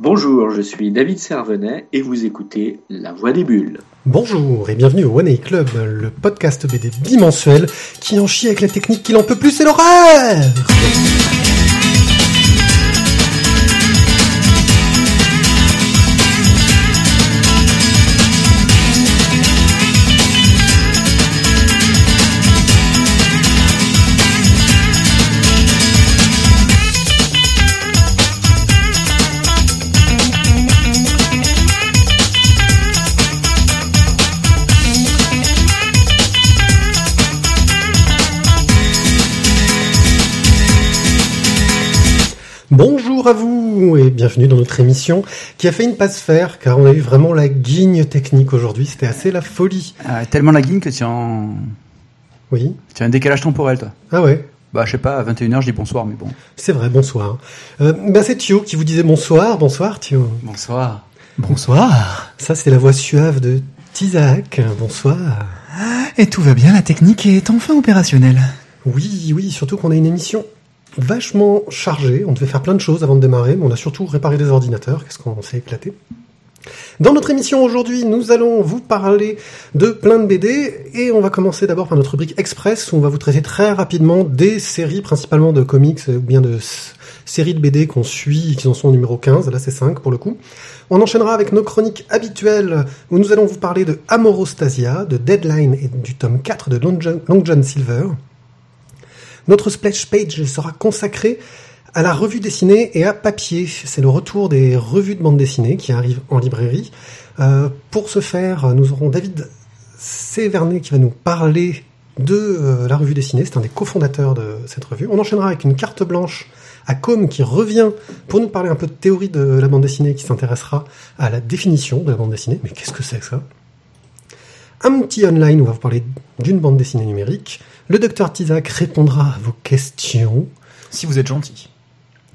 Bonjour, je suis David Servenet et vous écoutez La Voix des Bulles. Bonjour et bienvenue au One A Club, le podcast BD bimensuel qui en chie avec la technique qu'il en peut plus, c'est l'horreur Bonjour à vous et bienvenue dans notre émission qui a fait une passe faire car on a eu vraiment la guigne technique aujourd'hui, c'était assez la folie. Ah, tellement la guigne que tu as un... Oui. tu as un décalage temporel, toi. Ah ouais, Bah, je sais pas, à 21h, je dis bonsoir, mais bon. c'est vrai, bonsoir. Euh, ben c'est Thio qui vous disait bonsoir, bonsoir Thio. Bonsoir. Bonsoir. Ça c'est la voix suave de Tizak, bonsoir. Et tout va bien, la technique est enfin opérationnelle. Oui, oui, surtout qu'on a une émission vachement chargée. On devait faire plein de choses avant de démarrer, mais on a surtout réparé des ordinateurs. Qu'est-ce qu'on s'est éclaté. Dans notre émission aujourd'hui, nous allons vous parler de plein de BD et on va commencer d'abord par notre rubrique Express où on va vous traiter très rapidement des séries, principalement de comics ou bien de séries de BD qu'on suit qui en sont au numéro 15. Là, c'est 5 pour le coup. On enchaînera avec nos chroniques habituelles où nous allons vous parler de Amorostasia, de Deadline et du tome 4 de Long John Silver. Notre splash page sera consacrée à la revue dessinée et à papier. C'est le retour des revues de bande dessinée qui arrivent en librairie. Euh, pour ce faire, nous aurons David Sévernet qui va nous parler de euh, la revue dessinée. C'est un des cofondateurs de cette revue. On enchaînera avec une carte blanche à Com qui revient pour nous parler un peu de théorie de la bande dessinée qui s'intéressera à la définition de la bande dessinée. Mais qu'est-ce que c'est que ça? Un petit online où on va vous parler d'une bande dessinée numérique. Le docteur Tizak répondra à vos questions. Si vous êtes gentil.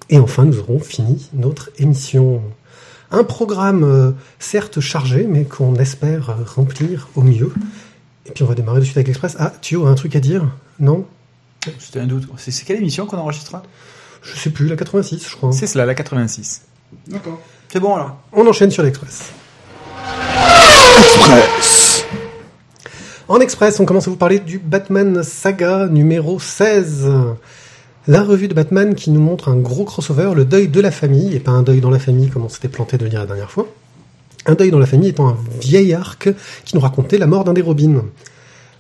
Et enfin, nous aurons fini notre émission. Un programme euh, certes chargé, mais qu'on espère remplir au mieux. Et puis on va démarrer de suite avec l'Express. Ah, Thio a un truc à dire? Non? C'était un doute. C'est c'est quelle émission qu'on enregistrera Je sais plus, la 86, je crois. C'est cela, la 86. D'accord. C'est bon, alors. On enchaîne sur l'Express. En Express, on commence à vous parler du Batman Saga numéro 16. La revue de Batman qui nous montre un gros crossover, le deuil de la famille, et pas un deuil dans la famille comme on s'était planté de dire la dernière fois. Un deuil dans la famille étant un vieil arc qui nous racontait la mort d'un des Robins.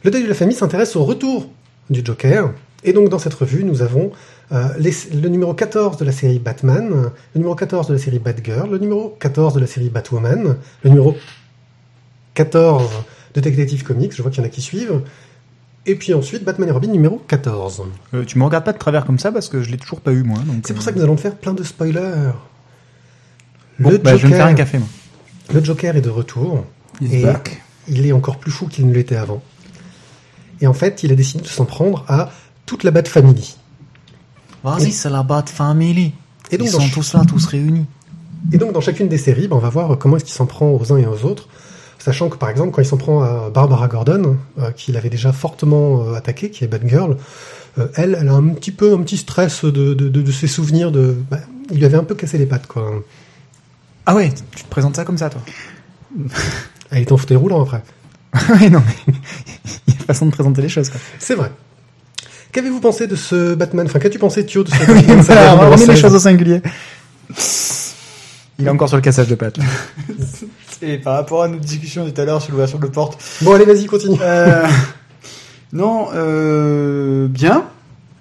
Le deuil de la famille s'intéresse au retour du Joker, et donc dans cette revue, nous avons euh, le numéro 14 de la série Batman, le numéro 14 de la série Batgirl, le numéro 14 de la série Batwoman, le numéro 14 de Detective Comics, je vois qu'il y en a qui suivent, et puis ensuite Batman et Robin numéro 14. Euh, tu me regardes pas de travers comme ça parce que je l'ai toujours pas eu, moi. C'est pour euh, ça que nous allons te faire plein de spoilers. Bon, le, bah, je vais me faire un Joker, café, moi. le Joker est de retour, He's et back. il est encore plus fou qu'il ne l'était avant. Et en fait, il a décidé de s'en prendre à toute la Bat Family. Vas-y, c'est la Bat Family. Et donc, Ils sont ch- tous là, tous réunis. Et donc, dans chacune des séries, ben, on va voir comment est-ce qu'il s'en prend aux uns et aux autres. Sachant que, par exemple, quand il s'en prend à Barbara Gordon, euh, qu'il avait déjà fortement euh, attaqué, qui est Batgirl, euh, elle, elle a un petit peu, un petit stress de, de, de, de ses souvenirs de... bah, il lui avait un peu cassé les pattes, quoi. Ah ouais, tu te présentes ça comme ça, toi Elle est en fauteuil roulant, après. Ouais, non, mais il y a une façon de présenter les choses, quoi. C'est vrai. Qu'avez-vous pensé de ce Batman? Enfin, qu'as-tu pensé, Thio, de ce Oui, Batman Saga voilà, on remet les 16? choses au singulier. Il est encore sur le cassage de pâte. Et par rapport à notre discussion tout à l'heure sur l'ouverture de porte. Bon, allez, vas-y, continue. Euh... non, euh... Bien.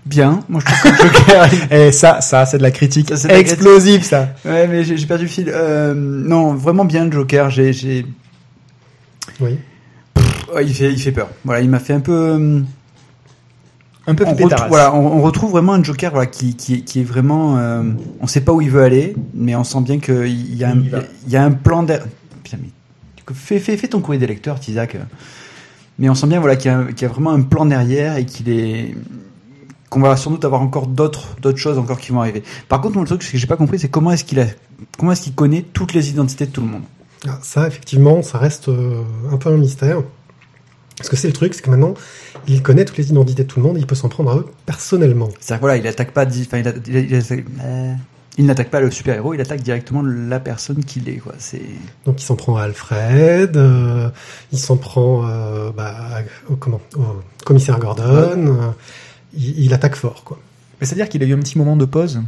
Bien. Moi, je trouve que le Joker... Et ça, ça, c'est de la critique Ça, c'est de la explosive, ça. ouais, mais j'ai perdu le fil. Euh... Non, vraiment bien, le Joker. J'ai... j'ai- Oui. Ouais, il, fait, il fait peur. Voilà, il m'a fait un peu... Un peu on retrouve, voilà, on, on retrouve vraiment un Joker voilà, qui, qui, qui est vraiment. euh, on sait pas où il veut aller, mais on sent bien qu'il y, a un- Il y va. il y a un plan derrière. Fais, fais, fais ton courrier des lecteurs, Tizak. Mais on sent bien voilà, qu'il y, a- qu'il y a vraiment un plan derrière et qu'il est. qu'on va sans doute avoir encore d'autres d'autres choses encore qui vont arriver. Par contre, le truc ce que j'ai pas compris, c'est comment est-ce qu'il a comment est-ce qu'il connaît toutes les identités de tout le monde? Ah, Ça, effectivement, ça reste euh, un peu un mystère. Parce que c'est le truc, c'est que maintenant, il connaît toutes les identités de tout le monde et il peut s'en prendre à eux personnellement. C'est-à-dire voilà, il attaque pas. il a, il a- il a- Il n'attaque pas le super-héros, il attaque directement la personne qu'il est. Quoi. C'est... Donc il s'en prend à Alfred, euh, il s'en prend euh, bah, au, comment, au commissaire Gordon, euh, il, il attaque fort. Quoi. Mais C'est-à-dire qu'il a eu un petit moment de pause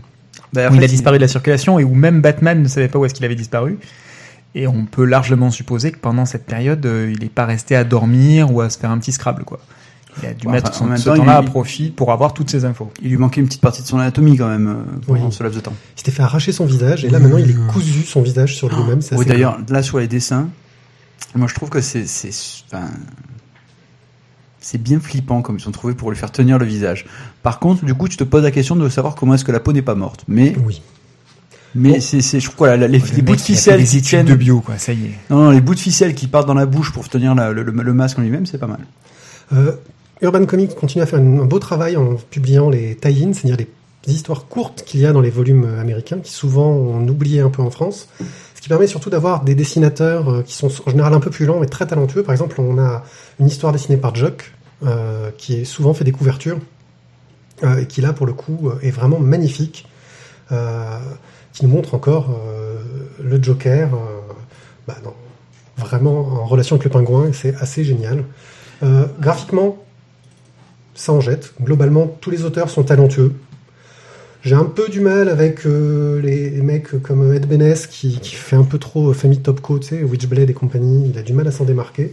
Bah, où il fait, a disparu de la circulation et où même Batman ne savait pas où est-ce qu'il avait disparu. Et on peut largement supposer que pendant cette période, euh, il n'est pas resté à dormir ou à se faire un petit Scrabble, quoi. Il a dû mettre enfin, son, en même ce temps, temps-là il- à profit pour avoir toutes ces infos. Il lui manquait une petite partie de son anatomie quand même euh, pendant Oui. ce laps de temps. Il s'était fait arracher son visage et là maintenant il est cousu son visage sur lui-même. c'est Oui, d'ailleurs, là sur les dessins, moi je trouve que c'est c'est enfin, c'est bien flippant comme ils ont trouvé pour lui faire tenir le visage. Par contre, du coup, tu te poses la question de savoir comment est-ce que la peau n'est pas morte. Mais. Oui. mais Bon. c'est c'est je trouve quoi, là, les, Le les bouts de ficelle qui tiennent de bio, quoi. Ça y est. non, non, les bouts de ficelle qui partent dans la bouche pour tenir la- le, le- le masque en lui-même, c'est pas mal. Euh, Urban Comics continue à faire un beau travail en publiant les tie-ins, c'est-à-dire les histoires courtes qu'il y a dans les volumes euh, américains, qui souvent on oubliait un peu en France. Ce qui permet surtout d'avoir des dessinateurs euh, qui sont en général un peu plus lents et très talentueux. Par exemple, on a une histoire dessinée par Jock, euh, qui est souvent fait des couvertures, euh, et qui là, pour le coup, euh, est vraiment magnifique, euh, qui nous montre encore le Joker, bah, vraiment en relation avec le pingouin, et c'est assez génial. Graphiquement, ça en jette. Globalement, tous les auteurs sont talentueux. J'ai un peu du mal avec euh, les, les mecs comme Ed Benes qui, qui fait un peu trop euh, famille Topco, tu sais, Witchblade et compagnie. Il a du mal à s'en démarquer.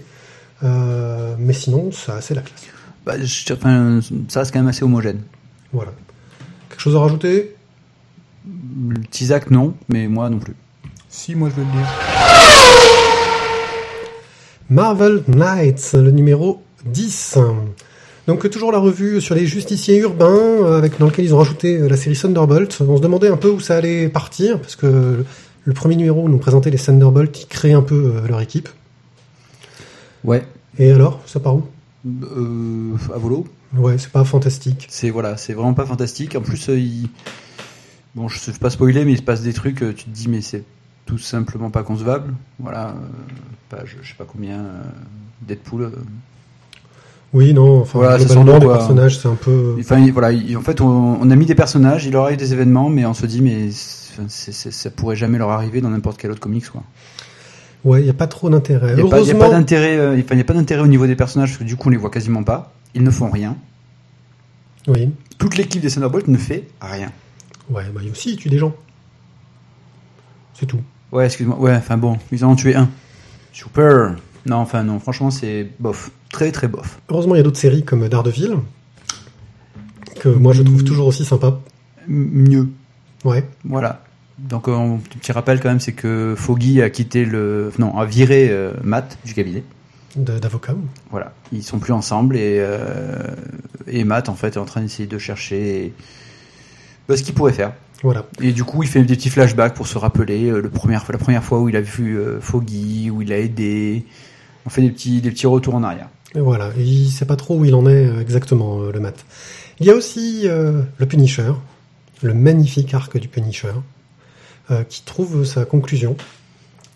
Euh, mais sinon, ça c'est la classe. Bah, je- enfin, ça reste quand même assez homogène. Voilà. Quelque chose à rajouter? Tizak non, mais moi non plus. Si, moi je veux le dire. Marvel Knights, le numéro 10. Donc toujours la revue sur les justiciers urbains, euh, avec dans lequel ils ont rajouté euh, la série Thunderbolt. On se demandait un peu où ça allait partir, parce que le premier numéro nous présentait les Thunderbolt qui créent un peu euh, leur équipe. Ouais. Et alors, ça part où? Euh, à volo. Ouais, c'est pas fantastique. C'est voilà, c'est vraiment pas fantastique. En plus, euh, il... bon, je ne pas spoiler, mais il se passe des trucs. Tu te dis, mais c'est tout simplement pas concevable. Voilà, euh, page, je sais pas combien, euh, Deadpool. Euh. Oui, non, enfin, Voilà, globalement, les personnages, c'est un peu... Enfin, il- voilà, il- en fait, on, on a mis des personnages, il leur arrive des événements, mais on se dit, mais c'est- enfin, c'est- c'est- ça pourrait jamais leur arriver dans n'importe quel autre comics, quoi. Ouais, il n'y a pas trop d'intérêt. Il n'y a, a pas d'intérêt, euh, enfin, y a pas d'intérêt au niveau des personnages, parce que du coup, on les voit quasiment pas. Ils ne font rien. oui. Toute l'équipe des Thunderbolts ne fait rien. Ouais, bah, aussi, il tue des gens. C'est tout. Ouais, excuse-moi. Ouais, enfin bon, ils en ont tué un. Super. Non, enfin non, franchement, c'est bof. Très très bof. Heureusement, il y a d'autres séries comme Daredevil, que moi je trouve toujours aussi sympa. Mieux. Ouais. Voilà. Donc, euh, un petit rappel quand même, c'est que Foggy a quitté le. Non, a viré euh, Matt du cabinet. d'avocats. Voilà. Ils sont plus ensemble et, euh, et Matt, en fait, est en train d'essayer de chercher bah, ce qu'il pourrait faire. Voilà. Et du coup, il fait des petits flashbacks pour se rappeler euh, le première, la première fois où il a vu euh, Foggy, où il a aidé. On fait des petits, des petits retours en arrière. Et voilà. Et il sait pas trop où il en est euh, exactement, euh, le mat. Il y a aussi euh, le Punisher, le magnifique arc du Punisher, euh, qui trouve sa conclusion.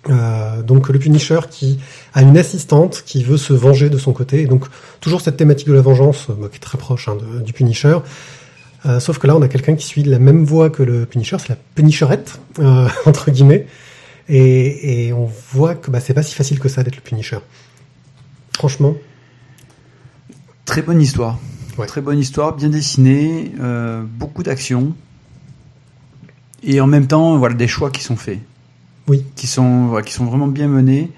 Euh, donc le Punisher qui a une assistante qui veut se venger de son côté. Et donc toujours cette thématique de la vengeance, bah, qui est très proche hein, du Punisher. Sauf que là, on a quelqu'un qui suit la même voie que le Punisher, c'est la Punisherette, entre guillemets. Et, et on voit que bah, c'est pas si facile que ça d'être le Punisher. Franchement, Très bonne histoire. Ouais. Très bonne histoire, bien dessinée, euh, beaucoup d'action. Et en même temps, voilà, des choix qui sont faits. Oui. Qui sont, voilà, qui sont vraiment bien menés,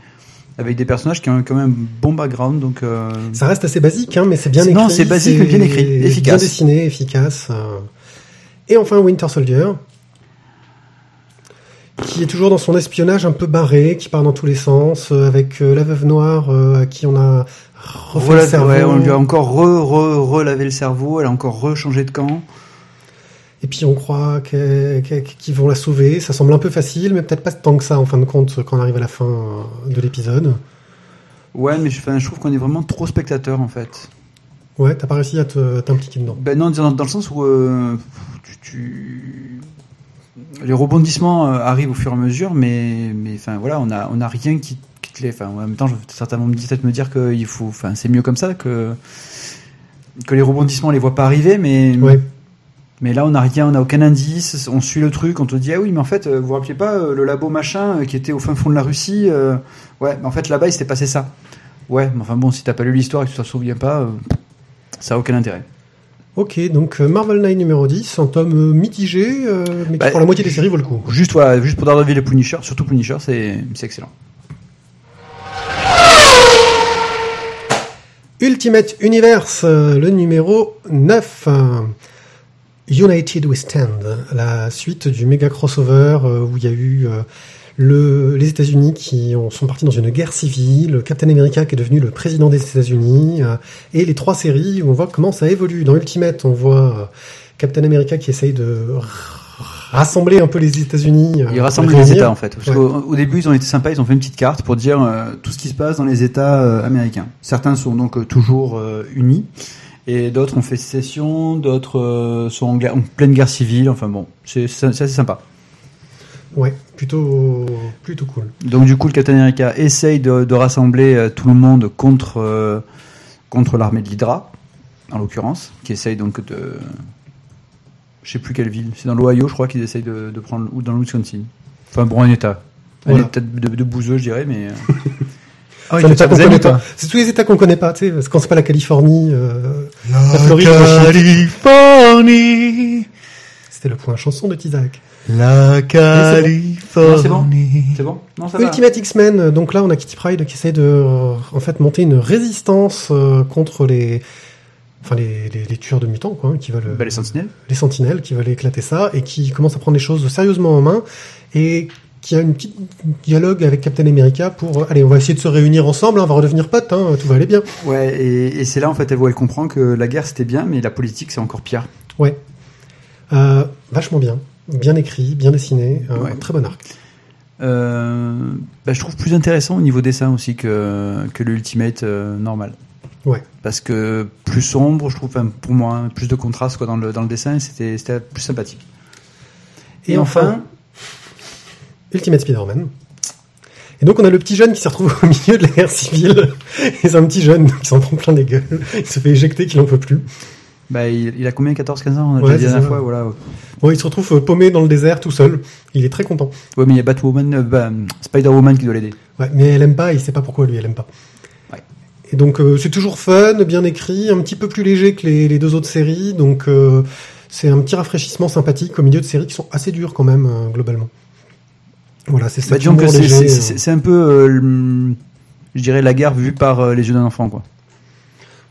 avec des personnages qui ont quand même un bon background. Donc, euh, Ça reste assez basique, hein, mais c'est bien écrit. non, c'est basique, mais bien écrit, efficace. Bien dessiné, efficace. euh. Et enfin, Winter Soldier, qui est toujours dans son espionnage un peu barré, qui part dans tous les sens, euh, avec euh, la veuve noire euh, à qui on a refait voilà, le cerveau. ouais, on lui a encore re, re, relavé le cerveau, elle a encore rechangé de camp. Et puis on croit qu'ils vont la sauver. Ça semble un peu facile, mais peut-être pas tant que ça en fin de compte quand on arrive à la fin de l'épisode. Ouais, mais je, enfin, je trouve qu'on est vraiment trop spectateur en fait. Ouais, t'as pas réussi à t'impliquer dedans. Ben non, dans, dans le sens où euh, tu, tu- les rebondissements euh, arrivent au fur et à mesure, mais mais enfin voilà, on a on a rien qui, qui te les. Enfin, en même temps, je vais certainement me dire- peut-être me dire que il faut, enfin, c'est mieux comme ça que que les rebondissements on les voit pas arriver, mais Ouais. Mais là, on n'a rien, on n'a aucun indice, on suit le truc, on te dit, ah oui, mais en fait, euh, vous vous rappelez pas euh, le labo machin qui était au fin fond de la Russie euh, Ouais, mais en fait, là-bas, il s'était passé ça. Ouais, mais enfin bon, si t'as pas lu l'histoire et que tu t'en souviens pas, euh, ça a aucun intérêt. Ok, donc euh, Marvel Knight numéro 10, un tome euh, mitigé, euh, mais qui Bah, pour la moitié des séries vaut le coup. Juste, voilà, juste pour Daredevil et Punisher, surtout Punisher, c'est c'est excellent. Ultimate Universe, le numéro 9. euh, United We Stand, la suite du méga crossover où il y a eu le, les États-Unis qui ont- sont partis dans une guerre civile, Captain America qui est devenu le président des États-Unis, euh, et les trois séries où on voit comment ça évolue. Dans Ultimate, on voit euh, Captain America qui essaye de rassembler un peu les États-Unis. euh, Ils rassemblent les. États en fait. Parce Ouais. qu'au au début, ils ont été sympas, ils ont fait une petite carte pour dire euh, tout ce qui se passe dans les États euh, américains. Certains sont donc euh, toujours unis, et d'autres ont fait sécession, d'autres sont en, guerre- en pleine guerre civile. Enfin bon, c'est assez sympa. Ouais, plutôt, plutôt cool. Donc du coup, le Captain America essaye de, de rassembler euh, tout le monde contre euh, contre l'armée de l'Hydra, en l'occurrence, qui essaye donc de je sais plus quelle ville. C'est dans l'Ohio, je crois qu'ils essayent de, de prendre ou dans le Wisconsin. Enfin bon, un État. Un Voilà. État de, de, bouseux, je dirais, mais. euh, Ah C'est qu'on tous les états qu'on connaît pas, tu sais, parce quand c'est pas la Californie, euh, La Floride, Californie, c'était le point chanson de Tizak. La Californie. C'est bon Non, ça. Ultimate X-Men, euh, donc là on a Kitty Pryde qui essaie de euh, en fait monter une résistance euh, contre les enfin les, les, les tueurs de mutants quoi, hein, qui veulent Bah, les sentinelles. les sentinelles qui veulent éclater ça et qui commence à prendre les choses sérieusement en main et qui a une petite dialogue avec Captain America pour euh, allez on va essayer de se réunir ensemble, hein, on va redevenir potes, hein, tout va aller bien. Ouais, et, et c'est là en fait elle voit, elle comprend que la guerre c'était bien, mais la politique c'est encore pire. Ouais, euh, vachement bien, bien écrit, bien dessiné, un Ouais. très bon arc. Euh, bah, je trouve plus intéressant au niveau dessin aussi que, que le Ultimate euh, normal. Ouais. Parce que plus sombre, je trouve, enfin, pour moi, plus de contraste quoi, dans, le, dans le dessin, c'était c'était plus sympathique. Et, Et enfin, enfin, Ultimate Spider-Man. Et donc on a le petit jeune qui se retrouve au milieu de la guerre civile. Et c'est un petit jeune qui s'en prend plein les gueules. Il se fait éjecter qu'il n'en peut plus. Bah, il, il a combien 14-15 ans On a Ouais, déjà dit la dernière fois, voilà. Bon, il se retrouve euh, paumé dans le désert tout seul. Il est très content. Ouais, mais il y a Batwoman, euh, bah, Spider-Woman qui doit l'aider. Ouais, mais elle aime pas, il sait pas pourquoi lui elle aime pas. Ouais. Et donc euh, c'est toujours fun, bien écrit, un petit peu plus léger que les, les deux autres séries. Donc euh, c'est un petit rafraîchissement sympathique au milieu de séries qui sont assez dures quand même euh, globalement. Voilà, c'est ça. Bah, c'est- un peu, euh, je dirais, la guerre vue par les yeux d'un enfant, quoi.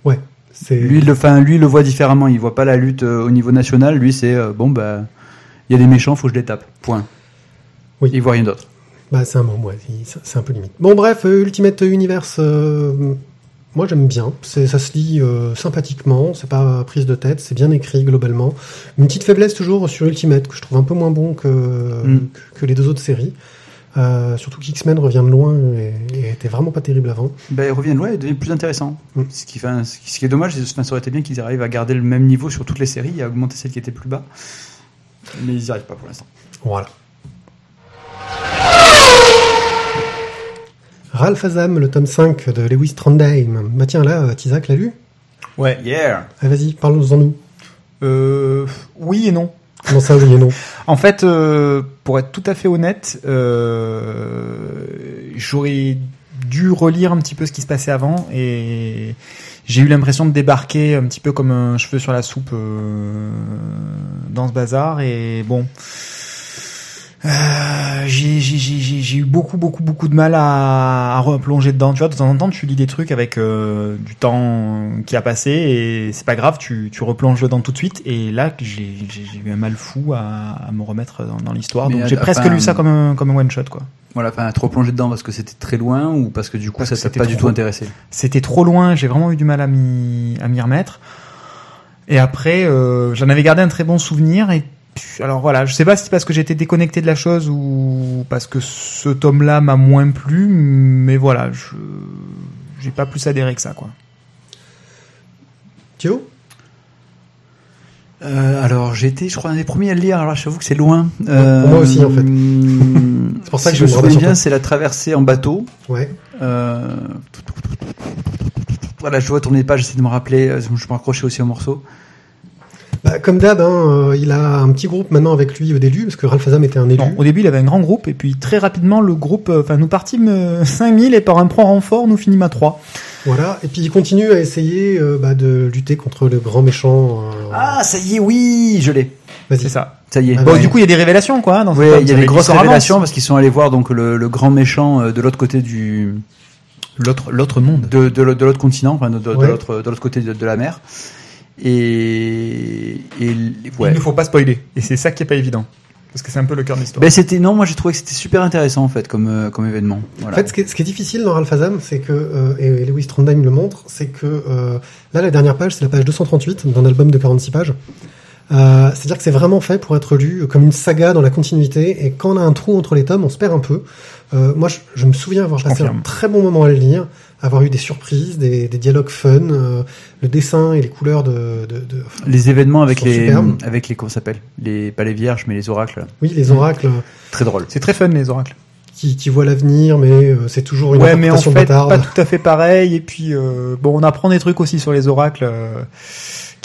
Ouais, Lui, le, enfin, lui, le voit différemment. Il voit pas la lutte euh, au niveau national. Lui, c'est euh, bon, bah, il y a des méchants, faut que je les tape. Point. Oui. Il voit rien d'autre. Bah, c'est un mot, ouais, c'est un peu limite. Bon, bref, euh, Ultimate Universe, euh, moi j'aime bien. Ça se lit sympathiquement, c'est pas prise de tête, c'est bien écrit globalement. Une petite faiblesse toujours sur Ultimate, que je trouve un peu moins bon que, Mm. que, que les deux autres séries. Euh, surtout qu'X-Men revient de loin et, et était vraiment pas terrible avant. Bah, il revient de loin et devient plus intéressant. Mm. Ce, qui, enfin, ce qui ce qui est dommage, c'est enfin, ça aurait été bien qu'ils arrivent à garder le même niveau sur toutes les séries et à augmenter celle qui était plus bas. Mais ils n'y arrivent pas pour l'instant. Voilà. Ralph Azam, le tome 5 de Lewis Trondheim. Bah tiens, là, Tizak l'a lu? Ouais. Yeah Ah, vas-y, parle-nous-en nous. Euh, oui et non. Ça, oui non En fait, euh, pour être tout à fait honnête, euh, j'aurais dû relire un petit peu ce qui se passait avant et j'ai eu l'impression de débarquer un petit peu comme un cheveu sur la soupe euh, dans ce bazar et bon. Euh, j'ai eu beaucoup beaucoup beaucoup de mal à, à replonger dedans tu vois de temps en temps tu lis des trucs avec euh, du temps qui a passé et c'est pas grave tu, tu replonges dedans tout de suite et là j'ai eu un mal fou à, à me remettre dans, dans l'histoire donc j'ai presque lu ça comme un, comme un one shot quoi Voilà, enfin, trop plongé dedans parce que c'était très loin ou parce que du coup Parce ça t'a pas du tout intéressé? C'était trop loin, j'ai vraiment eu du mal à m'y remettre. Et après, euh, j'en avais gardé un très bon souvenir. Et alors voilà, je sais pas si c'est parce que j'étais déconnecté de la chose ou parce que ce tome-là m'a moins plu, mais voilà, je j'ai pas plus adhéré que ça quoi. Thio Euh, alors, j'ai été, je crois, un des premiers à le lire. Alors, j'avoue que c'est loin. Euh, pour moi aussi, en fait. c'est pour ça que si je me souviens bien, c'est la traversée en bateau. Ouais. Euh... Voilà, je vois tourner les pages, j'essaie de me rappeler. euh, Je me raccrochais aussi au morceau. Bah, comme d'hab, hein, euh, il a un petit groupe maintenant avec lui au début, parce que Ralph Azam était un élu. Non, au début, il avait un grand groupe, et puis très rapidement, le groupe, euh, enfin, nous partîmes euh, 5000, et par un prompt renfort, nous finîmes à 3. Voilà. Et puis il continue à essayer euh, bah, de lutter contre le grand méchant. euh, Ah, ça y est, oui, je l'ai. vas-y. C'est ça. Ça y est. Ah, Bon, ouais. du coup, il y a des révélations, quoi. Dans ce Oui, il y a des grosses révélations parce qu'ils sont allés voir donc le, le grand méchant euh, de l'autre côté du L'autre, l'autre monde. de, de, l'autre- de l'autre continent, enfin de, de, de Ouais. l'autre de l'autre côté de, de la mer. Et, et ouais. Il ne faut pas spoiler. Et c'est ça qui est pas évident. Parce que c'est un peu le cœur de l'histoire. Ben c'était non, moi j'ai trouvé que c'était super intéressant en fait comme euh, comme événement. En Voilà. fait, ce qui, est, ce qui est difficile dans Ralph Azam, c'est que, euh, et Lewis Trondheim le montre, c'est que euh, là, la dernière page, c'est la page 238 d'un album de 46 pages. Euh, C'est-à-dire que c'est vraiment fait pour être lu comme une saga dans la continuité, et quand on a un trou entre les tomes, on se perd un peu. Euh, moi, je, je me souviens avoir Je passé confirme. un très bon moment à le lire, avoir eu des surprises, des, des dialogues fun, euh, le dessin et les couleurs de... de, de- enfin, les événements avec les superbes. avec les comment ça s'appelle? Les pas les vierges mais les oracles oui, les oracles très drôle. C'est très fun, les oracles. qui, qui voient l'avenir, mais euh, c'est toujours une Ouais, mais en fait, bâtarde. pas tout à fait pareil. Et puis, euh, bon, on apprend des trucs aussi sur les oracles. euh,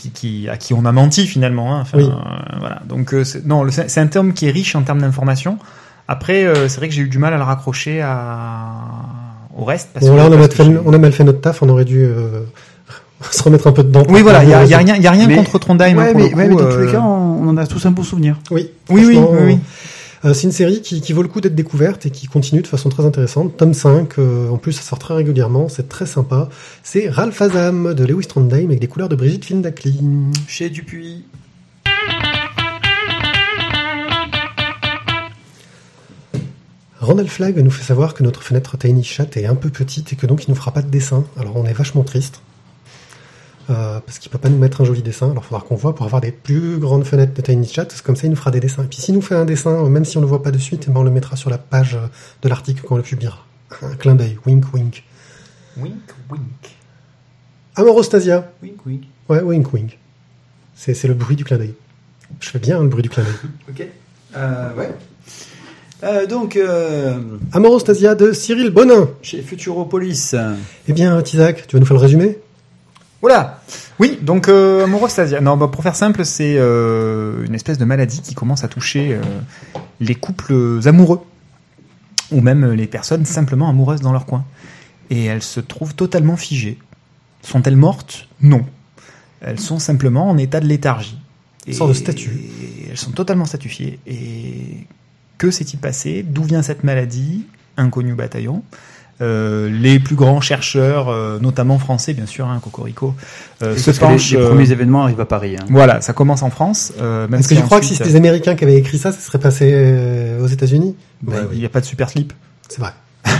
qui, qui, à qui on a menti finalement. Hein. Enfin, Oui. euh, voilà. Donc euh, c'est- non, c'est un terme qui est riche en termes d'informations. Après, euh, c'est vrai que j'ai eu du mal à le raccrocher à au reste. Parce Bon, que- là, on a, parce fait, on a mal fait notre taf, on aurait dû euh, se remettre un peu dedans. Oui, voilà, il y a, y a rien, y a rien Mais- contre Trondheim. hein, ouais, pour mais, le ouais, coup, mais dans tous les cas, on, on en a tous un bon souvenir. Oui, Oui, oui, franchement, oui, oui. Euh, c'est une série qui, qui vaut le coup d'être découverte et qui continue de façon très intéressante. Tome 5, euh, en plus, ça sort très régulièrement, c'est très sympa. C'est Ralph Azam de Lewis Trondheim avec des couleurs de Brigitte Findakli. Chez Dupuis. Randall Flagg nous fait savoir que notre fenêtre Tiny Chat est un peu petite et que donc il nous fera pas de dessin. Alors on est vachement triste. Euh, parce qu'il peut pas nous mettre un joli dessin. Alors il faudra qu'on voit pour avoir des plus grandes fenêtres de Tiny Chat. Parce que comme ça il nous fera des dessins. Et puis s'il nous fait un dessin, euh, même si on le voit pas de suite, eh ben, on le mettra sur la page euh, de l'article quand on le publiera. Un clin d'œil. Wink wink. Wink, wink, Amorostasia. Oui, oui. Ouais, wink wink. C'est c'est le bruit du clin d'œil. Je fais bien hein, le bruit du clin d'œil. Ok. Euh, ouais. Euh, donc, euh, Amorostasia de Cyril Bonin. chez Futuropolis. Eh bien, Tizak, tu vas nous faire le résumé? Voilà. Oui, donc euh, amorostasia. Non, bah, pour faire simple, c'est euh, une espèce de maladie qui commence à toucher euh, les couples amoureux ou même les personnes simplement amoureuses dans leur coin. Et elles se trouvent totalement figées. Sont-elles mortes? Non. Elles sont simplement en état de léthargie. Une sorte de statue. et elles sont totalement statufiées. Et que s'est-il passé? D'où vient cette maladie? Inconnu bataillon. Euh, les plus grands chercheurs, euh, notamment français, bien sûr, hein, Cocorico, euh, se Parce les, penchent. les euh, premiers événements arrivent à Paris. hein. Voilà, ça commence en France. Euh, même Est-ce que si tu crois que si c'était des Américains qui avaient écrit ça, ça serait passé euh, aux États-Unis bah, il oui, n'y a pas de super slip. c'est vrai.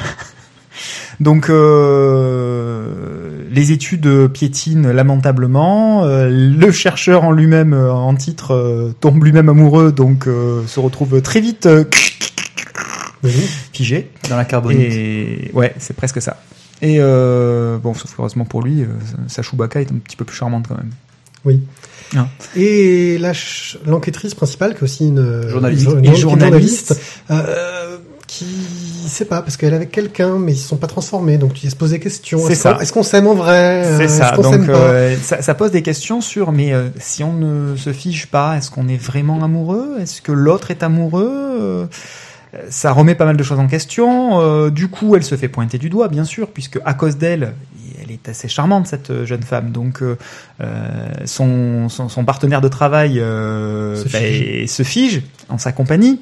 Donc euh, les études piétinent lamentablement. Euh, le chercheur en lui-même, euh, en titre, euh, tombe lui-même amoureux, donc euh, se retrouve très vite euh, Oui. Figé. Dans la carbonite. Et ouais, c'est presque ça. Et euh, bon, sauf heureusement pour lui, euh, sa Chewbacca est un petit peu plus charmante quand même. Oui. Ah. Et l'enquêtrice principale, qui est aussi une Journaliste. une- une journaliste. euh, qui sait pas parce qu'elle est avec quelqu'un, mais ils se sont pas transformés, donc tu se poses des questions. C'est Est-ce ça. qu'on- Est-ce qu'on s'aime en vrai Euh, C'est ça. Donc ça, ça pose des questions sur mais si on ne se fige pas, est-ce qu'on est vraiment amoureux? Est-ce que l'autre est amoureux? Ça remet pas mal de choses en question. Euh, du coup, elle se fait pointer du doigt, bien sûr, puisque à cause d'elle, elle est assez charmante cette euh, jeune femme. Donc euh, euh, son, son, son partenaire de travail euh, Se bah, fige. se fige en sa compagnie.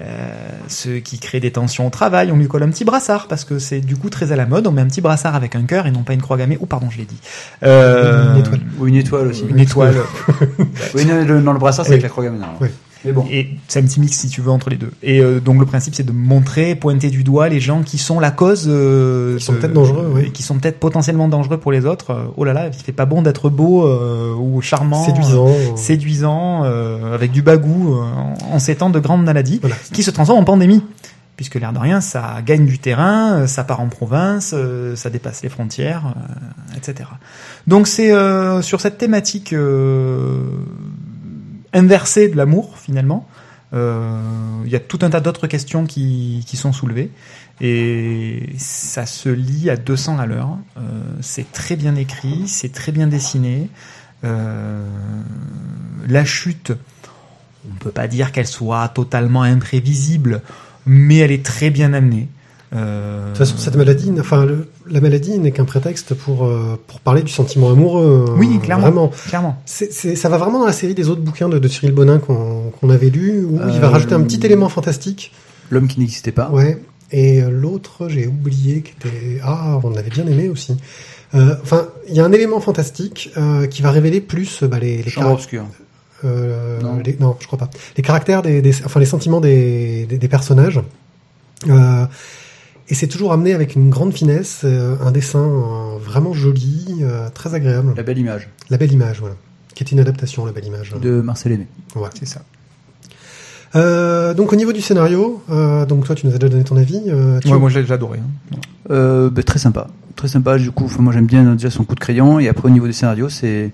Euh, ce qui crée des tensions au travail, on lui colle un petit brassard parce que c'est du coup très à la mode. On met un petit brassard avec un cœur et non pas une croix gammée. Ou pardon, je l'ai dit. Euh, Une étoile. Ou une étoile aussi. Une étoile. Oui, non, le- dans le brassard, c'est Oui. avec la croix gammée. non. Oui. Mais bon. Et c'est un petit mix si tu veux entre les deux. Et euh, donc le principe c'est de montrer, pointer du doigt les gens qui sont la cause, euh, Qui sont peut-être dangereux, oui. et qui sont peut-être potentiellement dangereux pour les autres. Euh, oh là là, il fait pas bon d'être beau euh, ou charmant, Séduisant. euh, séduisant, euh, avec du bagou euh, en, en ces temps de grandes maladies Voilà. qui se transforment en pandémie. Puisque l'air de rien, ça gagne du terrain, ça part en province, ça dépasse les frontières, etc. Donc c'est euh, sur cette thématique euh, inversée de l'amour finalement. euh, Il y a tout un tas d'autres questions qui, qui sont soulevées et ça se lit à 200 à l'heure. Euh, c'est très bien écrit, c'est très bien dessiné. Euh, la chute, on peut pas dire qu'elle soit totalement imprévisible, mais elle est très bien amenée. Euh, De toute façon, cette maladie, enfin, le- la maladie n'est qu'un prétexte pour, euh, pour parler du sentiment amoureux. euh, Oui, clairement. Vraiment. clairement. C'est, c'est- ça va vraiment dans la série des autres bouquins de, de Cyril Bonin qu'on, qu'on avait lu, où il va Euh, rajouter un petit élément fantastique. L'homme qui n'existait pas. Ouais. Et euh, l'autre, j'ai oublié, qui était... Ah, on avait bien aimé aussi. Euh, Enfin, il y a un élément fantastique euh, qui va révéler plus euh, bah, les, les Chambre obscure. euh, Non. les- non, je crois pas. Les caractères des, des- enfin les sentiments des, des, des personnages. Euh, et c'est toujours amené avec une grande finesse, euh, un dessin euh, vraiment joli, euh, très agréable. La belle image La belle image, voilà. Qui est une adaptation, la belle image. de Marcel Aimé. Ouais. C'est ça. Euh, donc au niveau du scénario, euh, donc toi tu nous as déjà donné ton avis. Euh, tu- Ouais, moi j'ai adoré. hein. Euh, bah, très sympa. Très sympa. Du coup, moi j'aime bien déjà son coup de crayon. Et après, au niveau des scénarios, c'est.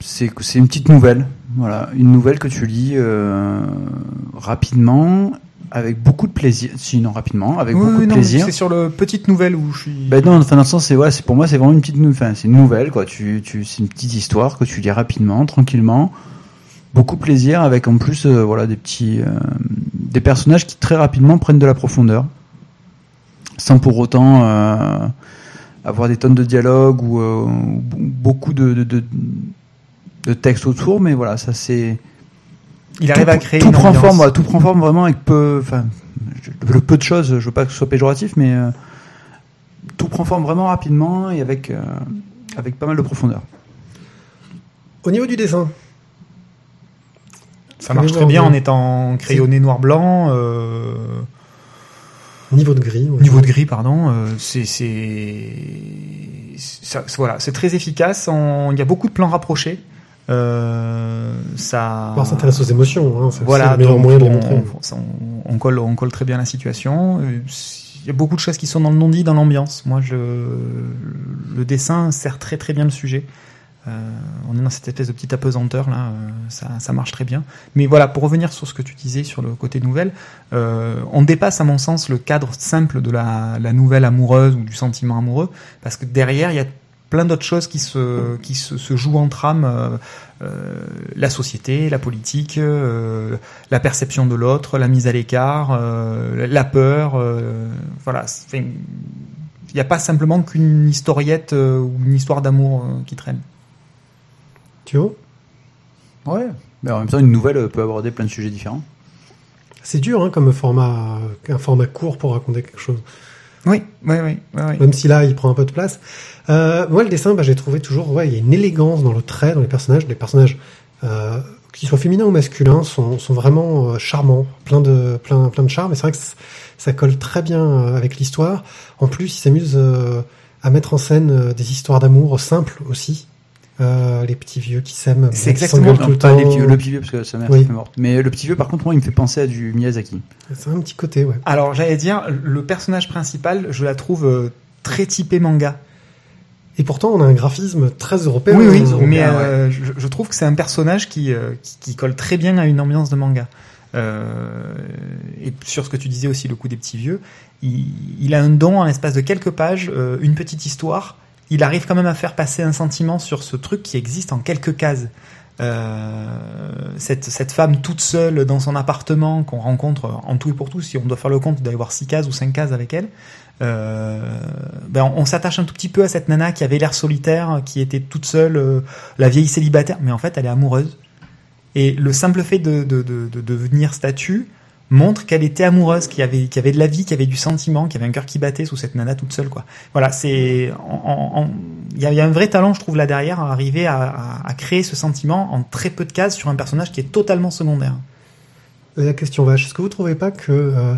C'est c'est une petite nouvelle. Voilà. Une nouvelle que tu lis euh, rapidement, avec beaucoup de plaisir. Sinon, rapidement, avec Oui, beaucoup oui, de non, plaisir. C'est sur le petite nouvelle où je suis. Ben non, enfin, dans le sens, c'est ouais, c'est pour moi, c'est vraiment une petite, nou- enfin, c'est une nouvelle, quoi. Tu, tu, c'est une petite histoire que tu lis rapidement, tranquillement, beaucoup de plaisir, avec en plus, euh, voilà, des petits, euh, des personnages qui très rapidement prennent de la profondeur, sans pour autant euh, avoir des tonnes de dialogues ou, euh, ou beaucoup de, de, de, de textes autour, mais voilà, ça c'est il arrive tout, à créer tout une prend ambiance. forme, tout prend forme vraiment avec peu, enfin, je- le peu de choses. Je veux pas que ce soit péjoratif, mais euh, tout prend forme vraiment rapidement et avec euh, avec pas mal de profondeur. Au niveau du dessin, Ça marche très bien en étant crayonné noir-blanc. Euh... niveau de gris. ouais. Niveau de gris, pardon. euh, c'est c'est ça- c'est- voilà, c'est très efficace. en- Il y a beaucoup de plans rapprochés. Euh, ça. On s'intéresse aux émotions, hein, Voilà, le meilleur donc moyen de les on, montrer. on- on colle, on colle très bien la situation. Euh, Il y a beaucoup de choses qui sont dans le non-dit, dans l'ambiance. Moi, je, le dessin sert très très bien le sujet. Euh, on est dans cette espèce de petite apesanteur là, euh, ça, ça marche très bien. Mais voilà, pour revenir sur ce que tu disais sur le côté nouvelle, euh, on dépasse à mon sens le cadre simple de la, la nouvelle amoureuse ou du sentiment amoureux, parce que derrière il y a plein d'autres choses qui se qui se, se jouent en trame, euh, euh, la société, la politique, euh, la perception de l'autre, la mise à l'écart, euh, la peur, euh, voilà. Il n'y a pas simplement qu'une historiette euh, ou une histoire d'amour euh, qui traîne. Tu vois Ouais. Mais en même temps, une nouvelle peut aborder plein de sujets différents. C'est dur hein, comme format, un format court pour raconter quelque chose. Oui, oui, oui, oui. Même si là, il prend un peu de place. Euh, moi, le dessin, bah, j'ai trouvé toujours, ouais, il y a une élégance dans le trait, dans les personnages. Les personnages, euh, qu'ils soient féminins ou masculins, sont, sont vraiment euh, charmants, plein de, plein, plein de charme. Et c'est vrai que ça colle très bien euh, avec l'histoire. En plus, ils s'amusent euh, à mettre en scène des histoires d'amour simples aussi. Euh, les petits vieux qui s'aiment, C'est exactement Non, tout le pas temps. les petits- le petit vieux parce que sa mère Oui. est morte. Mais le petit vieux, par contre, moi, il me fait penser à du Miyazaki. C'est un petit côté, ouais. Alors, j'allais dire, le personnage principal, je la trouve euh, très typée manga. Et pourtant, on a un graphisme très européen. oui, oui, mais ouais. euh, je, je trouve que c'est un personnage qui, qui, qui colle très bien à une ambiance de manga. Euh, et sur ce que tu disais aussi, le coup des petits vieux, il, il a un don en l'espace de quelques pages, euh, une petite histoire. Il arrive quand même à faire passer un sentiment sur ce truc qui existe en quelques cases. Euh, cette, cette femme toute seule dans son appartement qu'on rencontre en tout et pour tout, si on doit faire le compte, y avoir six cases ou cinq cases avec elle. Euh, ben on, on s'attache un tout petit peu à cette nana qui avait l'air solitaire, qui était toute seule, euh, la vieille célibataire, mais en fait elle est amoureuse. Et le simple fait de, de, de, de devenir statue montre qu'elle était amoureuse, qu'il y avait, qu'il y avait de la vie, qu'il y avait du sentiment, qu'il y avait un cœur qui battait sous cette nana toute seule, quoi. Voilà, c'est, il y, y a un vrai talent, je trouve, là derrière, à arriver à, à, à créer ce sentiment en très peu de cases sur un personnage qui est totalement secondaire. La question vache, est-ce que vous trouvez pas que euh,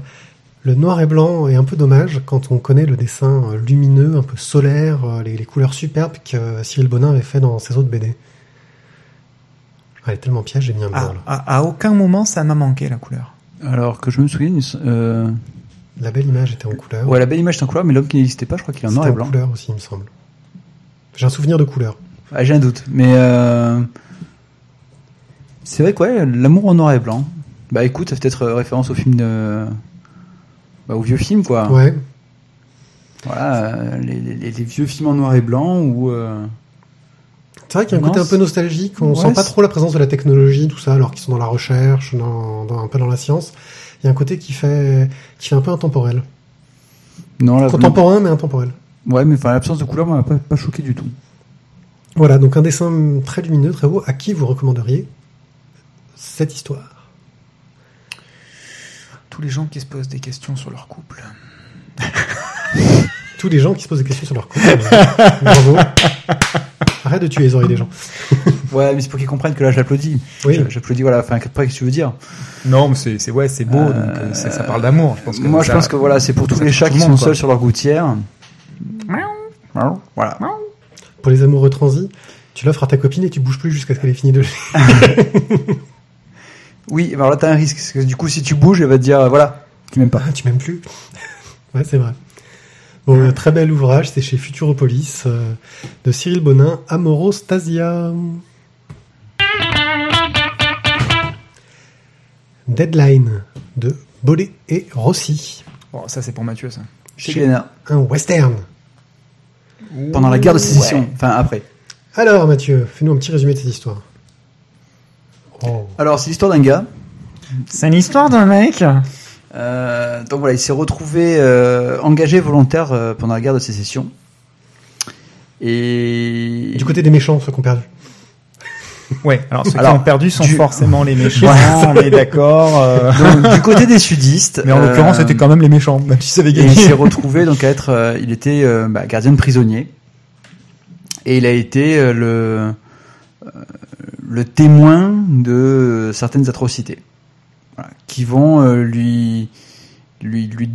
le noir et blanc est un peu dommage quand on connaît le dessin euh, lumineux, un peu solaire, euh, les, les couleurs superbes que Cyril Bonin avait fait dans ses autres BD Elle est tellement piège, j'ai mis un là. à, à aucun moment ça m'a manqué la couleur. Alors que je me souviens, euh, La belle image était en couleur. ouais, la belle image est en couleur, mais l'homme qui n'existait pas, je crois qu'il est en noir et en blanc. couleur aussi, il me semble. J'ai un souvenir de couleur. Ah, J'ai un doute, mais euh, c'est vrai que ouais, l'amour en noir et blanc. Bah écoute, ça fait peut-être euh, référence au film de, bah, au vieux film quoi. Ouais. Voilà, euh, les, les- les vieux films en noir et blanc où euh, C'est vrai qu'il y a un Non, côté un peu nostalgique, on Ouais, sent pas trop la présence de la technologie, tout ça, alors qu'ils sont dans la recherche, dans, dans- un peu dans la science. Il y a un côté qui fait, qui fait un peu intemporel. Non, la- Contemporain, mais intemporel. Ouais, mais enfin, l'absence de couleur m'a pas, pas choqué du tout. Voilà, donc un dessin très lumineux, très beau. À qui vous recommanderiez cette histoire? Tous les gens qui se posent des questions sur leur couple. Tous les gens qui se posent des questions sur leur couple. Bravo. Arrête de tuer les oreilles des gens. Ouais, mais c'est pour qu'ils comprennent que là, j'applaudis. Oui. J'applaudis, voilà. Enfin, après, qu'est-ce que tu veux dire? Non, mais c'est, c'est ouais, c'est beau, Euh, donc euh, ça parle d'amour. Je pense que Moi, je ça- pense que voilà, c'est pour tous les chats tout qui sont quoi. seuls sur leur gouttière. Voilà. Pour les amoureux transis, tu l'offres à ta copine et tu bouges plus jusqu'à ce qu'elle ait fini de Oui, alors là, t'as un risque. Parce que du coup, si tu bouges, elle va te dire, euh, voilà, tu m'aimes pas. Ah, tu m'aimes plus Ouais, c'est vrai. Bon, euh, très bel ouvrage, c'est chez Futuropolis, euh, de Cyril Bonin, Amorostasia. Deadline, de Bollet et Rossi. Bon, ça, c'est pour Mathieu, ça. Chez. Un western. Pendant la guerre de sécession. Enfin, après. Alors, Mathieu, fais-nous un petit résumé de cette histoire. Oh. Alors, c'est l'histoire d'un gars. C'est l'histoire d'un mec. Euh, donc voilà, il s'est retrouvé euh, engagé volontaire euh, pendant la guerre de sécession. Et Du côté des méchants, ceux qui ont perdu. Ouais, alors ceux Alors, qui ont perdu sont du- forcément les méchants, on est d'accord. euh. donc, du côté des sudistes. Mais en euh, l'occurrence, c'était quand même les méchants, même si ça avait Et gagné. il s'est retrouvé donc à être, euh, il était euh, bah, gardien de prisonnier et il a été euh, le euh, le témoin de certaines atrocités voilà, qui vont euh, lui lui lui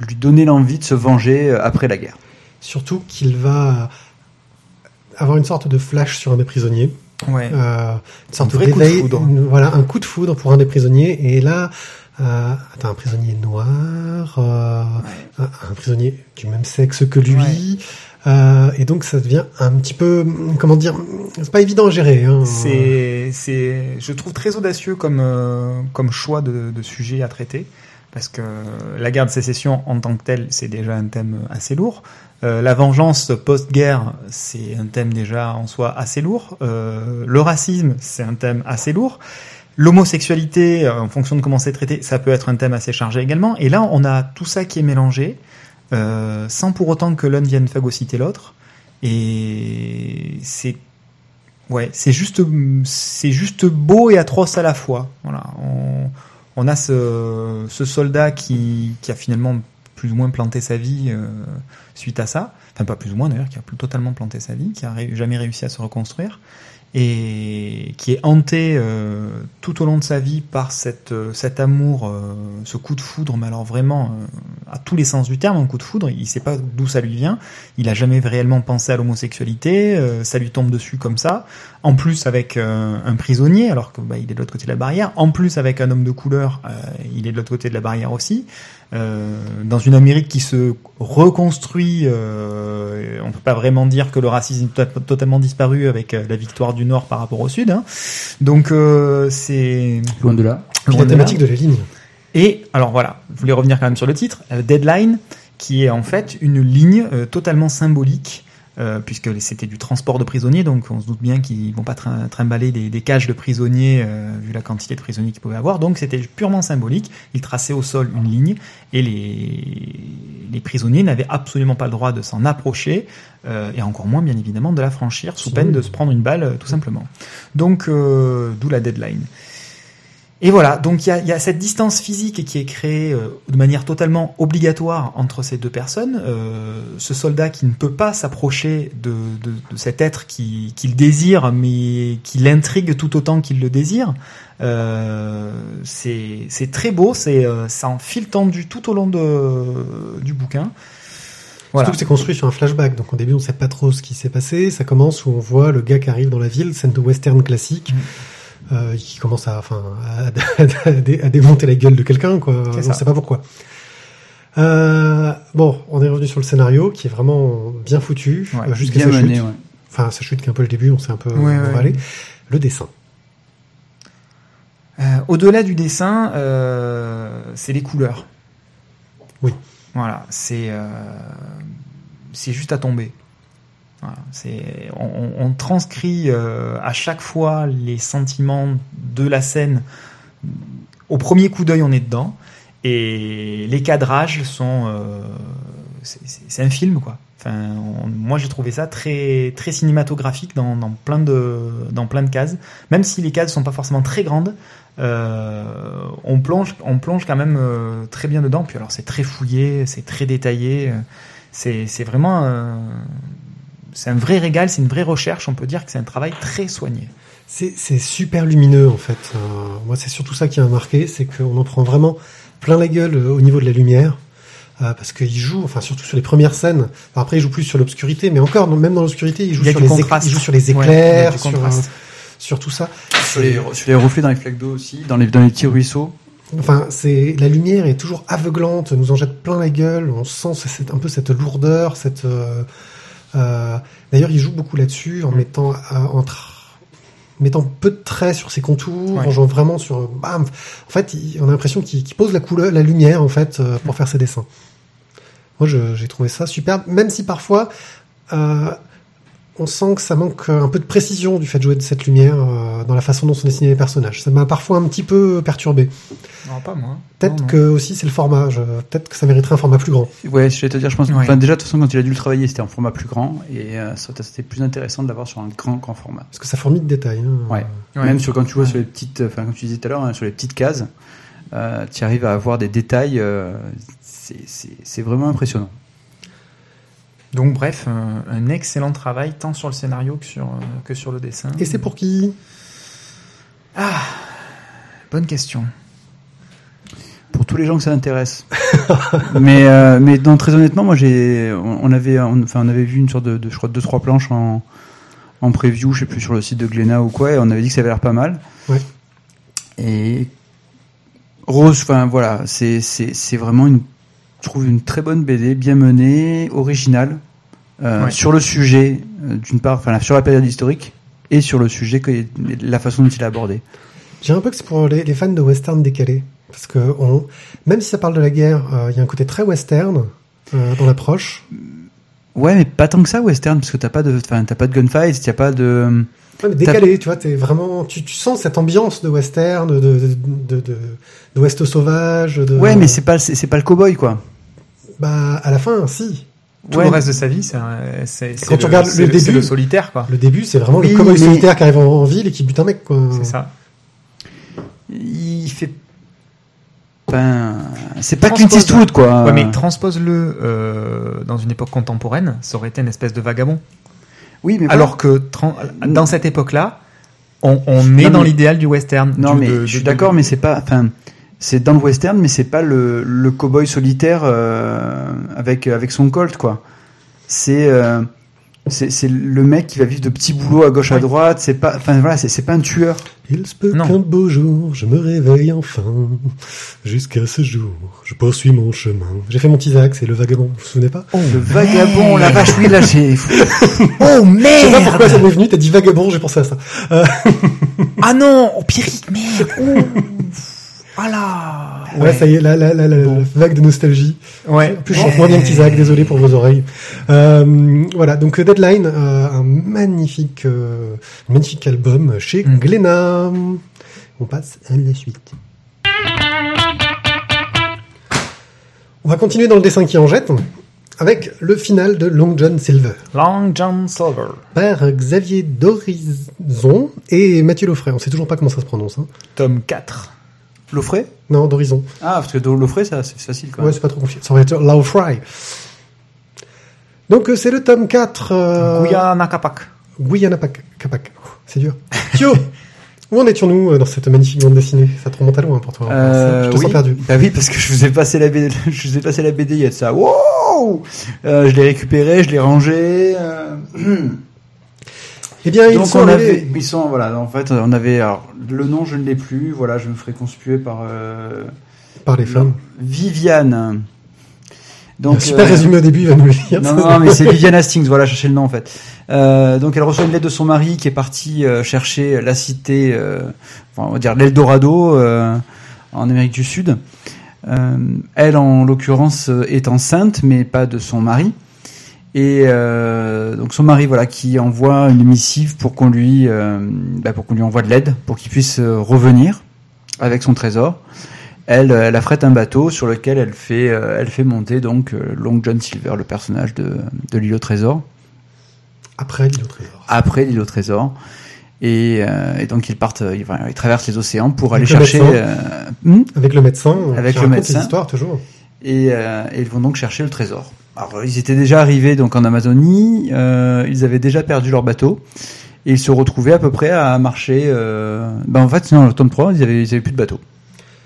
lui donner l'envie de se venger euh, après la guerre. Surtout qu'il va avoir une sorte de flash sur un des prisonniers. Ouais. Euh, une sorte Un vrai coup de foudre. voilà, un coup de foudre pour un des prisonniers. Et là, euh, attends, un prisonnier noir, euh, un prisonnier du même sexe que lui. Euh, et donc ça devient un petit peu, comment dire, c'est pas évident à gérer. Hein. C'est, c'est, je trouve très audacieux comme, euh, comme choix de, de sujet à traiter. Parce que la guerre de sécession en tant que telle, c'est déjà un thème assez lourd. Euh, la vengeance post-guerre, c'est un thème déjà en soi assez lourd. Euh, le racisme, c'est un thème assez lourd. L'homosexualité, en fonction de comment c'est traité, ça peut être un thème assez chargé également. Et là, on a tout ça qui est mélangé, euh, sans pour autant que l'un vienne phagocyter l'autre. Et c'est Ouais, c'est juste, c'est juste beau et atroce à la fois. Voilà, on, on a ce, ce soldat qui, qui a finalement plus ou moins planté sa vie euh, suite à ça. Enfin, pas plus ou moins d'ailleurs, qui a plus totalement planté sa vie, qui a jamais réussi à se reconstruire et qui est hanté euh, tout au long de sa vie par cette, euh, cet amour, euh, ce coup de foudre, mais alors vraiment euh, à tous les sens du terme, un coup de foudre. Il sait pas d'où ça lui vient. Il a jamais réellement pensé à l'homosexualité. euh, ça lui tombe dessus comme ça. En plus avec euh, un prisonnier, alors que bah, il est de l'autre côté de la barrière. En plus avec un homme de couleur, euh, il est de l'autre côté de la barrière aussi. Euh, dans une Amérique qui se reconstruit, euh, on peut pas vraiment dire que le racisme est to- totalement disparu avec la victoire du Nord par rapport au Sud. hein. Donc euh, c'est Loin de là. Loin la de thématique de la ligne. Et alors voilà, je voulais revenir quand même sur le titre, Deadline, qui est en fait une ligne euh, totalement symbolique, euh, puisque c'était du transport de prisonniers, donc on se doute bien qu'ils vont pas trim- trimballer des, des cages de prisonniers, euh, vu la quantité de prisonniers qu'ils pouvaient avoir, donc c'était purement symbolique. Ils traçaient au sol une ligne, et les, les prisonniers n'avaient absolument pas le droit de s'en approcher, euh, et encore moins bien évidemment de la franchir, sous peine de se prendre une balle, euh, tout simplement. Donc, d'où la deadline. Et voilà, donc il y y a cette distance physique qui est créée euh, de manière totalement obligatoire entre ces deux personnes. Euh, ce soldat qui ne peut pas s'approcher de, de, de cet être qui- qu'il désire, mais qui l'intrigue tout autant qu'il le désire. Euh, c'est très beau, c'est euh, ça en fil tendu tout au long de, du bouquin. Voilà. Surtout que c'est construit sur un flashback, donc au début on sait pas trop ce qui s'est passé. Ça commence où on voit le gars qui arrive dans la ville, scène de western classique, Mm. Euh, qui commence à, enfin, à, à dé- à démonter la gueule de quelqu'un, quoi. On ça. sait pas pourquoi. Euh, bon, on est revenu sur le scénario qui est vraiment bien foutu, Ouais, euh, jusqu'à sa mené, chute. ouais. Enfin, sa chute qui est un peu le début, on sait un peu Ouais, où on ouais. va aller. Le dessin. Euh, Au-delà du dessin, c'est les couleurs. Oui. Voilà, c'est c'est juste à tomber. C'est on, on transcrit euh, à chaque fois les sentiments de la scène. Au premier coup d'œil, on est dedans, et les cadrages sont euh, c'est- un film quoi. Enfin, on- moi j'ai trouvé ça très très cinématographique dans, dans plein de dans plein de cases. Même si les cases sont pas forcément très grandes, euh, on plonge on plonge quand même euh, très bien dedans. Puis alors c'est très fouillé, c'est très détaillé. euh, C'est c'est vraiment euh, c'est un vrai régal, c'est une vraie recherche. On peut dire que c'est un travail très soigné. C'est super lumineux en fait. Euh, moi, c'est surtout ça qui m'a marqué, c'est qu'on en prend vraiment plein la gueule euh, au niveau de la lumière. euh, parce qu'il joue, enfin surtout sur les premières scènes. Enfin, après, il joue plus sur l'obscurité, mais encore, même dans l'obscurité, il joue Il il joue sur les éclairs, sur, euh, tout ça. Sur les, sur les reflets dans les flaques d'eau aussi, dans les, dans les petits ruisseaux. Enfin, c'est la lumière est toujours aveuglante, nous en jette plein la gueule. On sent un peu cette lourdeur, cette. euh, D'ailleurs, il joue beaucoup là-dessus en mettant euh, entre mettant peu de traits sur ses contours, Ouais. en jouant vraiment sur bam. En fait, on a l'impression qu'il pose la couleur, la lumière en fait euh, pour faire ses dessins. Moi, j'ai trouvé ça superbe, même si parfois euh, on sent que ça manque un peu de précision du fait de jouer de cette lumière euh, dans la façon dont sont dessinés les personnages. Ça m'a parfois un petit peu perturbé. Non, pas moi. Peut-être que aussi c'est le format. Je- Peut-être que ça mériterait un format plus grand. Ouais, je vais te dire, je pense. Ouais. Enfin, déjà, de toute façon, quand il a dû le travailler, c'était en format plus grand, et euh, c'était plus intéressant de l'avoir sur un grand, grand format. Parce que ça fourmille de détails. hein. Ouais. Ouais. Même sur quand tu vois Ouais. sur les petites, enfin, comme tu disais tout à l'heure, hein, sur les petites cases, euh, tu arrives à avoir des détails. euh, c'est vraiment impressionnant. Donc bref, un, un excellent travail tant sur le scénario que sur, euh, que sur le dessin. Et c'est pour qui? Bonne question. Pour tous les gens que ça intéresse. mais, euh, mais non, très honnêtement, moi, j'ai, on, on avait, on, enfin, on avait vu une sorte de, de je crois, deux trois planches en, en preview, je sais plus sur le site de Glénat ou quoi, et on avait dit que ça avait l'air pas mal. Ouais. Et Rose, enfin voilà, c'est, c'est, c'est vraiment une, je trouve une très bonne BD, bien menée, originale, euh, Ouais. sur le sujet, euh, d'une part, enfin sur la période historique, et sur le sujet, que, la façon dont il est abordé. J'ai un peu que c'est pour les, les fans de western décalé. Parce que on, même si ça parle de la guerre, euh, il y a un côté très western euh, dans l'approche. Ouais, mais pas tant que ça, western, parce que t'as pas de, enfin, t'as pas de gunfight, t'as pas de, Ouais, mais décalé, tu vois, t'es vraiment, tu, tu sens cette ambiance de western, de, de, de, de, de Ouest sauvage. De, Ouais, mais c'est pas c'est pas le cowboy quoi. Bah, à la fin, si. Tout Ouais. le reste de sa vie, c'est Quand tu regardes le c'est début- c'est le solitaire, quoi. Le début, c'est vraiment Oui, le cowboy mais- solitaire qui arrive en, en ville et qui bute un mec, quoi. C'est ça. Il fait ben c'est pas Clint Eastwood quoi. Ouais, mais transpose-le euh, dans une époque contemporaine, ça aurait été une espèce de vagabond. Oui, mais Alors que dans cette époque-là, on, on est dans l'idéal du western. non du- mais de- je suis d'accord mais c'est pas enfin c'est dans le western mais c'est pas le le cowboy solitaire euh, avec avec son colt quoi. C'est euh, c'est c'est le mec qui va vivre de petits boulots à gauche à droite, c'est pas enfin voilà, c'est c'est pas un tueur. Il se peut qu'un beau jour, je me réveille enfin. Jusqu'à ce jour, je poursuis mon chemin. J'ai fait mon Tisac, c'est le vagabond, vous vous souvenez pas? Le vagabond, la vache oui là j'ai Oh Je sais pas merde. pourquoi ça m'est venu, t'as dit vagabond, j'ai pensé à ça. Euh, Ah non Oh Pierrick, merde. Oh Voilà ouais. ça y est, la, la, la, la, la vague de nostalgie. Ouais. En plus, je chante moins bien que désolé pour vos oreilles. Euh, voilà, donc euh, Deadline, euh, un magnifique, euh, magnifique album chez Mm. Glénat. On passe à la suite. On va continuer dans le dessin qui en jette avec le final de Long John Silver Long John Silver. par Xavier Dorizon et Mathieu Loffray. On sait toujours pas comment ça se prononce. Hein. Tome 4. L'offray Non, d'Horizon. Ah parce que l'offray ça c'est facile quoi. Ouais, c'est pas trop compliqué. Ça aurait été Loffray. Donc euh, c'est le tome 4. Euh... Guyana Capac. Guyana Pac- Capac. C'est dur. Kyo Où en étions-nous euh, dans cette magnifique bande dessinée? Ça te remonte à loin pour toi. Euh, je te oui. sens perdu. Bah oui, parce que je vous ai passé la BD, je vous ai passé la BD il y a de ça. Wow euh, je l'ai récupéré, je l'ai rangé. euh, Eh bien, ils Donc sont on avait, ils sont voilà. En fait, on avait alors le nom, je ne l'ai plus. Voilà, je me ferai conspuer par euh, par les femmes. Viviane. Donc, super euh, résumé au début, il va nous le dire. Non, non, non, mais c'est Viviane Hastings, voilà, chercher le nom en fait. Euh, donc elle reçoit une lettre de son mari qui est parti euh, chercher la cité, euh, enfin, on va dire l'Eldorado euh, en Amérique du Sud. Euh, elle, en l'occurrence, est enceinte, mais pas de son mari. Et euh, donc son mari, voilà, qui envoie une missive pour qu'on lui, euh, bah, pour qu'on lui envoie de l'aide, pour qu'il puisse euh, revenir avec son trésor. Elle, euh, elle affrète un bateau sur lequel elle fait, euh, elle fait monter donc Long John Silver, le personnage de, de l'île au trésor, Après l'île au trésor. après l'île au trésor. Et, euh, et donc ils partent, ils, traversent les océans pour aller Avec chercher. médecin. euh, hmm Avec le médecin. Avec le médecin. ses histoires toujours. et, euh, et ils vont donc chercher le trésor. Alors ils étaient déjà arrivés donc en Amazonie, euh, ils avaient déjà perdu leur bateau et ils se retrouvaient à peu près à marcher. Euh, ben en fait, non, le tome 3, ils avaient, ils avaient plus de bateau.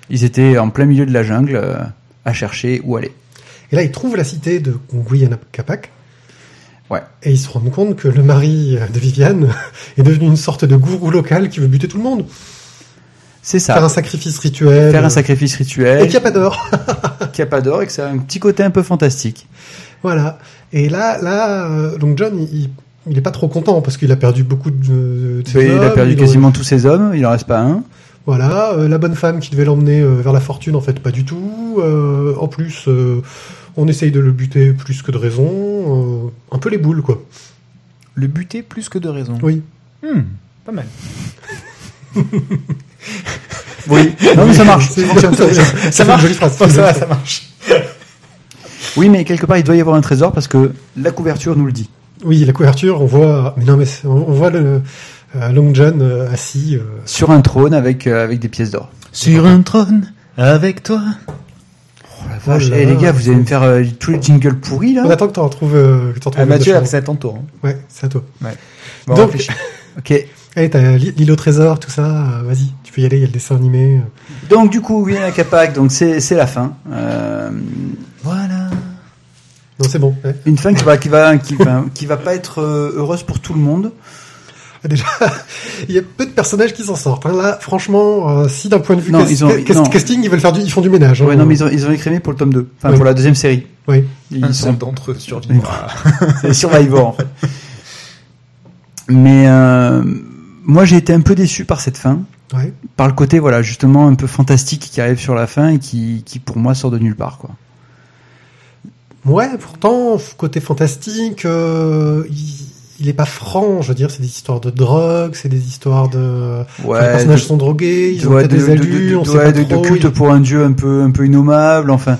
Ils étaient en plein milieu de la jungle euh, à chercher où aller. Et là, ils trouvent la cité de Guyana Capac. Ouais. Et ils se rendent compte que le mari de Viviane est devenu une sorte de gourou local qui veut buter tout le monde. C'est ça. Faire un sacrifice rituel. Faire un sacrifice rituel, Et qu'il n'y a pas d'or. qu'il n'y a pas d'or et que ça a un petit côté un peu fantastique. Voilà. Et là, là, euh, donc John, il, il- est pas trop content parce qu'il a perdu beaucoup de, de ses il a perdu il quasiment tous ses hommes, il en reste pas un. Voilà, euh, la bonne femme qui devait l'emmener euh, vers la fortune, en fait, pas du tout. Euh, en plus, euh, on essaye de le buter plus que de raison. euh, un peu les boules, quoi. Le buter plus que de raison. Oui. Hmm, pas mal. Oui, non mais ça marche. Ça fonctionne, ça fonctionne. Ça marche. Phrase. ça va, ça marche. Oui, mais quelque part il doit y avoir un trésor parce que la couverture nous le dit. Oui, la couverture, on voit. Mais non, mais on, voit le euh, Long John euh, assis. euh, Sur un trône avec euh, avec des pièces d'or. Sur un trône, avec toi. Vache, Oh là eh, les gars, vous allez me faire euh, tous les jingles pourris là On attend que tu en retrouves. Euh, que retrouves Ah, Mathieu, après méchant. c'est ton tour. hein. Ouais, c'est à toi. Bon, Donc-. Ok. Allez, t'as l'île au trésor, tout ça. euh, Vas-y, peux y aller. Il y a le dessin animé. euh. Donc du coup, Guyana Capac, donc c'est c'est la fin. Euh, Voilà. Non, c'est bon. ouais. une fin qui va qui va qui va qui va pas être euh, heureuse pour tout le monde. Ah, Déjà, il y a peu de personnages qui s'en sortent. hein. Là, franchement, euh, si d'un point de vue Non, cas- ils ont- ca- non. casting, ils veulent faire du, ils font du ménage. hein. Ouais, non, mais ils ont ils ont écrémé pour le tome 2, enfin Oui. pour la deuxième série. Oui. Ils Un sont d'entre eux survivra. c'est Survivor en fait. Mais euh, moi j'ai été un peu déçu par cette fin, Ouais. par le côté voilà justement un peu fantastique qui arrive sur la fin et qui qui pour moi sort de nulle part quoi. Ouais, pourtant, côté fantastique, euh, il, il est pas franc. Je veux dire, c'est des histoires de drogue, c'est des histoires de. Ouais. les personnages de- sont drogués, ils ouais, ont peut-être de, des de- allures, de- on de- sait ouais, pas de- de trop. culte il- pour un dieu un peu un peu innommable enfin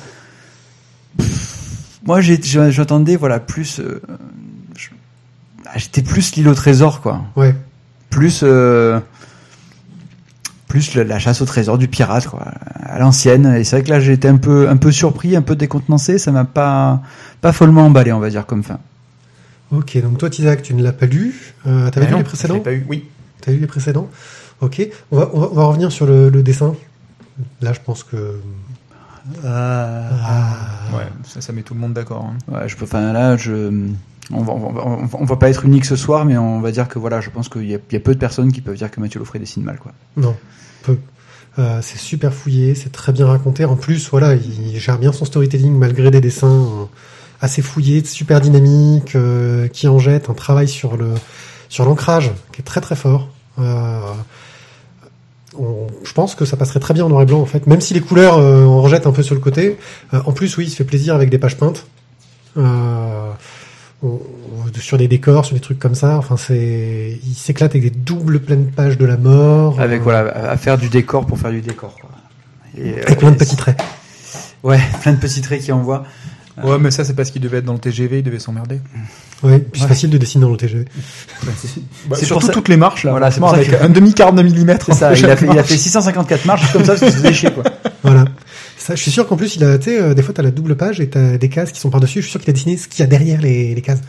Pff, moi j'attendais voilà plus euh, ah, j'étais plus l'île au trésor quoi Ouais. plus euh, plus le- la chasse au trésor du pirate quoi à l'ancienne et c'est vrai que là j'ai été un peu un peu surpris un peu décontenancé ça m'a pas pas follement emballé on va dire comme fin Ok, donc toi, Isaac, tu ne l'as pas lu. Euh, T'avais Ah lu non, les je précédents l'ai pas eu. Oui. T'as lu les précédents Ok. On va, on va, on va revenir sur le, le dessin. Là, je pense que. Ah. Ouais, ça, ça met tout le monde d'accord. hein. ouais je peux enfin là je on va, on, va, on va- on pas être unique ce soir mais on va dire que voilà je pense qu'il y, a- peu de personnes qui peuvent dire que Mathieu Loffray dessine mal quoi Non, peu. Euh, c'est super fouillé, c'est très bien raconté. En plus, voilà, il gère bien son storytelling malgré des dessins euh, assez fouillés, super dynamiques, euh, qui en jettent un travail sur le sur l'ancrage qui est très très fort. Euh, on- je pense que ça passerait très bien en noir et blanc en fait, même si les couleurs euh, en rejettent un peu sur le côté. Euh, en plus, oui, il se fait plaisir avec des pages peintes. Euh, on- on- sur des décors, sur des trucs comme ça. Enfin, c'est, il s'éclate avec des doubles pleines pages de la mort. avec Euh, voilà à faire du décor pour faire du décor quoi et, Avec plein de petits traits. ouais plein de petits traits qui envoient Ouais, mais ça, c'est parce qu'il devait être dans le TGV, il devait s'emmerder. Ouais, puis c'est Ouais. facile de dessiner dans le TGV. Bah, C'est surtout pour ça- toutes les marches, là. Voilà, c'est franchement, pour ça avec que- un demi-quart de millimètre. c'est ça il a fait il a fait 654 marches comme ça parce que quoi. Ça, je suis sûr qu'en plus, il a, tu sais, euh, des fois, t'as la double page et t'as des cases qui sont par-dessus. Je suis sûr qu'il a dessiné ce qu'il y a derrière les, les cases.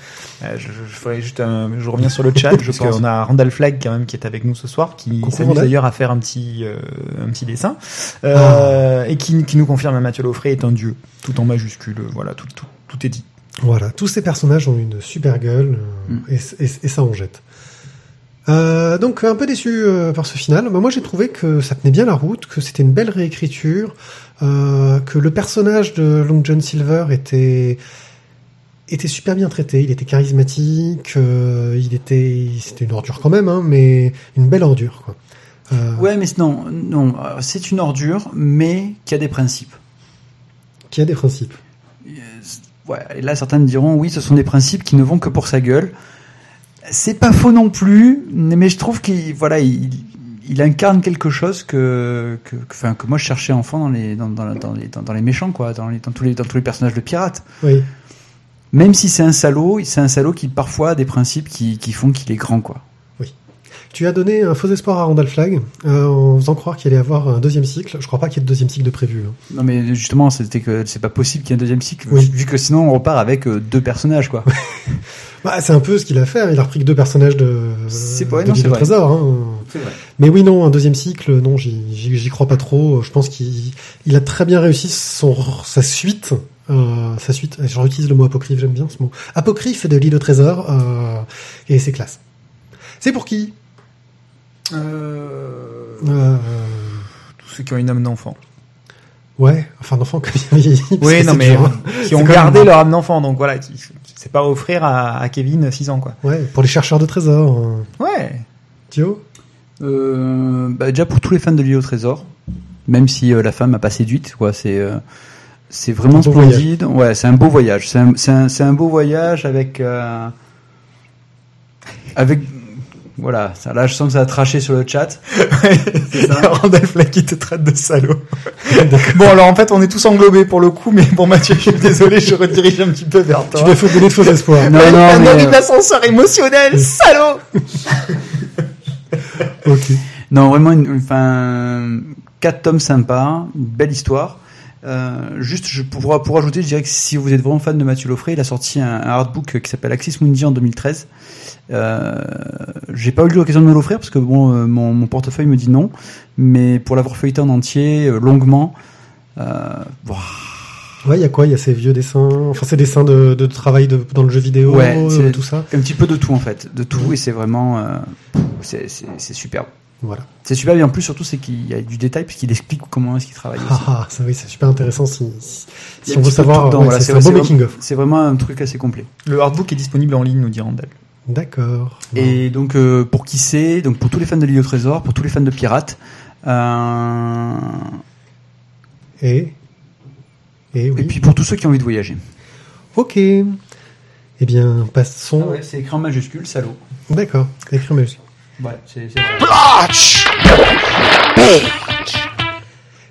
Euh, je, je ferai juste un, je reviens sur le chat Je pense. qu'on a Randall Flagg quand même qui est avec nous ce soir, qui s'amuse d'ailleurs à faire un petit, euh, un petit dessin, euh, et qui, qui nous confirme que Mathieu Loffray est un dieu, tout en majuscule. Voilà, tout, tout, tout est dit. Voilà. Tous ces personnages ont une super gueule, euh, Mm. et, et- et ça en jette. Euh, donc, un peu déçu euh, par ce final. Bah, moi, j'ai trouvé que ça tenait bien la route, que c'était une belle réécriture, euh, que le personnage de Long John Silver était était super bien traité, il était charismatique, euh, il était, c'était une ordure quand même, hein, mais une belle ordure. Quoi. Euh, Ouais, mais non, non, euh, c'est une ordure, mais qui a des principes. Qui a des principes. ouais, et là certains me diront oui, ce sont des principes qui ne vont que pour sa gueule. C'est pas faux non plus, mais je trouve qu'il voilà, il, il incarne quelque chose que que, que- enfin, que moi je cherchais enfant dans les dans, dans, dans les dans, dans les méchants quoi, dans les dans tous les dans tous les personnages de pirates. Oui. Même si c'est un salaud, c'est un salaud qui parfois a des principes qui, qui font qu'il est grand quoi. Tu as donné un faux espoir à Randall Flagg euh, en faisant croire qu'il allait avoir un deuxième cycle. Je crois pas qu'il y ait de deuxième cycle de prévu. hein. Non mais justement c'était que c'est pas possible qu'il y ait un deuxième cycle Oui. vu que sinon on repart avec euh, deux personnages quoi. Bah, c'est un peu ce qu'il a fait. Il a repris que deux personnages de, C'est pas- de non, vrai. trésor. Hein. Vrai. Mais oui, non, un deuxième cycle, non, j'y, crois pas trop. Je pense qu'il il a très bien réussi son, sa suite. Euh, sa suite, je réutilise le mot apocryphe, j'aime bien ce mot. Apocryphe de l'île au trésor, euh, et c'est classe. C'est pour qui? Euh, euh, tous ceux qui ont une âme d'enfant. Ouais, enfin d'enfant comme il vieillit. parce Oui, que non c'est mais dur, qui ont même- gardé leur âme d'enfant, donc voilà, c'est pas offrir à, à Kevin 6 ans quoi. Ouais, pour les chercheurs de trésors. hein. Ouais. Thio bah, déjà pour tous les fans de l'île au trésor, même si euh, la femme a pas séduite, quoi, c'est euh, c'est vraiment splendide. Ouais, c'est un beau voyage. C'est un, c'est un, beau voyage avec euh, avec voilà. Ça, là, je sens que ça a traché sur le chat. Randall Flagg qui te traite de salaud. bon alors en fait on est tous englobés pour le coup, mais bon Mathieu, je suis désolé, je redirige un petit peu vers Tu toi. dois faut donner de faux espoirs. Non, non, un mais, euh, de l'ascenseur émotionnel, salaud ok. Non, vraiment, une, enfin, quatre tomes sympas, une belle histoire. Euh, juste, je pour, pour ajouter, je dirais que si vous êtes vraiment fan de Mathieu Loffray, il a sorti un, un artbook qui s'appelle Axis Mundi en 2013. Euh, j'ai pas eu l'occasion de me l'offrir parce que bon, euh, mon, mon portefeuille me dit non, mais pour l'avoir feuilleté en entier, euh, longuement, euh, Ouais, il y a quoi? Il y a ces vieux dessins, enfin ces dessins de, de travail de, dans le jeu vidéo, Ouais, euh, c'est- tout ça? un petit peu de tout en fait, de tout, et c'est vraiment, euh, c'est superbe. Voilà. C'est superbe et en plus surtout c'est qu'il y a du détail puisqu'il explique comment est-ce qu'il travaille aussi. Ah, ah, ça oui, c'est super intéressant si, on veut savoir. ouais, voilà, c'est un beau making of. C'est vraiment un truc assez complet. Le hardbook est disponible en ligne, nous dit Randall. D'accord. Et donc euh, pour qui c'est, donc pour tous les fans de l'île au trésor, pour tous les fans de pirates, euh, Et? Et oui. et puis pour tous ceux qui ont envie de voyager. Ok. Eh bien, passons. Ah c'est écrit en majuscule, salaud. D'accord. Écrit en majuscule. Ouais, c'est vrai.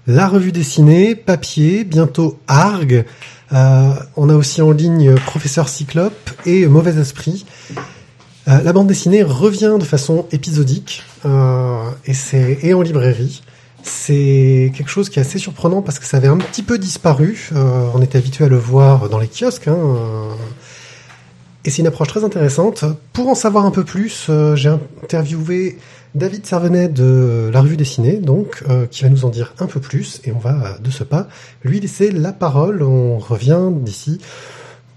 La revue dessinée, papier, bientôt Arg. Euh, on a aussi en ligne Professeur Cyclope et Mauvais Esprit. Euh, la bande dessinée revient de façon épisodique euh, et c'est et en librairie. C'est quelque chose qui est assez surprenant parce que ça avait un petit peu disparu. Euh, on était habitué à le voir dans les kiosques. Hein, euh, et c'est une approche très intéressante. Pour en savoir un peu plus, euh, j'ai interviewé David Servenet de la revue dessinée, donc, qui va nous en dire un peu plus. Et on va, de ce pas, lui laisser la parole. On revient d'ici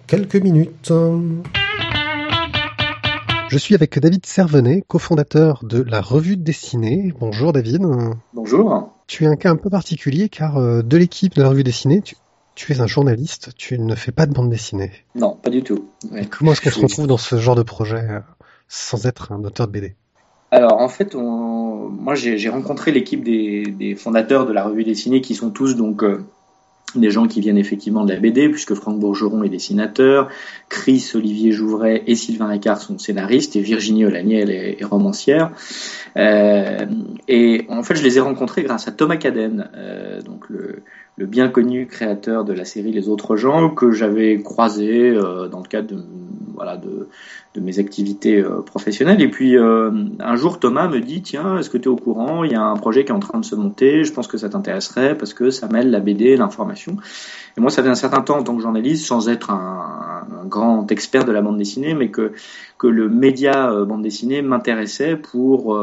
quelques minutes. Je suis avec David Servenet, cofondateur de la revue dessinée. Bonjour David. Bonjour. Tu es un cas un peu particulier car euh, de l'équipe de la revue dessinée, tu, tu es un journaliste, tu ne fais pas de bande dessinée. Non, pas du tout. Ouais. Comment est-ce qu'on se retrouve dans ce genre de projet euh, sans être un auteur de BD Alors en fait, on... moi j'ai j'ai rencontré l'équipe des, des fondateurs de la revue dessinée qui sont tous donc euh, des gens qui viennent effectivement de la BD, puisque Franck Bourgeron est dessinateur, Chris Olivier Jouvray et Sylvain Ricard sont scénaristes, et Virginie Olanier elle est, romancière. Euh, et en fait, je les ai rencontrés grâce à Thomas Caden, euh, donc le, le bien connu créateur de la série Les Autres gens, que j'avais croisé euh, dans le cadre de, voilà, de, de mes activités euh, professionnelles. Et puis euh, un jour, Thomas me dit Tiens, est-ce que tu es au courant? Il y a un projet qui est en train de se monter. Je pense que ça t'intéresserait parce que ça mêle la BD l'information. Et moi, ça fait un certain temps en tant que journaliste, sans être un, grand expert de la bande dessinée, mais que que le média euh, bande dessinée m'intéressait pour,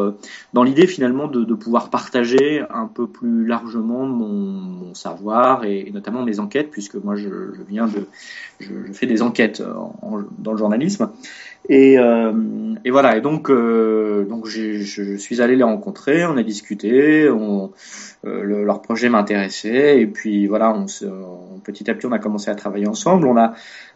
dans l'idée finalement de, de pouvoir partager un peu plus largement mon, mon savoir et, notamment mes enquêtes, puisque moi je, je viens de, je, fais des enquêtes en- dans le journalisme. Et, euh, et voilà. Et donc, euh, donc je suis allé les rencontrer, on a discuté, on, euh, le- leur projet m'intéressait, et puis voilà, on on- petit à petit, on a commencé à travailler ensemble. On a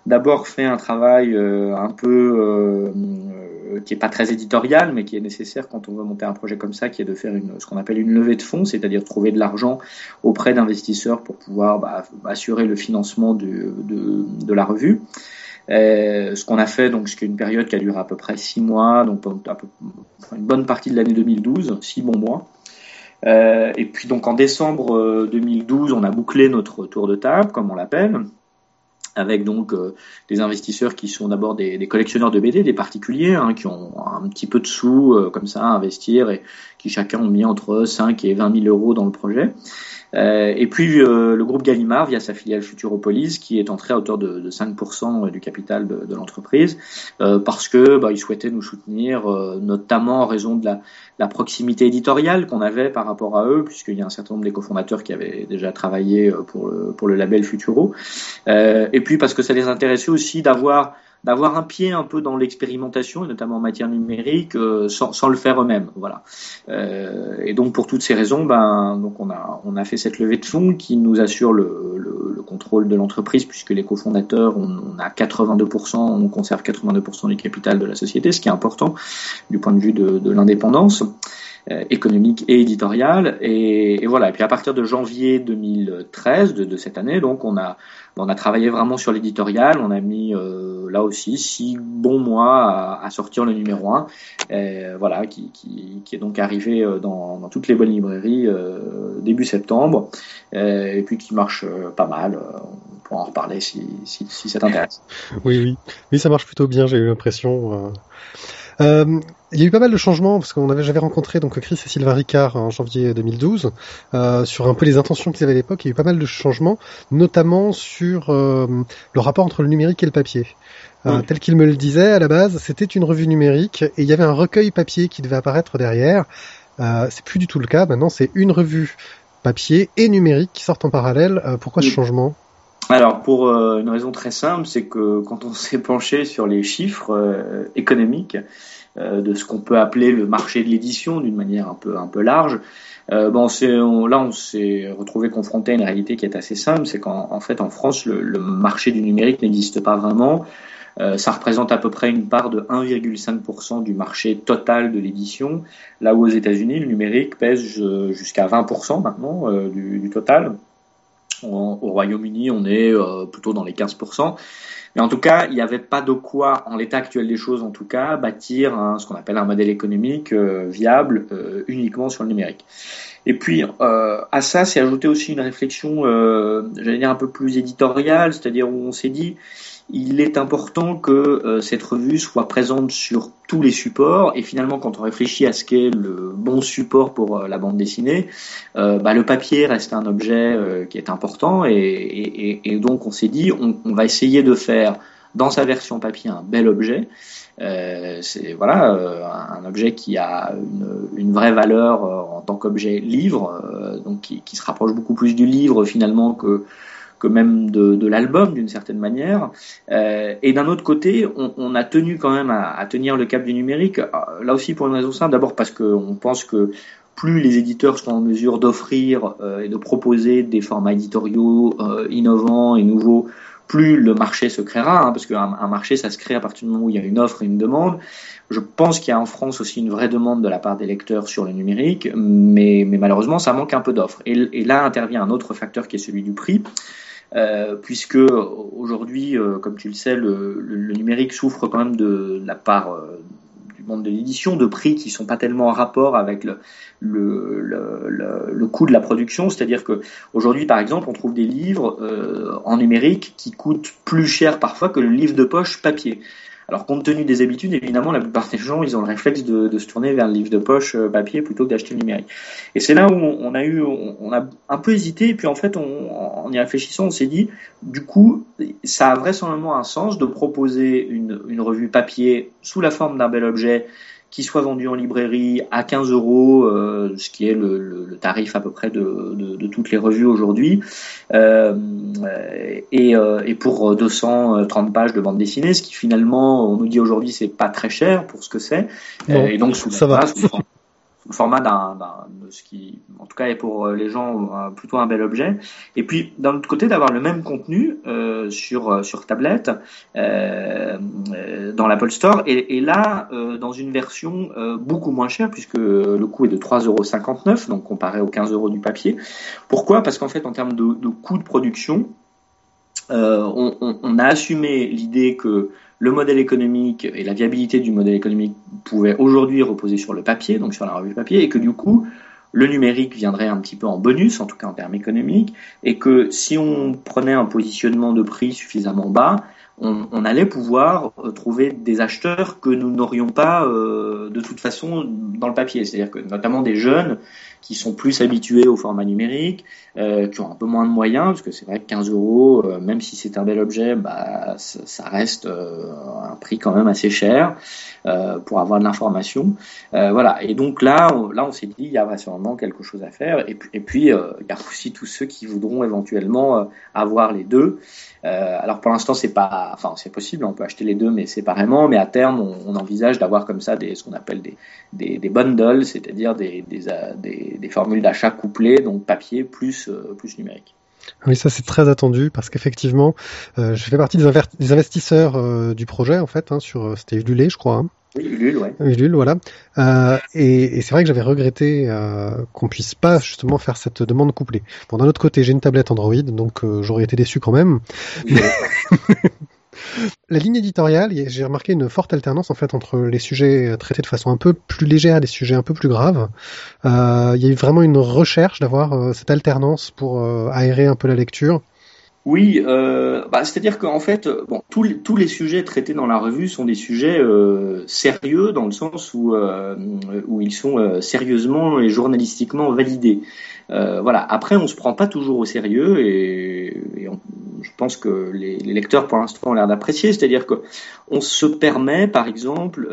d'abord fait un travail euh, un peu euh, qui est pas très éditorial, mais qui est nécessaire quand on veut monter un projet comme ça, qui est de faire une, ce qu'on appelle une levée de fonds, c'est-à-dire trouver de l'argent auprès d'investisseurs pour pouvoir bah, assurer le financement de, de, de la revue. Euh, ce qu'on a fait, donc, c'est une période qui a duré à peu près six mois, donc une bonne partie de l'année 2012, six bons mois. Euh, et puis donc en décembre 2012, on a bouclé notre tour de table, comme on l'appelle, avec donc euh, des investisseurs qui sont d'abord des, des, collectionneurs de BD, des particuliers, hein, qui ont un petit peu de sous euh, comme ça à investir et qui chacun ont mis entre 5 et 20 000 euros dans le projet. Euh, et puis euh, le groupe Gallimard, via sa filiale Futuropolis, qui est entré à hauteur de, de 5% du capital de, de l'entreprise, euh, parce que bah, ils souhaitaient nous soutenir, notamment en raison de la, la proximité éditoriale qu'on avait par rapport à eux, puisqu'il y a un certain nombre des cofondateurs qui avaient déjà travaillé pour le, pour le label Futuro, et puis parce que ça les intéressait aussi d'avoir d'avoir un pied un peu dans l'expérimentation et notamment en matière numérique euh, sans, sans, le faire eux-mêmes voilà euh, et donc pour toutes ces raisons ben donc on a on a fait cette levée de fonds qui nous assure le, le, le contrôle de l'entreprise puisque les cofondateurs on, on, a 82% on conserve 82% du capital de la société ce qui est important du point de vue de, de l'indépendance euh, économique et éditoriale et, et, voilà et puis à partir de janvier 2013 de, de cette année donc on a on a travaillé vraiment sur l'éditorial. On a mis euh, là aussi six bons mois à, sortir le numéro 1, euh, voilà, qui, est donc arrivé euh, dans, toutes les bonnes librairies euh, début septembre, et puis qui marche pas mal. On pourra en reparler si, si, ça t'intéresse. Oui, oui, oui, ça marche plutôt bien. J'ai eu l'impression. Il y a eu pas mal de changements parce qu'on avait j'avais rencontré donc Chris et Sylvain Ricard en janvier 2012 euh, sur un peu les intentions qu'ils avaient à l'époque. Il y a eu pas mal de changements, notamment sur euh, le rapport entre le numérique et le papier. Euh, oui. Tel qu'il me le disait à la base, c'était une revue numérique et il y avait un recueil papier qui devait apparaître derrière. Euh, c'est plus du tout le cas. Maintenant, c'est une revue papier et numérique qui sortent en parallèle. Euh, pourquoi oui. ce changement? Alors pour une raison très simple, c'est que quand on s'est penché sur les chiffres euh, économiques de ce qu'on peut appeler le marché de l'édition d'une manière un peu un peu large, bon on, là on s'est retrouvé confronté à une réalité qui est assez simple, c'est qu'en en fait en France le, le marché du numérique n'existe pas vraiment. ça représente à peu près une part de 1,5% du marché total de l'édition, là où aux États-Unis le numérique pèse jusqu'à 20% maintenant du, du total. Au, Royaume-Uni, on est euh, plutôt dans les 15%. Mais en tout cas, il n'y avait pas de quoi, en l'état actuel des choses en tout cas, bâtir un, ce qu'on appelle un modèle économique euh, viable euh, uniquement sur le numérique. Et puis euh, à ça, c'est ajouté aussi une réflexion, j'allais dire un peu plus éditoriale, c'est-à-dire où on s'est dit, il est important que euh, cette revue soit présente sur tous les supports. Et finalement, quand on réfléchit à ce qu'est le bon support pour euh, la bande dessinée, euh, bah, le papier reste un objet euh, qui est important. Et, et, et donc, on s'est dit, on, on, va essayer de faire dans sa version papier un bel objet. c'est voilà un objet qui a une, une vraie valeur en tant qu'objet livre, donc qui, qui, se rapproche beaucoup plus du livre finalement que que même de, de l'album d'une certaine manière. Euh, et d'un autre côté, on, on, a tenu quand même à, à, tenir le cap du numérique, euh, là aussi pour une raison simple. D'abord parce qu'on pense que plus les éditeurs sont en mesure d'offrir euh, et de proposer des formats éditoriaux euh, innovants et nouveaux, plus le marché se créera, hein, parce qu'un un marché, ça se crée à partir du moment où il y a une offre et une demande. Je pense qu'il y a en France aussi une vraie demande de la part des lecteurs sur le numérique, mais, mais malheureusement, ça manque un peu d'offres. Et, et, là intervient un autre facteur qui est celui du prix. Euh, puisque aujourd'hui, euh, comme tu le sais, le, numérique souffre quand même de, la part euh, du monde de l'édition de prix qui sont pas tellement en rapport avec le, le, coût de la production. C'est-à-dire que aujourd'hui, par exemple, on trouve des livres en numérique qui coûtent plus cher parfois que le livre de poche papier. Alors, compte tenu des habitudes, évidemment, la plupart des gens, ils ont le réflexe de, de se tourner vers le livre de poche euh, papier plutôt que d'acheter le numérique. Et c'est là où on a eu, on a un peu hésité, et puis en fait, on, en y réfléchissant, on s'est dit, du coup, ça a vraisemblablement un sens de proposer une, une revue papier sous la forme d'un bel objet qui soit vendu en librairie à 15 euros, euh, ce qui est le, le, le, tarif à peu près de, de, de toutes les revues aujourd'hui, euh, et, euh, et, pour 230 pages de bande dessinée, ce qui finalement, on nous dit aujourd'hui, c'est pas très cher pour ce que c'est, et donc sous ça va. Sous, le format d'un, de ce qui, en tout cas, est pour les gens plutôt un bel objet. Et puis, d'un autre côté, d'avoir le même contenu sur sur tablette dans l'Apple Store. Et, là, dans une version beaucoup moins chère, puisque le coût est de 3,59€, donc comparé aux 15 euros du papier. Pourquoi? Parce qu'en fait, en termes de, de coût de production, euh, on, on, on, a assumé l'idée que le modèle économique et la viabilité du modèle économique pouvaient aujourd'hui reposer sur le papier, donc sur la revue papier, et que du coup, le numérique viendrait un petit peu en bonus, en tout cas en termes économiques, et que si on prenait un positionnement de prix suffisamment bas, on, allait pouvoir euh, trouver des acheteurs que nous n'aurions pas euh, de toute façon dans le papier. C'est-à-dire que notamment des jeunes qui sont plus habitués au format numérique, euh, qui ont un peu moins de moyens, parce que c'est vrai que 15 euros, euh, même si c'est un bel objet, bah, ça reste euh, un prix quand même assez cher euh, pour avoir de l'information. voilà. Et donc là, on, là, on s'est dit, il y a sûrement quelque chose à faire. Et puis, et puis il y a aussi tous ceux qui voudront éventuellement avoir les deux. alors pour l'instant, c'est pas, enfin, c'est possible, on peut acheter les deux, mais séparément. Mais à terme, on, envisage d'avoir comme ça des, ce qu'on appelle des, des, des bundles, c'est-à-dire des, des des, formules d'achat couplées, donc papier plus, euh, plus numérique. Oui, ça c'est très attendu parce qu'effectivement, euh, je fais partie des, des investisseurs euh, du projet en fait, hein, sur c'était Ulule, je crois. Hein. Oui, Ulule, ouais. Ulule, voilà. Euh, et, et c'est vrai que j'avais regretté qu'on puisse pas justement faire cette demande couplée. Bon, d'un autre côté, j'ai une tablette Android, donc j'aurais été déçu quand même. Oui, La ligne éditoriale, j'ai remarqué une forte alternance en fait entre les sujets traités de façon un peu plus légère et des sujets un peu plus graves. Euh, il y a eu vraiment une recherche d'avoir euh, cette alternance pour euh, aérer un peu la lecture. Oui, bah, c'est-à-dire qu'en fait, tous les, les sujets traités dans la revue sont des sujets sérieux dans le sens où, où ils sont sérieusement et journalistiquement validés. voilà. Après, on se prend pas toujours au sérieux et, et on, je pense que les, lecteurs pour l'instant ont l'air d'apprécier, c'est-à-dire que on se permet, par exemple,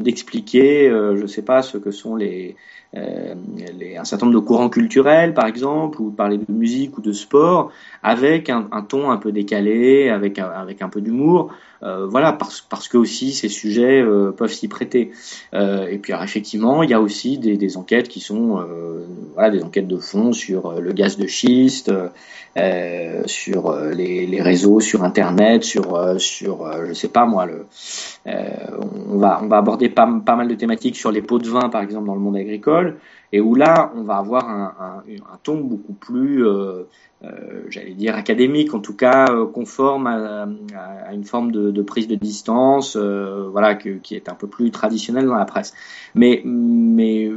d'expliquer, je sais pas, ce que sont les euh, les, un certain nombre de courants culturels, par exemple, ou parler de musique ou de sport, avec un, un ton un peu décalé, avec un, avec un peu d'humour. Euh, voilà, parce, parce que aussi ces sujets euh, peuvent s'y prêter. Euh, et puis alors, effectivement, il y a aussi des, des enquêtes qui sont euh, voilà, des enquêtes de fond sur le gaz de schiste, sur les, les, réseaux, sur Internet, sur, sur je sais pas moi, le, on, va, on va aborder pas, pas mal de thématiques sur les pots de vin, par exemple, dans le monde agricole, et où là, on va avoir un, un, un ton beaucoup plus euh, j'allais dire académique, en tout cas euh, conforme à, à, une forme de, de, prise de distance, euh, voilà, que, qui est un peu plus traditionnelle dans la presse. Mais, mais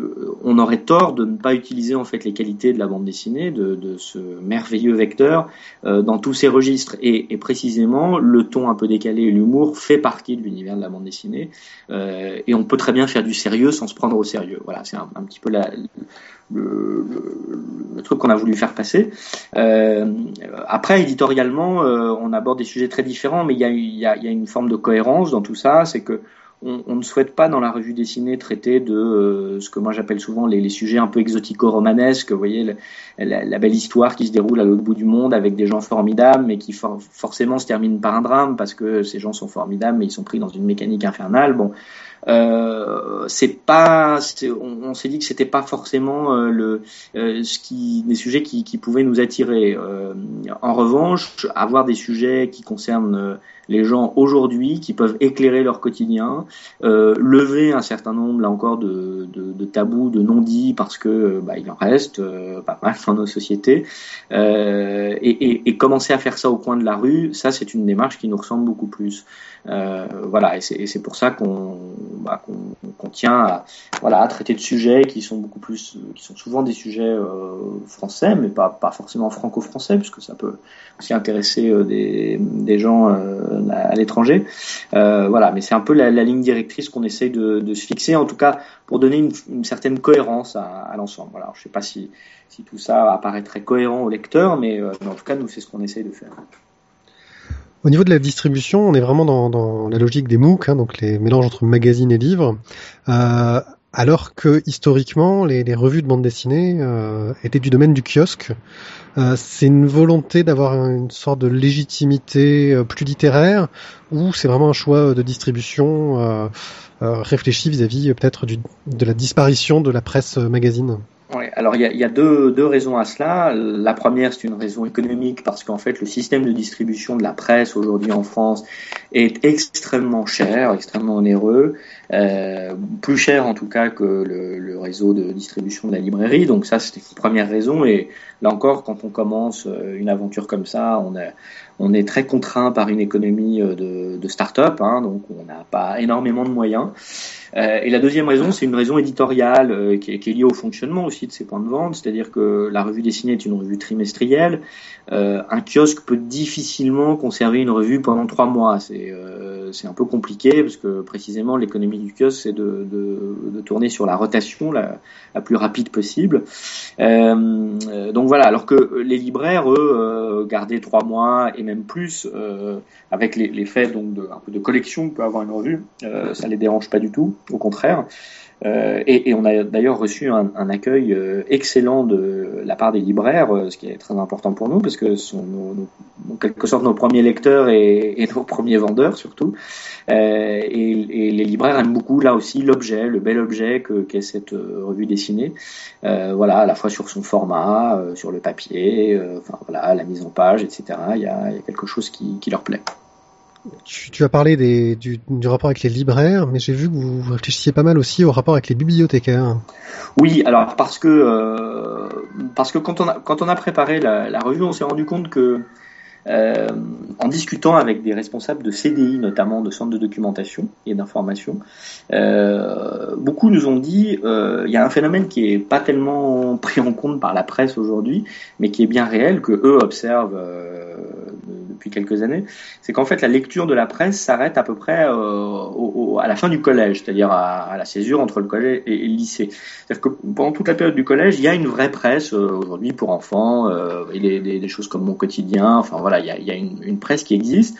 on aurait tort de ne pas utiliser en fait les qualités de la bande dessinée, de, de ce merveilleux vecteur, dans tous ces registres. Et, et, précisément, le ton un peu décalé et l'humour fait partie de l'univers de la bande dessinée. et on peut très bien faire du sérieux sans se prendre au sérieux. Voilà, c'est un, un, petit peu la, le, le, truc qu'on a voulu faire passer. Euh, après, éditorialement, euh, on aborde des sujets très différents, mais il y a, y, a, y a, une forme de cohérence dans tout ça. C'est que on, on, ne souhaite pas dans la revue dessinée traiter de euh, ce que moi j'appelle souvent les, les, sujets un peu exotico-romanesques. Vous voyez, la, la, belle histoire qui se déroule à l'autre bout du monde avec des gens formidables, mais qui for forcément se termine par un drame parce que ces gens sont formidables, mais ils sont pris dans une mécanique infernale. Bon. Euh, c'est pas, on, s'est dit que c'était pas forcément euh, le, euh, ce qui, des sujets qui, qui pouvaient nous attirer. Euh, en revanche, avoir des sujets qui concernent euh, les gens aujourd'hui, qui peuvent éclairer leur quotidien, lever un certain nombre, là encore, de, de, de tabous, de non-dits, parce que bah, il en reste pas mal dans nos sociétés, et, et, et, commencer à faire ça au coin de la rue, ça c'est une démarche qui nous ressemble beaucoup plus. voilà, et c'est pour ça qu'on bah, qu'on qu tient à, voilà, à traiter de sujets qui sont beaucoup plus, qui sont souvent des sujets euh, français, mais pas, pas forcément franco-français, puisque ça peut aussi intéresser euh, des, des gens euh, à, l'étranger. Euh, voilà, mais c'est un peu la, ligne directrice qu'on essaye de, de, se fixer, en tout cas pour donner une, une certaine cohérence à, à l'ensemble. Voilà, je sais pas si, si tout ça apparaît très cohérent au lecteur, mais, mais en tout cas, nous, c'est ce qu'on essaye de faire. Au niveau de la distribution, on est vraiment dans, dans la logique des MOOC, hein, donc les mélanges entre magazines et livres. Euh, alors que historiquement, les, revues de bande dessinée euh, étaient du domaine du kiosque. Euh, c'est une volonté d'avoir une sorte de légitimité euh, plus littéraire, ou c'est vraiment un choix de distribution réfléchi vis-à-vis peut-être de la disparition de la presse magazine. Alors il y a, deux, deux raisons à cela. La première, c'est une raison économique parce qu'en fait, le système de distribution de la presse aujourd'hui en France est extrêmement cher, extrêmement onéreux, euh, plus cher en tout cas que le, réseau de distribution de la librairie. Donc ça, c'était une première raison. Et là encore, quand on commence euh, une aventure comme ça, on est, très contraint par une économie euh, de, de start-up, hein, donc on n'a pas énormément de moyens. Euh, et la deuxième raison, c'est une raison éditoriale euh, qui, est, qui est liée au fonctionnement aussi de ces points de vente, c'est-à-dire que la revue dessinée est une revue trimestrielle. Euh, un kiosque peut difficilement conserver une revue pendant trois mois. C'est c'est un peu compliqué parce que précisément l'économie du kiosque, c'est de, de, de tourner sur la rotation la, la plus rapide possible. Euh, donc voilà, alors que les libraires, eux, garder trois mois et même plus, euh, avec les, les faits donc de, de collection que peut avoir une revue, euh, ça les dérange pas du tout, au contraire. Euh, et, on a d'ailleurs reçu un, accueil euh, excellent de la part des libraires, euh, ce qui est très important pour nous parce que ce sont en quelque sorte nos premiers lecteurs et, nos premiers vendeurs surtout. Et, les libraires aiment beaucoup là aussi l'objet, le bel objet que qu'est cette revue dessinée. Voilà, à la fois sur son format, sur le papier, enfin voilà, la mise en page, etc. Il y a, quelque chose qui leur plaît. Tu, as parlé du, rapport avec les libraires, mais j'ai vu que vous réfléchissiez pas mal aussi au rapport avec les bibliothécaires. Oui, alors parce que euh, parce que quand on a quand on a préparé la revue, on s'est rendu compte que euh, en discutant avec des responsables de CDI, notamment de centres de documentation et d'information, euh, beaucoup nous ont dit euh, y a un phénomène qui est pas tellement pris en compte par la presse aujourd'hui, mais qui est bien réel, que eux observent euh, depuis quelques années, c'est qu'en fait la lecture de la presse s'arrête à peu près à la fin du collège, c'est-à-dire à, la césure entre le collège et, le lycée. C'est-à-dire que pendant toute la période du collège, il y a une vraie presse aujourd'hui pour enfants, et des, choses comme Mon Quotidien, enfin voilà, il y a, une, presse qui existe.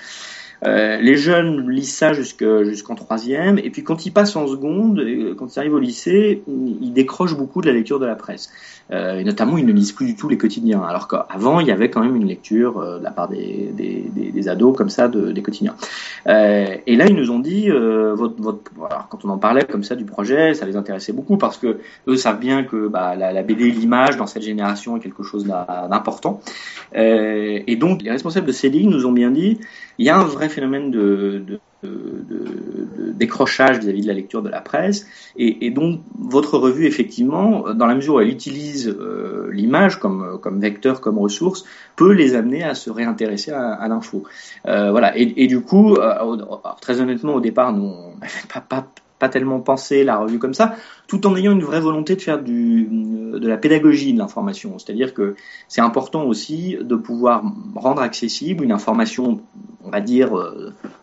Euh, les jeunes lisent ça jusqu'en troisième, et puis quand ils passent en seconde, quand ils arrivent au lycée, ils décrochent beaucoup de la lecture de la presse. Euh, et notamment, ils ne lisent plus du tout les quotidiens, alors qu'avant, il y avait quand même une lecture euh, de la part des, des, des, des ados comme ça de, des quotidiens. Euh, et là, ils nous ont dit, euh, votre, votre, alors, quand on en parlait comme ça du projet, ça les intéressait beaucoup parce que eux savent bien que bah, la, la BD, l'image dans cette génération est quelque chose d'important. Euh, et donc, les responsables de CDI nous ont bien dit, il y a un vrai phénomène de, de de, de, décrochage vis-à-vis -vis de la lecture de la presse. Et, et, donc, votre revue, effectivement, dans la mesure où elle utilise euh, l'image comme, comme vecteur, comme ressource, peut les amener à se réintéresser à, à l'info. Euh, voilà. Et, et, du coup, euh, très honnêtement, au départ, nous, on n'avait pas, pas, pas tellement pensé la revue comme ça, tout en ayant une vraie volonté de faire du, de la pédagogie de l'information. C'est-à-dire que c'est important aussi de pouvoir rendre accessible une information, on va dire,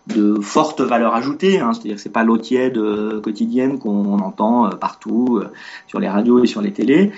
de forte valeur ajoutée. Hein, C'est-à-dire que c'est pas l'eau tiède quotidienne qu'on entend partout sur les radios et sur les télés,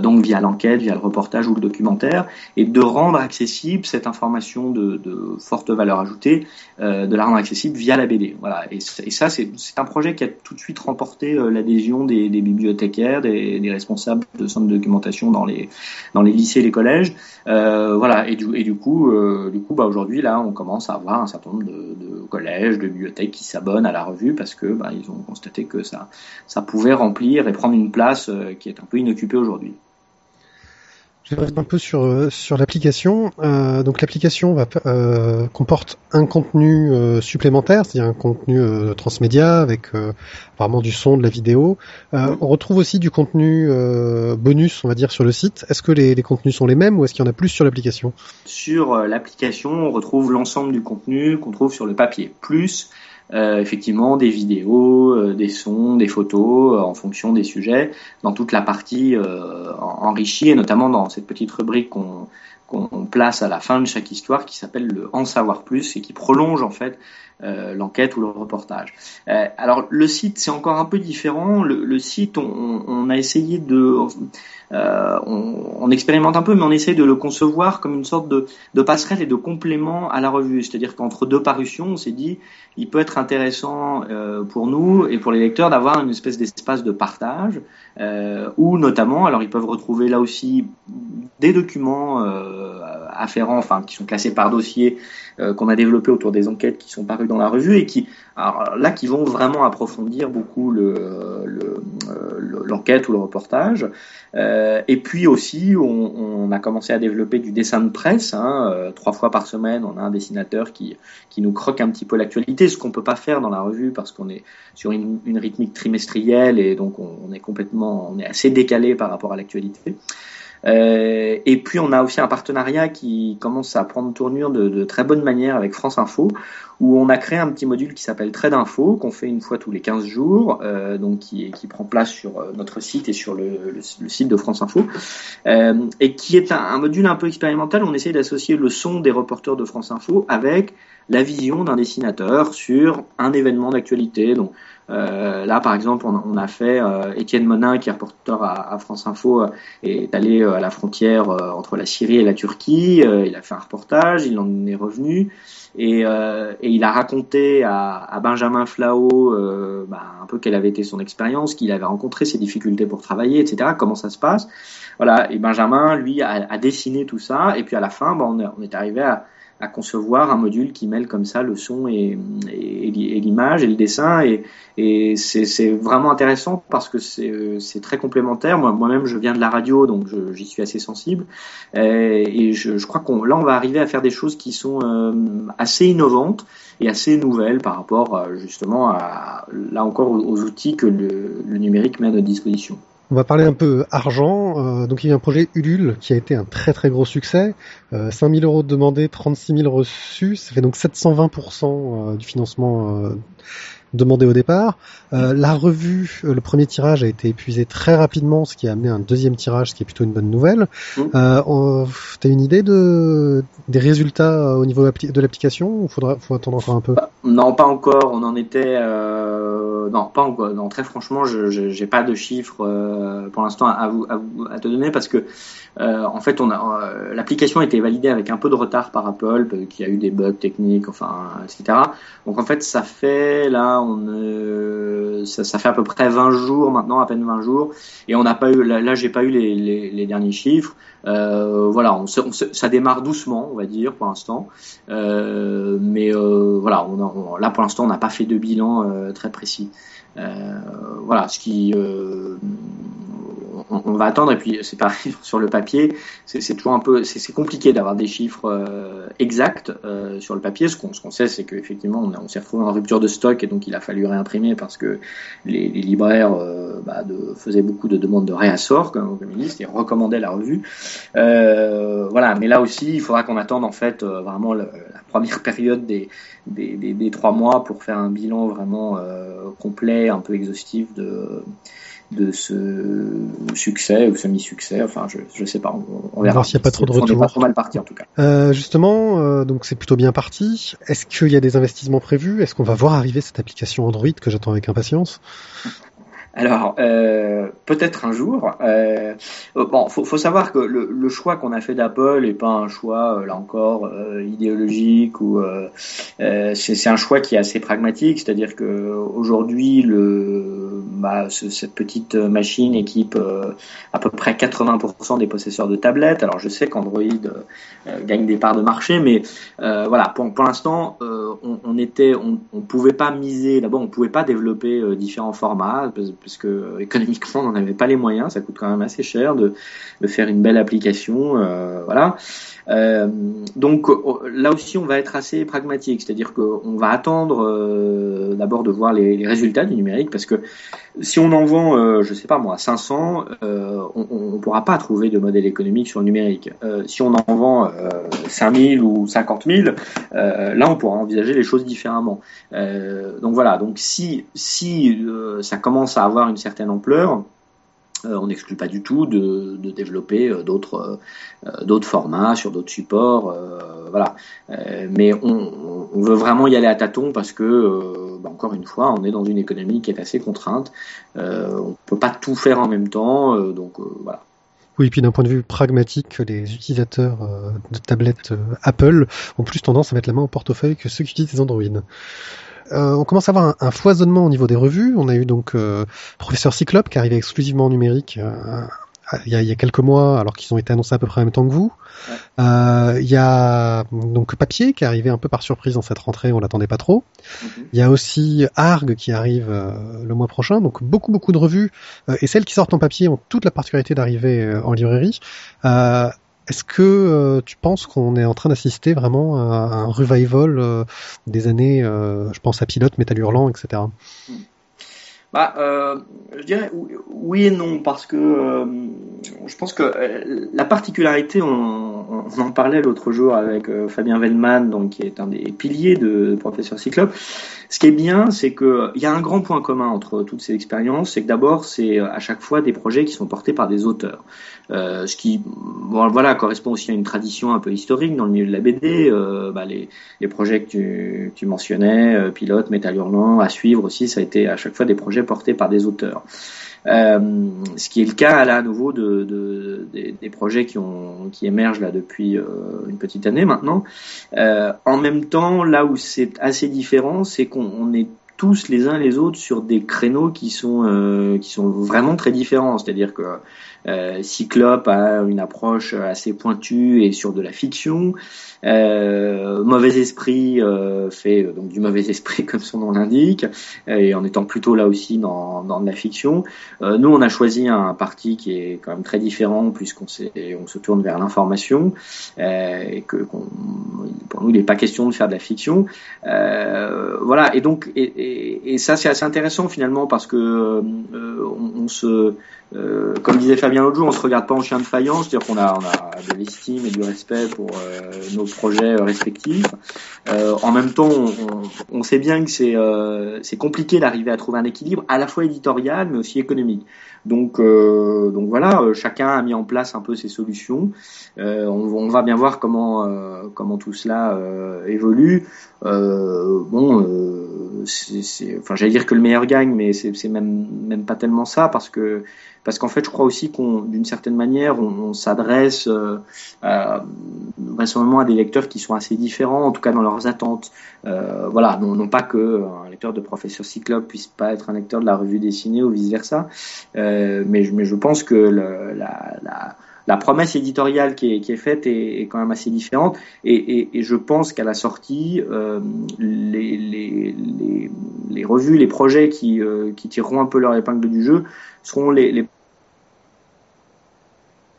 donc via l'enquête, via le reportage ou le documentaire, et de rendre accessible cette information de, forte valeur ajoutée, de la rendre accessible via la BD. Voilà. Et, ça, c'est un projet qui a tout de suite remporté l'adhésion des, bibliothécaires, des, des, responsables de centres de documentation dans les dans les lycées et les collèges. Euh, voilà. Et du, coup, euh, du coup, bah aujourd'hui là, on commence à avoir un certain nombre de, de collèges, de bibliothèques qui s'abonnent à la revue parce que bah, ils ont constaté que ça ça pouvait remplir et prendre une place euh, qui est un peu inoccupée aujourd'hui. Je vais revenir un peu sur sur l'application. Euh, donc l'application va euh, comporte un contenu euh, supplémentaire, c'est-à-dire un contenu euh, transmédia avec euh, apparemment du son, de la vidéo. Euh, on retrouve aussi du contenu bonus, on va dire, sur le site. Est-ce que les, les, contenus sont les mêmes ou est-ce qu'il y en a plus sur l'application? Sur l'application, on retrouve l'ensemble du contenu qu'on trouve sur le papier, plus euh, effectivement des vidéos, euh, des sons, des photos euh, en fonction des sujets dans toute la partie enrichie et notamment dans cette petite rubrique qu'on qu'on place à la fin de chaque histoire qui s'appelle le En savoir plus et qui prolonge en fait euh, l'enquête ou le reportage. Euh, alors le site c'est encore un peu différent. Le, site on, a essayé de euh, on, expérimente un peu, mais on essaye de le concevoir comme une sorte de, passerelle et de complément à la revue. C'est-à-dire qu'entre deux parutions, on s'est dit, il peut être intéressant pour nous et pour les lecteurs d'avoir une espèce d'espace de partage, où notamment, alors ils peuvent retrouver là aussi des documents afférents, enfin qui sont classés par dossier, qu'on a développés autour des enquêtes qui sont parues dans la revue et qui, alors là, qui vont vraiment approfondir beaucoup le, le, l'enquête ou le reportage. Euh, et puis aussi, on, on, a commencé à développer du dessin de presse. Hein, euh, trois fois par semaine, on a un dessinateur qui, qui nous croque un petit peu l'actualité, ce qu'on peut pas faire dans la revue parce qu'on est sur une, une, rythmique trimestrielle et donc on, on, est complètement, on est assez décalé par rapport à l'actualité. Euh, et puis on a aussi un partenariat qui commence à prendre tournure de, de, très bonne manière avec France Info, où on a créé un petit module qui s'appelle Trade Info, qu'on fait une fois tous les 15 jours, euh, donc qui, qui, prend place sur euh, notre site et sur le, le, site de France Info, euh, et qui est un, module un peu expérimental. On essaie d'associer le son des reporters de France Info avec la vision d'un dessinateur sur un événement d'actualité. Donc euh, là, par exemple, on, on a fait euh, Étienne Monin, qui est reporter à, à France Info, euh, est allé à la frontière entre la Syrie et la Turquie. il a fait un reportage, il en est revenu. Et, et il a raconté à, à Benjamin Flao bah, un peu quelle avait été son expérience, qu'il avait rencontré, ses difficultés pour travailler, etc., comment ça se passe. Voilà, et Benjamin, lui, a, a dessiné tout ça, et puis à la fin, bah, on, on est arrivé à, à concevoir un module qui mêle comme ça le son et, l'image et le dessin et, c'est vraiment intéressant parce que c'est très complémentaire. Moi, moi-même, je viens de la radio, donc j'y suis assez sensible. Et, et je, crois qu'on là, on va arriver à faire des choses qui sont euh, assez innovantes et assez nouvelles par rapport euh, justement à là encore aux, outils que le numérique met à notre disposition. On va parler un peu argent. Euh, donc il y a un projet Ulule qui a été un très très gros succès. Euh, 5000 euros demandés, 36 000 reçus. Ça fait donc 720% euh, du financement euh, demandé au départ. Euh, la revue, euh, le premier tirage a été épuisé très rapidement, ce qui a amené un deuxième tirage, ce qui est plutôt une bonne nouvelle. Mmh. Euh, T'as une idée de des résultats au niveau de l'application ou faudra faut attendre encore un peu? Non, pas encore. On en était euh... non, pas encore. Non, très franchement, je j'ai pas de chiffres pour l'instant à vous, à vous à te donner parce que en fait, on a l'application a été validée avec un peu de retard par Apple, qui a eu des bugs techniques, enfin, etc. Donc en fait, ça fait là, on euh, ça, ça, fait à peu près 20 jours maintenant, à peine 20 jours, et on n'a pas eu là, j'ai pas eu les, les, les, derniers chiffres. Euh, voilà, on, on, ça démarre doucement, on va dire pour l'instant, euh, mais voilà, on, a, on, là pour l'instant, on n'a pas fait de bilan très précis. Voilà, ce qui on, on, va attendre et puis c'est pareil sur le papier, c'est toujours un peu, c'est compliqué d'avoir des chiffres euh, exacts euh, sur le papier. Ce qu'on qu sait, c'est qu'effectivement on, on s'est retrouvé en rupture de stock et donc il a fallu réimprimer parce que les, les libraires euh, bah, de, faisaient beaucoup de demandes de réassort comme, comme ils et recommandaient la revue. Euh, voilà, mais là aussi il faudra qu'on attende en fait euh, vraiment première période des, des, des, des, trois mois pour faire un bilan vraiment euh, complet, un peu exhaustif de de ce succès ou semi-succès. Enfin, je, je sais pas. On, on verra. s'il n'y a pas trop de retour. On pas trop mal parti en tout cas. Euh, justement, euh, donc c'est plutôt bien parti. Est-ce qu'il y a des investissements prévus? Est-ce qu'on va voir arriver cette application Android que j'attends avec impatience? Alors, euh, peut-être un jour. Euh, bon, faut, savoir que le, choix qu'on a fait d'Apple n'est pas un choix, euh, là encore, euh, idéologique ou euh, c'est un choix qui est assez pragmatique, c'est-à-dire que aujourd'hui, bah, ce, cette petite machine équipe à peu près 80% des possesseurs de tablettes. Alors, je sais qu'Android gagne des parts de marché, mais voilà, pour, pour l'instant, on, on, était, on, on pouvait pas miser. D'abord, on pouvait pas développer différents formats parce que économiquement on n'en avait pas les moyens, ça coûte quand même assez cher de, de faire une belle application, euh, voilà. Euh, donc là aussi on va être assez pragmatique, c'est-à-dire qu'on va attendre euh, d'abord de voir les, les, résultats du numérique parce que si on en vend, euh, je sais pas moi, 500, euh, on ne pourra pas trouver de modèle économique sur le numérique. Euh, si on en vend 5000 ou 50 000, là on pourra envisager les choses différemment. donc voilà, donc si si ça commence à avoir une certaine ampleur, Euh, on n'exclut pas du tout de, développer euh, d'autres euh, d'autres formats sur d'autres supports, voilà. mais on, veut vraiment y aller à tâtons parce que, bah, encore une fois, on est dans une économie qui est assez contrainte. on peut pas tout faire en même temps, donc. Oui, et puis d'un point de vue pragmatique, les utilisateurs de tablettes Apple ont plus tendance à mettre la main au portefeuille que ceux qui utilisent Android. Euh, on commence à avoir un, foisonnement au niveau des revues. On a eu donc euh, Professeur Cyclope qui arrivait exclusivement en numérique euh, il, y a, quelques mois, alors qu'ils ont été annoncés à peu près en même temps que vous. Il y a donc Papier qui est arrivé un peu par surprise dans cette rentrée, on l'attendait pas trop. Mhm. Il y a aussi Arg qui arrive le mois prochain, donc beaucoup beaucoup de revues et celles qui sortent en papier ont toute la particularité d'arriver en librairie. Est-ce que euh, tu penses qu'on est en train d'assister vraiment à un revival euh, des années, euh, je pense à Pilote, Métal Hurlant, etc. Bah, je dirais oui et non parce que je pense que la particularité, on, en parlait l'autre jour avec Fabien Vellman, donc qui est un des piliers de Professeur Cyclope, ce qui est bien, c'est qu'il y a un grand point commun entre toutes ces expériences, c'est que d'abord, c'est à chaque fois des projets qui sont portés par des auteurs. Euh, ce qui bon, voilà, correspond aussi à une tradition un peu historique dans le milieu de la BD. Euh, bah, les, projets que tu, mentionnais, euh, Pilote, Métal Hurlant, à suivre aussi, ça a été à chaque fois des projets portés par des auteurs. Euh, ce qui est le cas là à nouveau de, de, des, projets qui, ont, qui émergent là depuis euh, une petite année maintenant. Euh, en même temps, là où c'est assez différent, c'est qu'on est tous les uns les autres sur des créneaux qui sont euh, qui sont vraiment très différents. C'est-à-dire que Cyclope a une approche assez pointue et sur de la fiction. Euh, mauvais esprit euh, fait euh, donc du mauvais esprit comme son nom l'indique, et en étant plutôt là aussi dans, dans de la fiction. nous, on a choisi un parti qui est quand même très différent puisqu'on on se tourne vers l'information et que pour nous, il n'est pas question de faire de la fiction. voilà, et donc et, et, ça c'est assez intéressant finalement parce que on, on se euh, comme disait Fabien jour, on se regarde pas en chien de faïence, c'est-à-dire qu'on a, de l'estime et du respect pour euh, nos projets respectifs. Euh, en même temps, on, sait bien que c'est euh, compliqué d'arriver à trouver un équilibre à la fois éditorial mais aussi économique. Donc, voilà, chacun a mis en place un peu ses solutions. On, va bien voir comment tout cela évolue. Bon, c'est, enfin, j'allais dire que le meilleur gagne, mais c'est même même pas tellement ça parce que parce qu'en fait, je crois aussi qu'on, d'une certaine manière, on, s'adresse euh, à, à des lecteurs qui sont assez différents, en tout cas dans leurs attentes. Euh, voilà, non, pas que un lecteur de Professeur Cyclope puisse pas être un lecteur de la revue dessinée ou vice versa, euh, mais, mais, je pense que le, la, la la promesse éditoriale qui est, qui est faite est, est, quand même assez différente. Et, et, et je pense qu'à la sortie, euh, les, les, les, les, revues, les projets qui, euh, qui tireront un peu leur épingle du jeu seront les,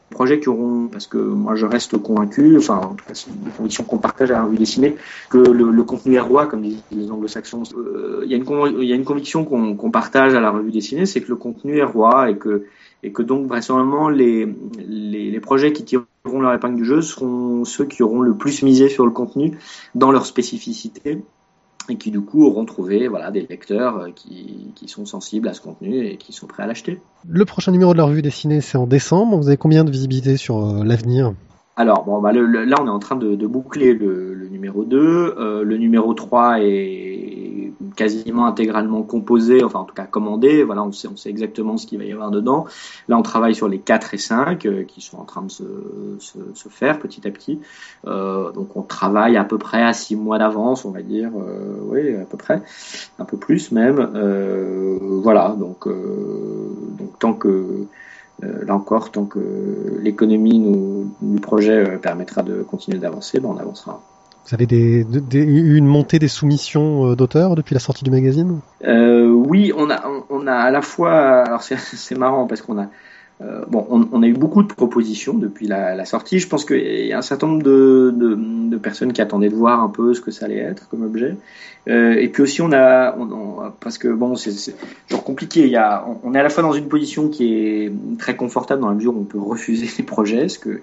projets qui auront, parce que moi je reste convaincu, enfin en tout cas c'est une conviction qu'on partage à la revue dessinée, que le, le contenu est roi, comme disent les anglo-saxons. Euh, il y, y, a une conviction qu'on partage à la revue dessinée, c'est que le contenu est roi et que, et que donc vraisemblablement les, les, les projets qui tireront leur épingle du jeu seront ceux qui auront le plus misé sur le contenu dans leur spécificité et qui du coup auront trouvé voilà, des lecteurs euh, qui, qui sont sensibles à ce contenu et qui sont prêts à l'acheter. Le prochain numéro de la revue dessinée, c'est en décembre. Vous avez combien de visibilité sur euh, l'avenir? Alors, bon, bah, là, on est en train de, de boucler le, le, numéro 2. Euh, le numéro 3 est quasiment intégralement composé, enfin en tout cas commandé. Voilà, on sait, on sait exactement ce qu'il va y avoir dedans. Là, on travaille sur les 4 et 5 euh, qui sont en train de se, se, faire petit à petit. Euh, donc, on travaille à peu près à 6 mois d'avance, on va dire. Euh, oui, à peu près. Un peu plus même. Voilà, donc, donc tant que là encore, tant que l'économie du projet permettra de continuer d'avancer, ben on avancera. Vous avez des, eu une montée des soumissions euh, d'auteurs depuis la sortie du magazine euh, Oui, on a, on a à la fois. Alors c'est marrant parce qu'on a, euh, bon, on, on, a eu beaucoup de propositions depuis la, la sortie. Je pense qu'il y a un certain nombre de, de, de, personnes qui attendaient de voir un peu ce que ça allait être comme objet. Euh, et puis aussi, on a, on, parce que bon, c'est toujours compliqué. Il y a, on, est à la fois dans une position qui est très confortable dans la mesure où on peut refuser les projets, ce que,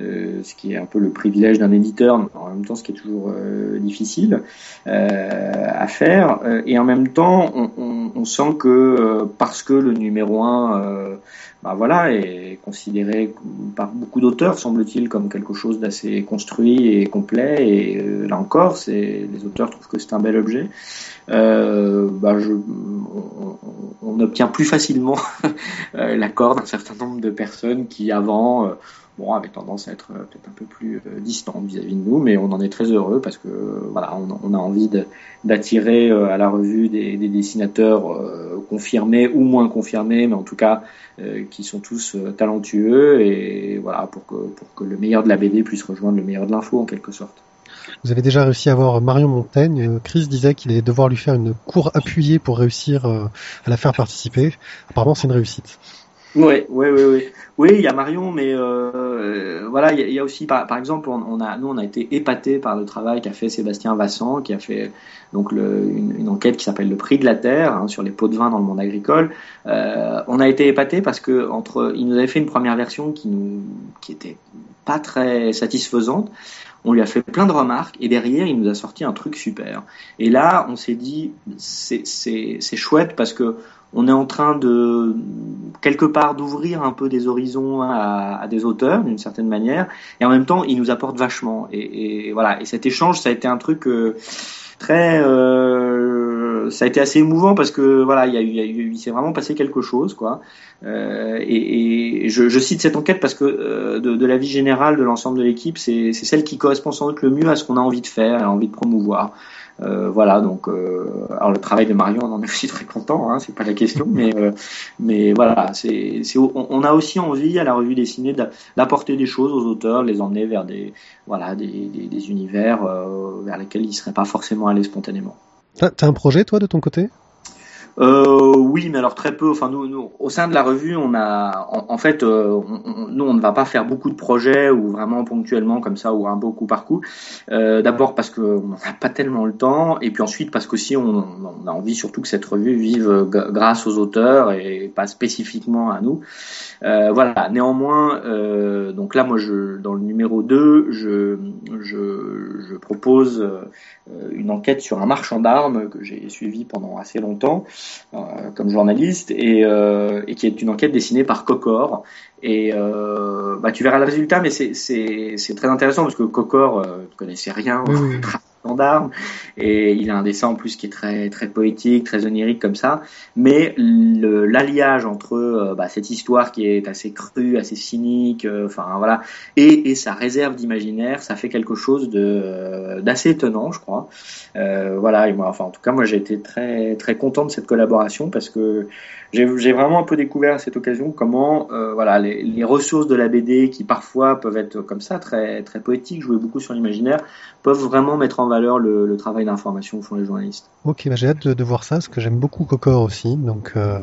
euh, ce qui est un peu le privilège d'un éditeur, en même temps, ce qui est toujours euh, difficile euh, à faire. Et en même temps, on, on, on sent que parce que le numéro un bah voilà, est considéré par beaucoup d'auteurs, semble-t-il, comme quelque chose d'assez construit et complet. Et euh, là encore, c'est les auteurs trouvent que c'est un bel objet. Euh, bah je, on, obtient plus facilement euh, l'accord d'un certain nombre de personnes qui avant euh, bon, avait tendance à être euh, peut-être un peu plus euh, distant vis-à-vis de nous, mais on en est très heureux parce que voilà, on, a envie d'attirer euh, à la revue des, des dessinateurs confirmés ou moins confirmés, mais en tout cas qui sont tous talentueux et voilà pour que pour que le meilleur de la BD puisse rejoindre le meilleur de l'info en quelque sorte. Vous avez déjà réussi à voir Marion Montaigne. Chris disait qu'il allait devoir lui faire une cour appuyée pour réussir à la faire participer. Apparemment, c'est une réussite. Oui, oui, oui, oui. Oui, il y a Marion, mais euh, voilà, il y, a aussi, par, exemple, on, a, nous, on a été épaté par le travail qu'a fait Sébastien Vassan, qui a fait donc une, une, enquête qui s'appelle le prix de la terre hein, sur les pots de vin dans le monde agricole. Euh, on a été épaté parce que entre, il nous avait fait une première version qui nous, qui était pas très satisfaisante. On lui a fait plein de remarques et derrière il nous a sorti un truc super. Et là, on s'est dit c'est chouette parce que on est en train de quelque part d'ouvrir un peu des horizons à, des auteurs d'une certaine manière. Et en même temps il nous apporte vachement. Et, et voilà. Et cet échange ça a été un truc euh, très euh, ça a été assez émouvant parce que voilà il y a eu, il, y a eu, il s'est vraiment passé quelque chose quoi euh, et, et je, je, cite cette enquête parce que euh, de, de, la vie générale de l'ensemble de l'équipe c'est celle qui correspond sans doute le mieux à ce qu'on a envie de faire et envie de promouvoir euh, voilà, donc euh, alors le travail de Marion, on en est aussi très content, hein, c'est pas la question, mais euh, mais voilà, c'est on, on, a aussi envie à la revue dessinée d'apporter des choses aux auteurs, les emmener vers des voilà des, des, des univers euh, vers lesquels ils seraient pas forcément allés spontanément. T'as un projet toi de ton côté? Euh, oui, mais alors très peu. Enfin, nous, au sein de la revue, on a, en, fait, euh, on, nous, on ne va pas faire beaucoup de projets ou vraiment ponctuellement comme ça ou un beau coup par coup. Euh, D'abord parce qu'on n'a pas tellement le temps, et puis ensuite parce qu'aussi on, on, a envie surtout que cette revue vive grâce aux auteurs et pas spécifiquement à nous. Euh, voilà. Néanmoins, euh, donc là, moi, je, dans le numéro 2, je, je, je propose une enquête sur un marchand d'armes que j'ai suivi pendant assez longtemps comme journaliste et, euh, et, qui est une enquête dessinée par Cocor. Et bah, tu verras le résultat, mais c'est très intéressant parce que Cocor, tu connaissais rien. Oui, oui. D'armes et il a un dessin en plus qui est très très poétique très onirique comme ça. Mais l'alliage entre euh, bah, cette histoire qui est assez crue assez cynique euh, enfin voilà et, et, sa réserve d'imaginaire ça fait quelque chose de euh, d'assez étonnant je crois. Voilà et moi enfin en tout cas moi j'ai été très très content de cette collaboration parce que j'ai vraiment un peu découvert à cette occasion comment voilà les, les ressources de la BD qui parfois peuvent être comme ça très très poétiques jouer beaucoup sur l'imaginaire peuvent vraiment mettre en valeur le, le travail d'information que font les journalistes. Ok, bah j'ai hâte de, de, voir ça, parce que j'aime beaucoup Cocor aussi, donc euh,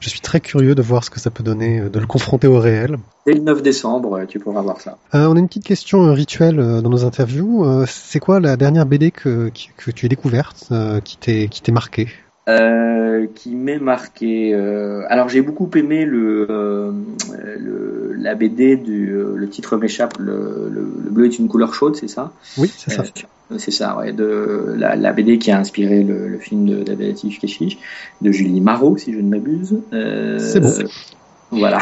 je suis très curieux de voir ce que ça peut donner, euh, de le confronter au réel. Dès le 9 décembre, tu pourras voir ça. Euh, on a une petite question rituelle dans nos interviews. Euh, c'est quoi la dernière BD que, que, tu as découverte, euh, qui t'est marquée? Euh, qui m'est marqué. Euh, alors j'ai beaucoup aimé le, euh, le, la BD du le titre m'échappe. Le, le, le, bleu est une couleur chaude, c'est ça? Oui, c'est ça. c'est ça, ouais. De la, la, BD qui a inspiré le, le film de d'Abdelatif Keshish, de Julie Marot, si je ne m'abuse. c'est bon. Voilà.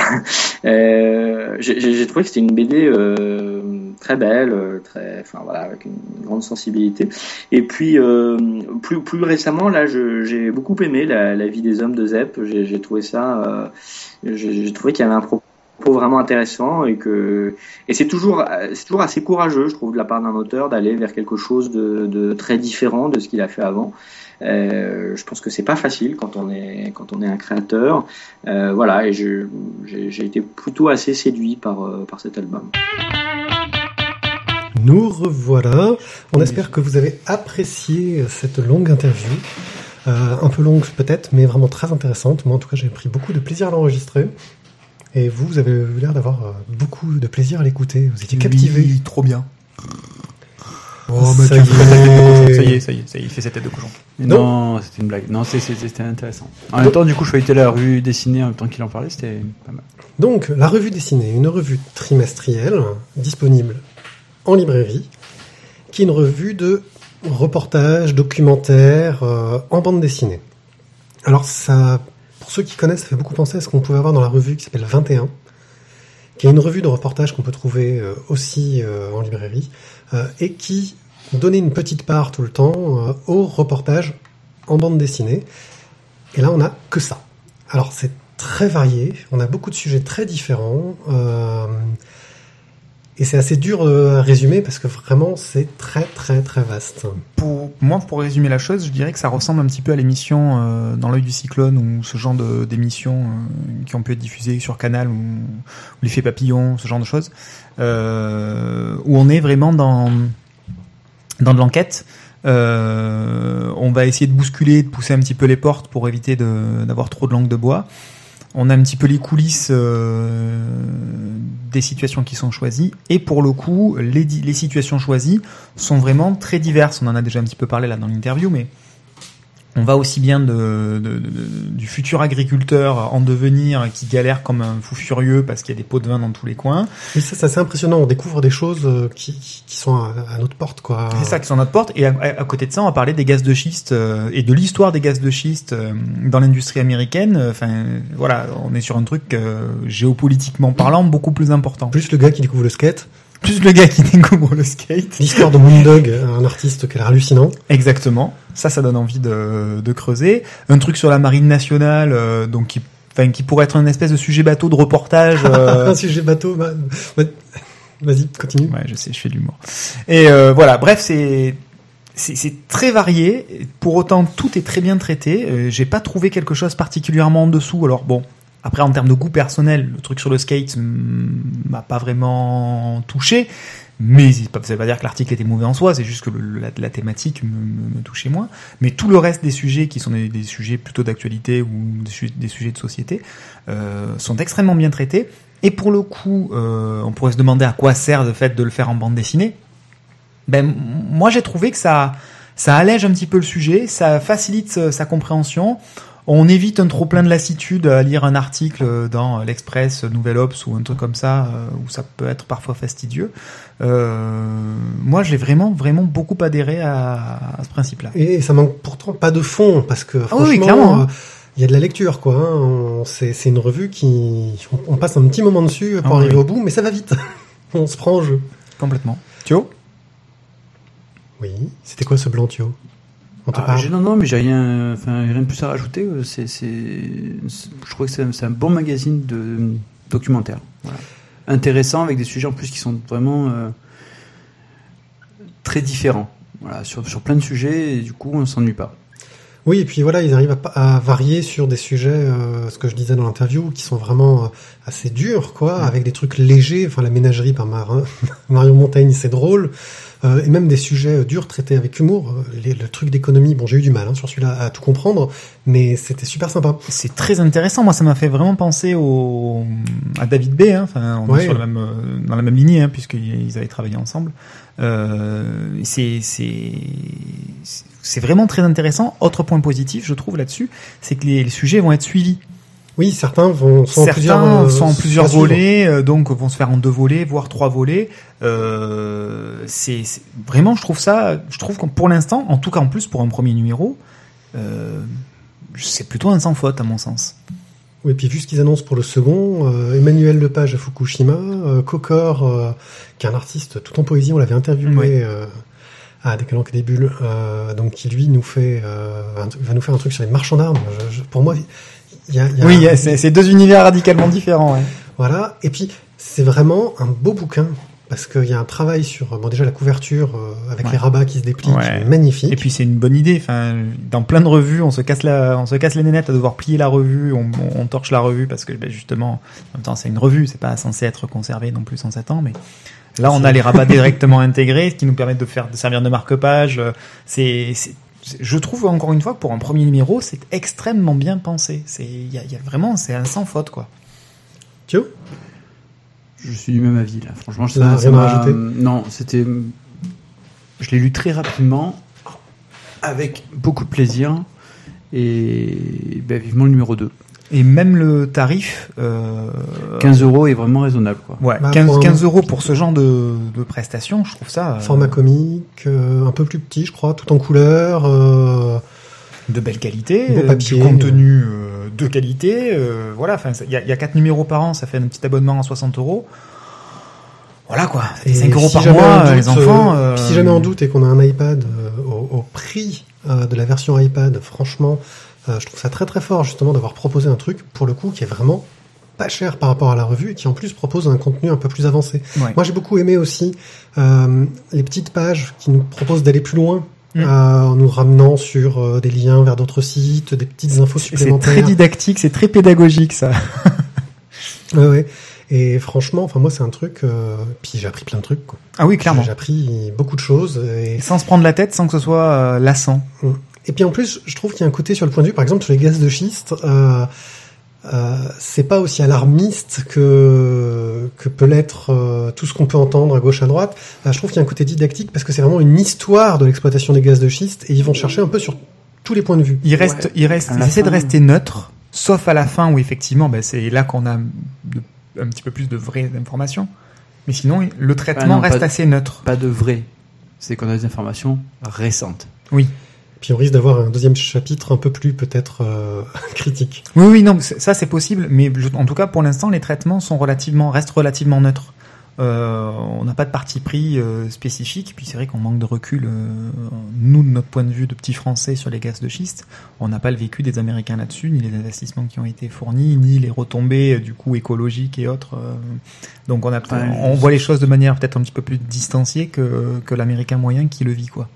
j'ai trouvé que c'était une BD très belle, euh, très, enfin voilà, avec une grande sensibilité. Et puis euh, plus plus récemment, là, j'ai beaucoup aimé la, la, vie des hommes de Zep. J'ai trouvé ça, euh, j'ai trouvé qu'il y avait un propos vraiment intéressant et que et c'est toujours c'est toujours assez courageux je trouve de la part d'un auteur d'aller vers quelque chose de, de, très différent de ce qu'il a fait avant euh, je pense que c'est pas facile quand on est quand on est un créateur euh, voilà et j'ai été plutôt assez séduit par par cet album nous revoilà. On espère que vous avez apprécié cette longue interview. Euh, un peu longue peut-être, mais vraiment très intéressante. Moi, en tout cas, j'ai pris beaucoup de plaisir à l'enregistrer. Et vous, vous avez eu l'air d'avoir euh, beaucoup de plaisir à l'écouter. Vous étiez captivé. Oui, trop bien. Oh, ça, y y est, ça y est, ça y est, ça y est, il fait sa tête de cochon. Non, c'était une blague. Non, c'était intéressant. En même temps, du coup, je feuilletais la revue dessinée en même temps qu'il en parlait, c'était pas mal. Donc, la revue dessinée, une revue trimestrielle disponible en librairie, qui est une revue de reportages, documentaires euh, en bande dessinée. Alors, ça, pour ceux qui connaissent, ça fait beaucoup penser à ce qu'on pouvait avoir dans la revue qui s'appelle 21, qui est une revue de reportages qu'on peut trouver euh, aussi euh, en librairie, et qui donnait une petite part tout le temps euh, au reportage en bande dessinée. Et là, on n'a que ça. Alors, c'est très varié. On a beaucoup de sujets très différents. Et c'est assez dur euh, à résumer parce que vraiment, c'est très, très, très vaste. Pour moi, pour résumer la chose, je dirais que ça ressemble un petit peu à l'émission euh, dans l'œil du cyclone ou ce genre de- d'émissions euh, qui ont pu être diffusées sur Canal ou, l'effet papillon, ce genre de choses, euh, où on est vraiment dans dans de l'enquête. Euh, on va essayer de bousculer, de pousser un petit peu les portes pour éviter d'avoir trop de langue de bois. On a un petit peu les coulisses euh, des situations qui sont choisies. Et pour le coup, les, les situations choisies sont vraiment très diverses. On en a déjà un petit peu parlé là dans l'interview, mais on va aussi bien de, de- de- du futur agriculteur en devenir qui galère comme un fou furieux parce qu'il y a des pots de vin dans tous les coins. Oui, ça, c'est assez impressionnant. On découvre des choses euh, qui, qui sont à, à notre porte, quoi. C'est ça qui sont à notre porte. Et à, à- à côté de ça, on va parler des gaz de schiste euh, et de l'histoire des gaz de schiste euh, dans l'industrie américaine. Enfin, voilà, on est sur un truc euh, géopolitiquement parlant beaucoup plus important. Plus le gars qui découvre le skate. Plus le gars qui découvre le skate. L'histoire de Moondog, un artiste qui a l'air hallucinant. Exactement. Ça, ça donne envie de, de creuser. Un truc sur la marine nationale, euh, donc qui, enfin, qui pourrait être une espèce de sujet bateau de reportage. euh, un sujet bateau. bah, bah, Vas-y, continue. Ouais, je sais, je fais de l'humour. Et euh, voilà, bref, c'est c'est c'est très varié. Pour autant, tout est très bien traité. Euh, J'ai pas trouvé quelque chose particulièrement en dessous. Alors bon, après en termes de goût personnel, le truc sur le skate m'a pas vraiment touché. Mais ça veut pas dire que l'article était mauvais en soi, c'est juste que la, thématique me, touchait moins. Mais tout le reste des sujets, qui sont des, sujets plutôt d'actualité ou des, su- des sujets de société, euh, sont extrêmement bien traités. Et pour le coup, euh, on pourrait se demander à quoi sert le fait de le faire en bande dessinée. Ben, moi, j'ai trouvé que ça, ça allège un petit peu le sujet, ça facilite euh, sa compréhension. On évite un trop plein de lassitude à lire un article dans l'Express, Nouvel Ops ou un truc comme ça, euh, où ça peut être parfois fastidieux. Euh, moi, j'ai vraiment, vraiment beaucoup adhéré à, à ce principe-là. Et ça manque pourtant pas de fond, parce que Ah oui, oui, franchement, clairement, hein. euh, il y a de la lecture, quoi. hein. C'est une revue qui... On, on passe un petit moment dessus pour Ah arriver oui. au bout, mais ça va vite. on se prend en jeu. Complètement. Thio? Oui, c'était quoi ce blanc, Thio? Ah, non, non, mais j'ai rien, enfin, rien de plus à rajouter. euh, C'est, c'est, je crois que c'est, un- bon magazine de documentaire. Voilà. Intéressant avec des sujets en plus qui sont vraiment euh, très différents. Voilà, sur, sur plein de sujets, et du coup, on s'ennuie pas. Oui, et puis voilà, ils arrivent à, varier sur des sujets, euh, ce que je disais dans l'interview, qui sont vraiment euh, assez durs, quoi, avec des trucs légers. Enfin, la ménagerie par Marin, Marion Montaigne, c'est drôle. Euh, et même des sujets euh, durs traités avec humour. Euh, Les- le truc d'économie, bon, j'ai eu du mal hein, sur celui-là à tout comprendre, mais c'était super sympa. C'est très intéressant. Moi, ça m'a fait vraiment penser au à David B. Hein. Enfin, on Ouais. est sur la même euh, dans la même lignée, hein, puisqu'ils avaient travaillé ensemble. Euh, c'est c'est c'est vraiment très intéressant. Autre point positif, je trouve là-dessus, c'est que les, les sujets vont être suivis. Oui, certains vont sont en plusieurs, euh, sont en plusieurs volets, euh, donc vont se faire en deux volets, voire trois volets. Euh, c'est vraiment, je trouve ça, je trouve que pour l'instant, en tout cas en plus pour un premier numéro, euh, c'est plutôt un sans faute à mon sens. Oui, puis vu ce qu'ils annoncent pour le second, euh, Emmanuel Lepage à Fukushima, Kokor, euh, qui est un artiste tout en poésie, on l'avait interviewé Oui. euh, à Décalant que des bulles, euh, donc qui lui nous fait, euh, va nous faire un truc sur les marchands d'armes. Je- je- pour moi, y a, il y a- Oui, c'est c'est deux univers radicalement différents. ouais. voilà. Et puis c'est vraiment un beau bouquin parce qu'il y a un travail sur, bon déjà la couverture euh, avec Ouais. les rabats qui se déplient, Ouais. magnifique. Et puis c'est une bonne idée. Enfin, dans plein de revues, on se casse la, on se casse les nénettes à devoir plier la revue, on, on, on torche la revue parce que ben, justement, en même temps, c'est une revue, c'est pas censé être conservé non plus 107 ans, mais là, on a les rabats directement intégrés, ce qui nous permet de faire, de servir de marque-page. Euh, c'est- je trouve encore une fois que pour un premier numéro, c'est extrêmement bien pensé. C'est, il y a, il y a vraiment, c'est un sans faute quoi. Thio Je suis du même avis là. Franchement, ça, ça m'a- rajouter? Non, c'était. Je l'ai lu très rapidement, avec beaucoup de plaisir, et ben, vivement le numéro 2. Et même le tarif, euh, 15 euros est vraiment raisonnable, quoi. ouais, Bah, 15, pour un- 15 euros pour ce genre de, de prestations, je trouve ça euh, Format comique, euh, un peu plus petit, je crois, tout en couleur. euh, de belle qualité, Beau euh, papier, du contenu euh, de qualité. euh, voilà, enfin, il y a, il y a 4 numéros par an, ça fait un petit abonnement à 60 euros. Voilà quoi, Et 5 euros si par mois, doute, les enfants. euh, euh, Si jamais on doute et qu'on a un iPad euh, au, au prix euh, de la version iPad, franchement, euh, je trouve ça très très fort justement d'avoir proposé un truc pour le coup qui est vraiment pas cher par rapport à la revue et qui en plus propose un contenu un peu plus avancé. ouais. Moi j'ai beaucoup aimé aussi euh, les petites pages qui nous proposent d'aller plus loin. Mm. euh, en nous ramenant sur euh, des liens vers d'autres sites, des petites infos C'est très supplémentaires. didactique, c'est très pédagogique ça. Ouais, ouais. Et franchement, enfin moi c'est un truc. euh, puis j'ai appris plein de trucs. Quoi. Ah oui, clairement. J'ai appris beaucoup de choses. Et Et sans se prendre la tête, sans que ce soit euh, lassant. Et puis en plus, je trouve qu'il y a un côté sur le point de vue, par exemple sur les gaz de schiste, euh, euh, c'est pas aussi alarmiste que que peut l'être euh, tout ce qu'on peut entendre à gauche à droite. Euh, je trouve qu'il y a un côté didactique parce que c'est vraiment une histoire de l'exploitation des gaz de schiste et ils vont chercher un peu sur tous les points de vue. Il reste, il reste, à il la essaie de rester neutre, sauf à la fin où effectivement, ben, c'est là qu'on a de- un petit peu plus de vraies informations. Mais sinon, le traitement Ah non, reste assez neutre. Pas de vrai. C'est qu'on a des informations récentes. Oui. Puis on risque d'avoir un deuxième chapitre un peu plus peut-être euh, critique. Oui, oui, non, ça c'est possible, mais je- en tout cas pour l'instant les traitements sont relativement, restent relativement neutres. Euh, on n'a pas de parti pris euh, spécifique, puis c'est vrai qu'on manque de recul. euh, nous, de notre point de vue de petits Français sur les gaz de schiste, on n'a pas le vécu des Américains là-dessus, ni les investissements qui ont été fournis, ni les retombées euh, du coup écologiques et autres. euh. donc on a, Ouais, on voit les choses de manière peut-être un petit peu plus distanciée que, que l'Américain moyen qui le vit quoi.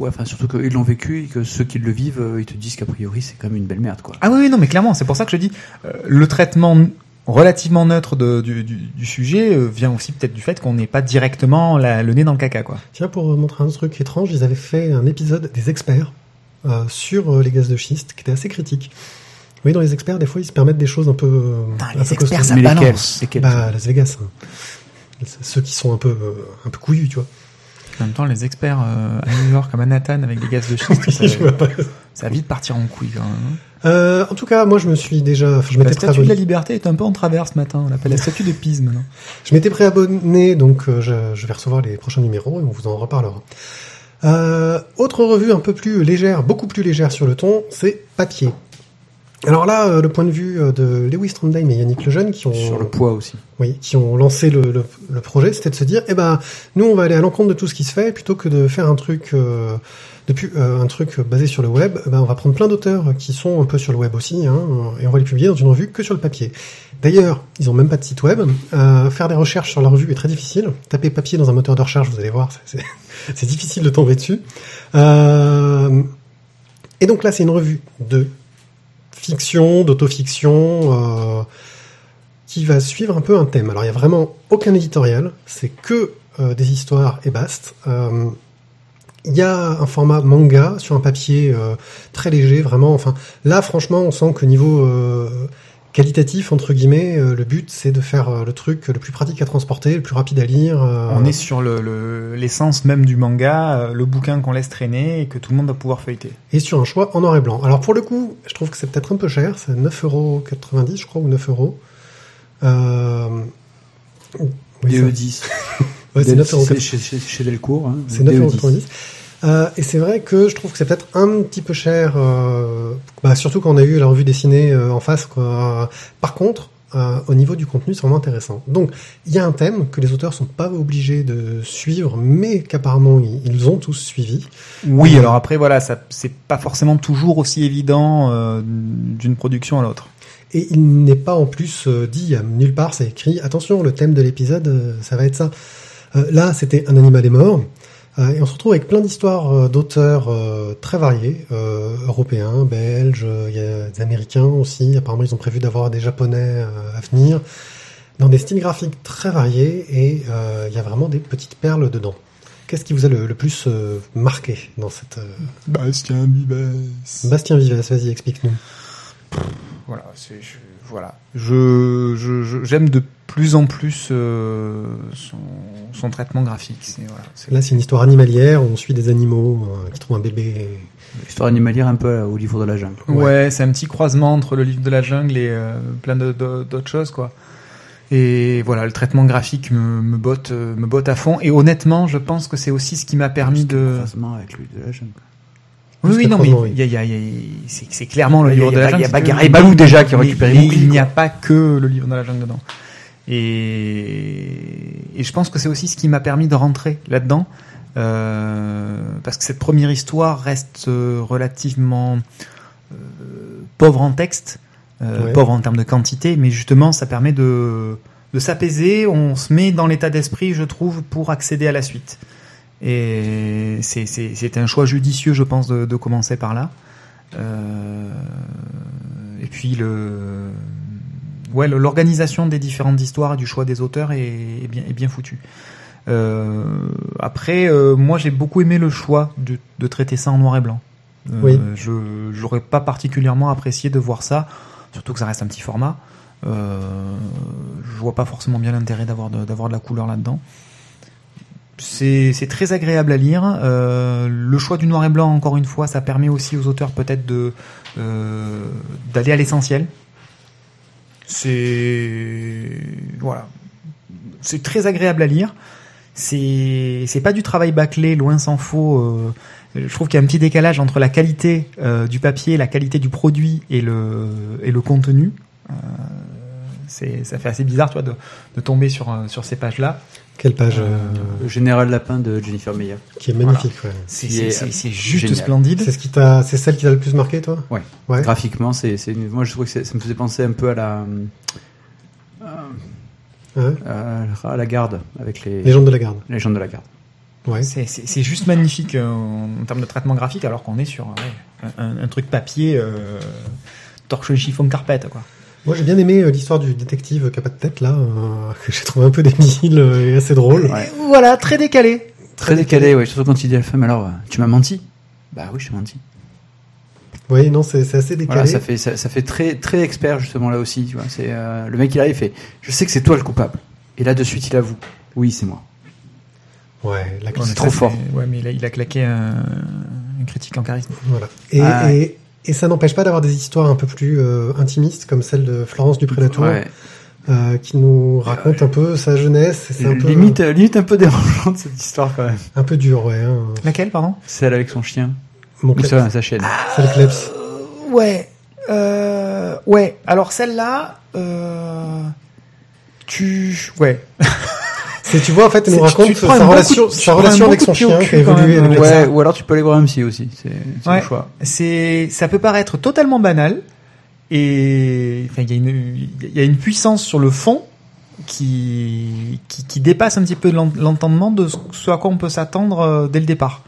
Ouais, enfin, surtout qu'ils l'ont vécu et que ceux qui le vivent, euh, ils te disent qu'a priori, c'est quand même une belle merde, quoi. Ah oui, oui, non, mais clairement, c'est pour ça que je dis, euh, le traitement relativement neutre de- du, du- du sujet euh, vient aussi peut-être du fait qu'on n'est pas directement la- le nez dans le caca, quoi. Tiens, pour montrer un truc étrange, ils avaient fait un épisode des experts euh, sur les gaz de schiste qui était assez critique. Oui, dans les experts, des fois, ils se permettent des choses un peu, euh, Putain, un les peu experts, ça Mais lesquels? Balance. Bah, Las Vegas. hein. Ceux qui sont un peu, euh, un peu couillus, tu vois. En même temps, les experts euh, à New York, à Manhattan, avec des gaz de schiste, ça, Je vois pas. ça va vite partir en couille, quand même. hein. Euh, en tout cas, moi, je me suis déjà, enfin, je La statue de la liberté est un peu en travers ce matin. On l'appelle la statue de Pise, maintenant. Je m'étais préabonné, donc euh, je, je vais recevoir les prochains numéros et on vous en reparlera. Autre revue un peu plus légère, beaucoup plus légère sur le ton, c'est Papier. Alors là, euh, le point de vue euh, de Lewis Trondheim et Yannick Lejeune qui ont Sur le poids aussi. oui, qui ont lancé le, le, le projet, c'était de se dire, eh ben, nous, on va aller à l'encontre de tout ce qui se fait, plutôt que de faire un truc, euh, depuis, euh, un truc basé sur le web, eh ben, on va prendre plein d'auteurs qui sont un peu sur le web aussi, hein, et on va les publier dans une revue que sur le papier. D'ailleurs, ils ont même pas de site web. Euh, faire des recherches sur la revue est très difficile. Taper papier dans un moteur de recherche, vous allez voir, c'est- difficile de tomber dessus. Euh, et donc là, c'est une revue de fiction, d'autofiction, euh, qui va suivre un peu un thème. Alors il y a vraiment aucun éditorial, c'est que euh, des histoires et basta. Euh, il y a un format manga sur un papier euh, très léger, vraiment. Enfin, là, franchement, on sent que niveau qualitatif, entre guillemets, euh, le but c'est de faire euh, le truc le plus pratique à transporter, le plus rapide à lire. euh, On est sur le- le- l'essence même du manga, euh, le bouquin qu'on laisse traîner et que tout le monde va pouvoir feuilleter. et sur un choix en noir et blanc. Alors pour le coup, je trouve que c'est peut-être un peu cher, c'est 9,90€ je crois, ou 9 euros. Euh... oui, ça- DE10. ouais, c'est 9,90€. C'est chez, chez, chez Delcourt. Hein, C'est 9,90€. Euh, et c'est vrai que je trouve que c'est peut-être un petit peu cher, euh, bah, surtout quand on a eu la revue dessinée euh, en face. Quoi. Par contre, euh, au niveau du contenu, c'est vraiment intéressant. Donc, il y a un thème que les auteurs sont pas obligés de suivre, mais qu'apparemment ils, ils ont tous suivi. Oui, alors après, voilà, ça c'est pas forcément toujours aussi évident euh, d'une production à l'autre. Et il n'est pas en plus euh, dit nulle part, c'est écrit attention, le thème de l'épisode, ça va être ça. Euh, là, c'était un animal est mort. Euh, et on se retrouve avec plein d'histoires euh, d'auteurs euh, très variés, euh, européens, belges, euh, il y a des américains aussi. Apparemment, ils ont prévu d'avoir des japonais euh, à venir, dans des styles graphiques très variés, et euh, il y a vraiment des petites perles dedans. Qu'est-ce qui vous a le, le plus euh, marqué dans cette... euh, Bastien Bibès. Bastien Vives, vas-y, explique-nous. voilà, c'est je, voilà. Je je- je- j'aime de plus en plus euh, son, son traitement graphique. C'est voilà. c'est- Là, c'est une histoire animalière. On suit des animaux euh, qui trouvent un bébé. Histoire animalière un peu euh, au livre de la jungle. Ouais, c'est un petit croisement entre le livre de la jungle et euh, plein de- de- d'autres choses, quoi. Et voilà, le traitement graphique me, me botte, me botte à fond. Et honnêtement, je pense que c'est aussi ce qui m'a permis de. Croisement avec le livre de la jungle. Oui, oui, non, mais oui. il y a, il y a- il y a- c'est c'est clairement le livre il y de a la pas- il y a jungle. Bagarre c'est et que- Balou déjà qui a récupéré Il n'y a pas que le livre de la jungle dedans. Et, et je pense que c'est aussi ce qui m'a permis de rentrer là-dedans. Euh, parce que cette première histoire reste euh, relativement euh, pauvre en texte, euh, Ouais. pauvre en termes de quantité, mais justement ça permet de, de s'apaiser, on se met dans l'état d'esprit, je trouve, pour accéder à la suite. Et c'est- c'est c'est un choix judicieux, je pense, de, de commencer par là. Euh, et puis le, ouais, l'organisation des différentes histoires et du choix des auteurs est, est bien, est bien foutu. Euh, après, euh, moi j'ai beaucoup aimé le choix de, de traiter ça en noir et blanc. Euh, Oui. Je j'aurais pas particulièrement apprécié de voir ça, surtout que ça reste un petit format. Euh, je vois pas forcément bien l'intérêt d'avoir de, d'avoir de la couleur là-dedans. C'est c'est très agréable à lire. Euh, le choix du noir et blanc, encore une fois, ça permet aussi aux auteurs peut-être de euh, d'aller à l'essentiel. C'est voilà, c'est très agréable à lire. C'est c'est pas du travail bâclé, loin s'en faut. euh, je trouve qu'il y a un petit décalage entre la qualité euh, du papier, la qualité du produit et le et le contenu. Euh, c'est ça fait assez bizarre, tu vois, de, de tomber sur euh, sur ces pages-là. Quelle page euh, Le général lapin de Jennifer Meyer. qui est magnifique. ouais. C'est Qui c'est- est c'est- c'est juste génial. splendide. C'est ce qui t'a, c'est celle qui t'a le plus marqué, toi? Ouais. Ouais. Graphiquement, c'est, c'est une- moi je trouve que ça me faisait penser un peu à la, Hein? à, à la garde avec les Légende de la garde. les gens de la garde. Ouais. C'est- C'est c'est juste magnifique euh, en, en termes de traitement graphique, alors qu'on est sur ouais, un, un truc papier euh, torche chiffon carpet, quoi. Moi, j'ai bien aimé euh, l'histoire du détective qui a pas de tête là, euh, que j'ai trouvé un peu débile euh, et assez drôle. Ouais. Et Voilà, très décalé. Très décalé, ouais, surtout quand il dit à la femme alors, euh, tu m'as menti Bah oui, je t'ai menti. Oui, non, c'est c'est assez décalé. Voilà, ça fait ça, ça fait très très expert justement là aussi, tu vois. C'est euh, le mec il arrive, il fait, je sais que c'est toi le coupable. Et là de suite il avoue, oui c'est moi. Ouais, la mais trop fort. c'est- Ouais, mais il a, il a claqué un, une critique en charisme. Voilà. Et, Ah et, et ça n'empêche pas d'avoir des histoires un peu plus euh, intimistes, comme celle de Florence du Prédateur, Ouais. euh, qui nous raconte un peu sa jeunesse. et C'est un peu, Limite euh, limite un peu dérangeante cette histoire quand même. un peu dur, ouais. Hein. Laquelle, pardon? Celle avec son chien Mon ou Kleps, sa, sa chienne. c'est le Kleps. Ouais. Euh, ouais. Alors celle-là, euh, tu, ouais. C'est, tu vois, en fait, elle nous C'est- tu- raconte tu un sa relation, tu sa relation avec son chien qui a évolué avec Ouais, ça. ou alors tu peux aller voir un psy aussi, c'est c'est Ouais. le choix. C'est, ça peut paraître totalement banal et enfin, il y a une, il y a une puissance sur le fond qui, qui, qui dépasse un petit peu l'en- l'entendement de ce ce à quoi on peut s'attendre euh, dès le départ.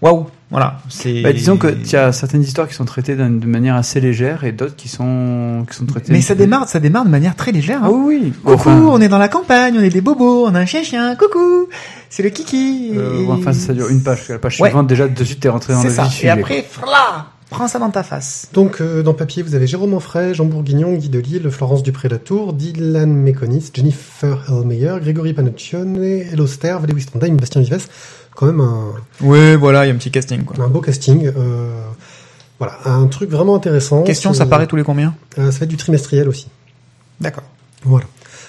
Waouh, voilà. C'est. Bah, disons que tu as certaines histoires qui sont traitées de manière assez légère et d'autres qui sont qui sont traitées. Mais ça démarre, ça démarre de manière très légère. Hein. oui, oui. Coucou, Enfin, on est dans la campagne, on est des bobos, on a un chien-chien, coucou, c'est le kiki. euh, Et- enfin ça dure une page. La page Ouais. suivante déjà de suite t'es rentré dans le ça. vif du Et après, frla, prends ça dans ta face. Donc, euh, dans papier, vous avez Jérôme Enfray, Jean Bourguignon, Guy Delisle, Florence Dupré Latour, Dylan Mekonis, Jennifer Elmeyer, Grégory Panuccione, Hello Ster, Lewis Trondheim, Bastien Vives. Quand même un, Ouais, voilà, il y a un petit casting, quoi. un beau casting. Euh, voilà, un truc vraiment intéressant. Question, ça paraît tous les combien? euh, Ça va être du trimestriel aussi. D'accord. Voilà.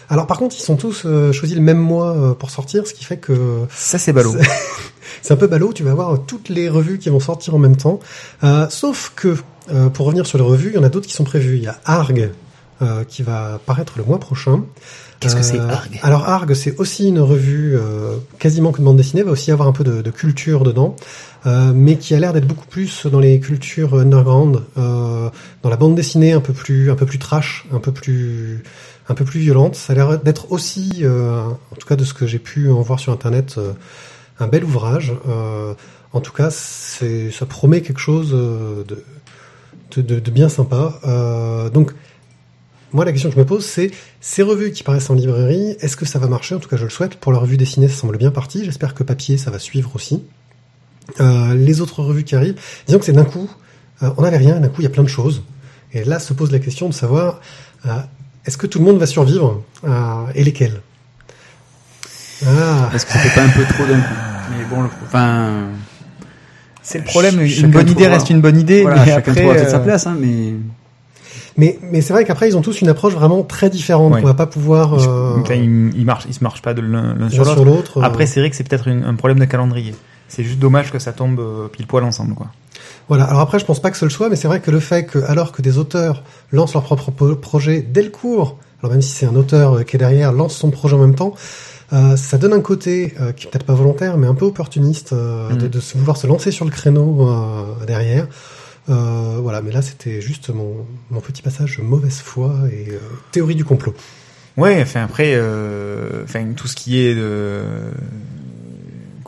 Alors par contre, ils sont tous euh, choisis le même mois euh, pour sortir, ce qui fait que Ça, c'est ballot. c'est un peu ballot. Tu vas avoir euh, toutes les revues qui vont sortir en même temps. Euh, sauf que, euh, pour revenir sur les revues, il y en a d'autres qui sont prévues. Il y a Arg euh, qui va paraître le mois prochain. Qu'est-ce que c'est, Euh, Arg Alors Arg, c'est aussi une revue euh, quasiment que de bande dessinée, va aussi avoir un peu de, de culture dedans, euh, mais qui a l'air d'être beaucoup plus dans les cultures underground, euh, dans la bande dessinée un peu plus, un peu plus trash, un peu plus, un peu plus violente. Ça a l'air d'être aussi, euh, en tout cas de ce que j'ai pu en voir sur internet, euh, un bel ouvrage. Euh, en tout cas, c'est, ça promet quelque chose de, de, de- de bien sympa. Euh, donc moi, la question que je me pose, c'est ces revues qui paraissent en librairie, est-ce que ça va marcher? En tout cas, je le souhaite. Pour la revue dessinée, ça semble bien parti. J'espère que papier, ça va suivre aussi. Euh, les autres revues qui arrivent, disons que c'est d'un coup, euh, on n'avait rien, d'un coup, il y a plein de choses. Et là se pose la question de savoir euh, est-ce que tout le monde va survivre euh, et lesquels ah. Est-ce que ça fait pas un peu trop d'un coup? Mais bon, le, enfin. C'est le problème. Une bonne idée reste une bonne idée. Voilà, mais chacun après, sa place, hein, mais. Mais, mais c'est vrai qu'après ils ont tous une approche vraiment très différente. On va pas pouvoir. Euh... Ils, ils, marchent, ils se marchent pas de l'un sur l'autre. Après, c'est vrai que c'est peut-être un problème de calendrier. C'est juste dommage que ça tombe pile poil ensemble, quoi. Voilà. Alors après, je pense pas que ce le soit, mais c'est vrai que le fait que, alors que des auteurs lancent leur propre projet dès le cours, alors même si c'est un auteur euh, qui est derrière, lance son projet en même temps, euh, ça donne un côté euh, qui est peut-être pas volontaire, mais un peu opportuniste euh, de, mm. de, vouloir se lancer sur le créneau euh, voilà, mais là c'était juste mon, petit passage mauvaise foi et théorie du complot. Ouais, enfin après, enfin tout ce qui est de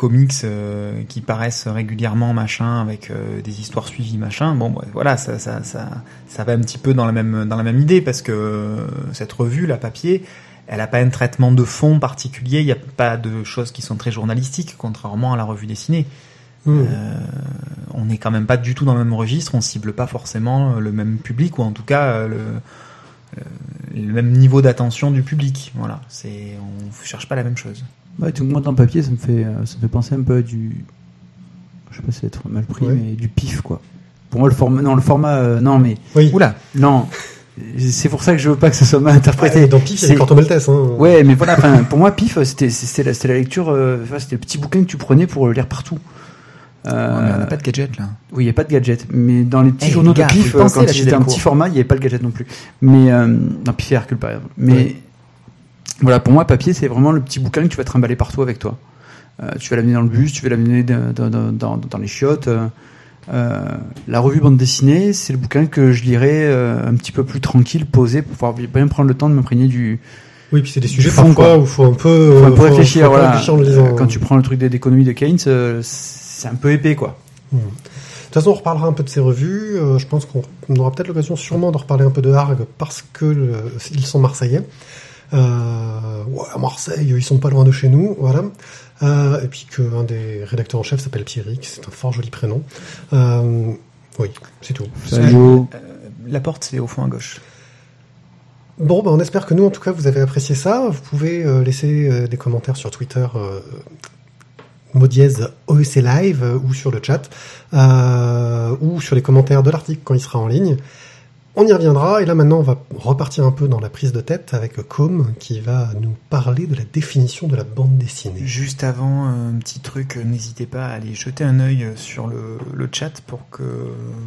comics euh, qui paraissent régulièrement machin avec euh, des histoires suivies machin bon bah, voilà ça, ça ça ça va un petit peu dans la même dans la même idée parce que cette revue la papier elle a pas un traitement de fond particulier il n'y a pas de choses qui sont très journalistiques contrairement à la revue dessinée mmh. euh, on n'est quand même pas du tout dans le même registre on cible pas forcément le même public ou en tout cas le le même niveau d'attention du public voilà c'est on cherche pas la même chose Ouais, tout le monde en papier, ça me fait, euh, ça me fait penser un peu à du. Je sais pas si c'est être mal pris, mais du pif, quoi. Pour moi, le format. Non, le format. Euh, non, mais. Oui. Oula, non. C'est pour ça que je veux pas que ça soit mal interprété. dans Pif, c'est Corto Maltese. Hein. Ouais, mais voilà, pour moi, Pif, c'était la, la lecture, euh, c'était le petit bouquin que tu prenais pour le lire partout. Euh, on n'a pas de gadget là. Oui, il n'y a pas de gadget. Mais dans les petits journaux de Pif, quand c'était un petit format, il n'y avait pas de gadget non plus. Mais euh, dans Pif et Hercule par exemple. Mais voilà, pour moi, papier, c'est vraiment le petit bouquin que tu vas trimballer partout avec toi. Euh, tu vas l'amener dans le bus, tu vas l'amener dans, dans, dans, dans, les chiottes. Euh, la revue bande dessinée, c'est le bouquin que je lirais euh, un petit peu plus tranquille, posé, pour pouvoir bien prendre le temps de m'imprégner du. Oui, puis c'est des sujets parfois où faut un peu, faut un peu réfléchir. voilà. Quand tu prends le truc d'économie de Keynes, euh, c'est un peu épais, quoi. Hmm. De toute façon, on reparlera un peu de ces revues. Euh, je pense qu'on aura peut-être l'occasion sûrement de reparler un peu de Harg parce que ils sont marseillais. Euh, ouais, à Marseille, ils sont pas loin de chez nous, voilà. Euh, et puis qu'un des rédacteurs en chef s'appelle Pierrick, c'est un fort joli prénom. Euh, oui, c'est tout. Euh, la porte, c'est au fond à gauche. Bon, ben, on espère que nous, en tout cas, vous avez apprécié ça. Vous pouvez euh, laisser euh, des commentaires sur Twitter, euh, mot dièse OEC Live, ou sur le chat, ou sur les commentaires de l'article quand il sera en ligne. On y reviendra, et là maintenant on va repartir un peu dans la prise de tête avec Com qui va nous parler de la définition de la bande dessinée. Juste avant, un petit truc, n'hésitez pas à aller jeter un œil sur le, le, chat pour que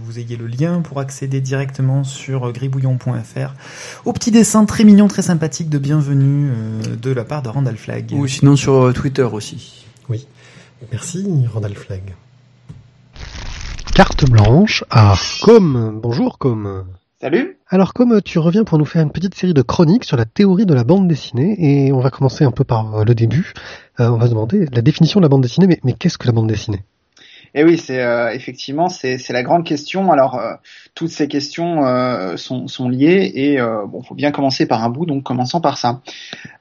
vous ayez le lien pour accéder directement sur gribouillon.fr au petit dessin très mignon, très sympathique de bienvenue euh, de la part de Randall Flag. Ou sinon sur Twitter aussi. Oui, merci Randall Flag. Carte blanche à Com. Bonjour Com. Salut. Alors comme tu reviens pour nous faire une petite série de chroniques sur la théorie de la bande dessinée, et on va commencer un peu par euh, le début, euh, on va se demander la définition de la bande dessinée, mais, mais qu'est-ce que la bande dessinée? Eh oui, c'est euh, effectivement c'est la grande question. Alors euh, toutes ces questions euh, sont, sont liées et bon, faut bien commencer par un bout, donc commençons par ça.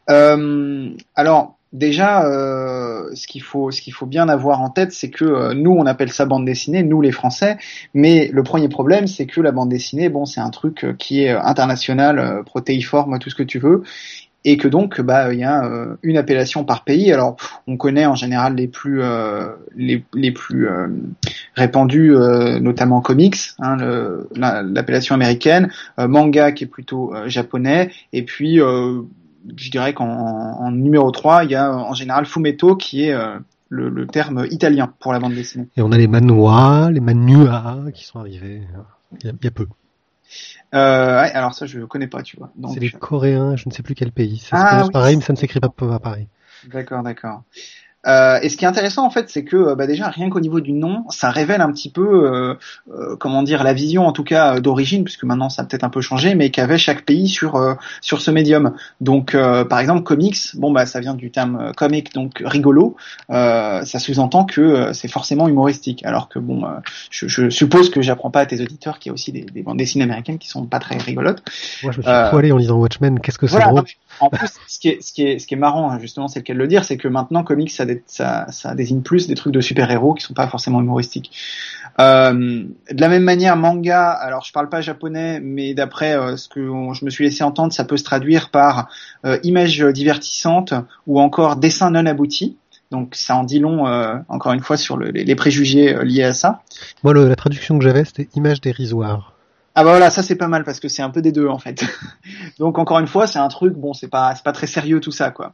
alors déjà, euh, ce qu'il faut, ce qu'il faut bien avoir en tête, c'est que euh, nous, on appelle ça bande dessinée, nous les Français. Mais le premier problème, c'est que la bande dessinée, bon, c'est un truc euh, qui est international, protéiforme, tout ce que tu veux, et que donc, bah, il y a une appellation par pays. Alors, on connaît en général les plus, les, les, plus répandus, notamment comics, hein, l'appellation américaine, manga qui est plutôt japonais, et puis je dirais qu'en numéro 3, il y a en général Fumetto qui est euh, le, le, terme italien pour la bande dessinée. Et on a les manhwa, les manhua qui sont arrivés il y a, il y a peu. Euh, ouais, alors ça je connais pas, tu vois. C'est les Coréens, je ne sais plus quel pays. Ça se ah, oui. pareil, mais ça ne s'écrit pas pareil. D'accord, d'accord. Euh, et ce qui est intéressant en fait, c'est que euh, bah, déjà rien qu'au niveau du nom, ça révèle un petit peu, euh, euh comment dire, la vision en tout cas d'origine, puisque maintenant ça a peut-être un peu changé, mais qu'avait chaque pays sur sur ce médium. Donc par exemple comics, bon bah ça vient du terme comic, donc rigolo. ça sous-entend que c'est forcément humoristique, alors que bon, je, je, suppose que j'apprends pas à tes auditeurs qu'il y a aussi des, des, bandes dessinées américaines qui sont pas très rigolotes. Moi je me suis poilé en lisant Watchmen. Qu'est-ce que c'est voilà, En plus, ce qui est ce qui est ce qui est marrant hein, justement, c'est le cas de le dire, c'est que maintenant comics ça ça, désigne plus des trucs de super-héros qui sont pas forcément humoristiques. Euh, de la même manière, manga, alors je parle pas japonais, mais d'après euh, ce que je me suis laissé entendre, ça peut se traduire par euh, images divertissantes ou encore dessin non abouti. Donc ça en dit long, euh, encore une fois, sur le- les, préjugés liés à ça. Moi, la traduction que j'avais, c'était image dérisoire. Ah bah voilà, ça c'est pas mal parce que c'est un peu des deux en fait. Donc encore une fois, c'est un truc, bon, c'est pas pas très sérieux tout ça quoi.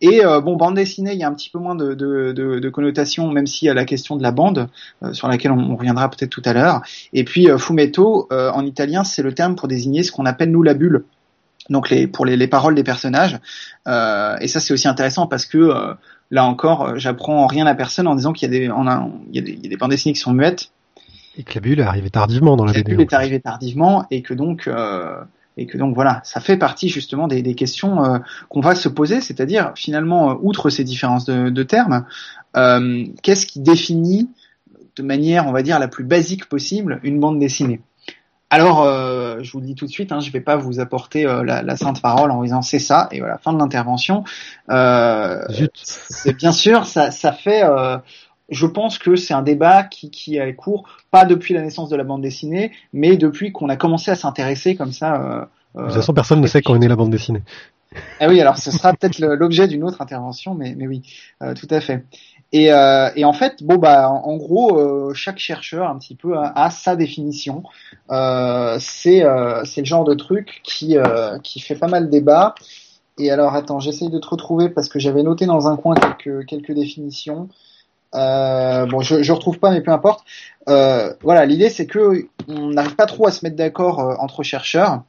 Et euh, bon, bande dessinée, il y a un petit peu moins de, de, connotation, même s'il y a la question de la bande euh, sur laquelle on, reviendra peut-être tout à l'heure. Et puis euh, fumetto, en italien, c'est le terme pour désigner ce qu'on appelle nous la bulle. Donc les pour les, les paroles des personnages. Et ça c'est aussi intéressant parce que là encore, j'apprends rien à personne en disant qu'il y a des y a des bandes dessinées qui sont muettes Et que la bulle est arrivée tardivement dans la la BD. bulle est arrivée tardivement et que donc euh, et que donc voilà, ça fait partie justement des, des questions euh, qu'on va se poser, c'est-à-dire finalement euh, outre ces différences de, de termes, euh, qu'est-ce qui définit de manière on va dire la plus basique possible une bande dessinée? Alors, euh, je vous le dis tout de suite, hein, je vais pas vous apporter euh, la, la sainte parole en vous disant c'est ça et voilà fin de l'intervention. Euh, c'est bien sûr, ça, ça fait. Euh, je pense que c'est un débat qui, qui est court, pas depuis la naissance de la bande dessinée, mais depuis qu'on a commencé à s'intéresser comme ça. euh, De euh, toute façon, personne ne sait quand est née la bande dessinée. ah oui, alors ce sera peut-être l'objet d'une autre intervention, mais, mais oui, euh, tout à fait. Et, euh, et en fait, bon bah, en, en gros, euh, chaque chercheur un petit peu a, a sa définition. Euh, c'est euh, c'est le genre de truc qui euh, qui fait pas mal débat. Et alors, attends, j'essaye de te retrouver parce que j'avais noté dans un coin quelques quelques définitions. Euh, bon, je, je retrouve pas, mais peu importe. Euh, voilà, l'idée c'est que on n'arrive pas trop à se mettre d'accord euh, entre chercheurs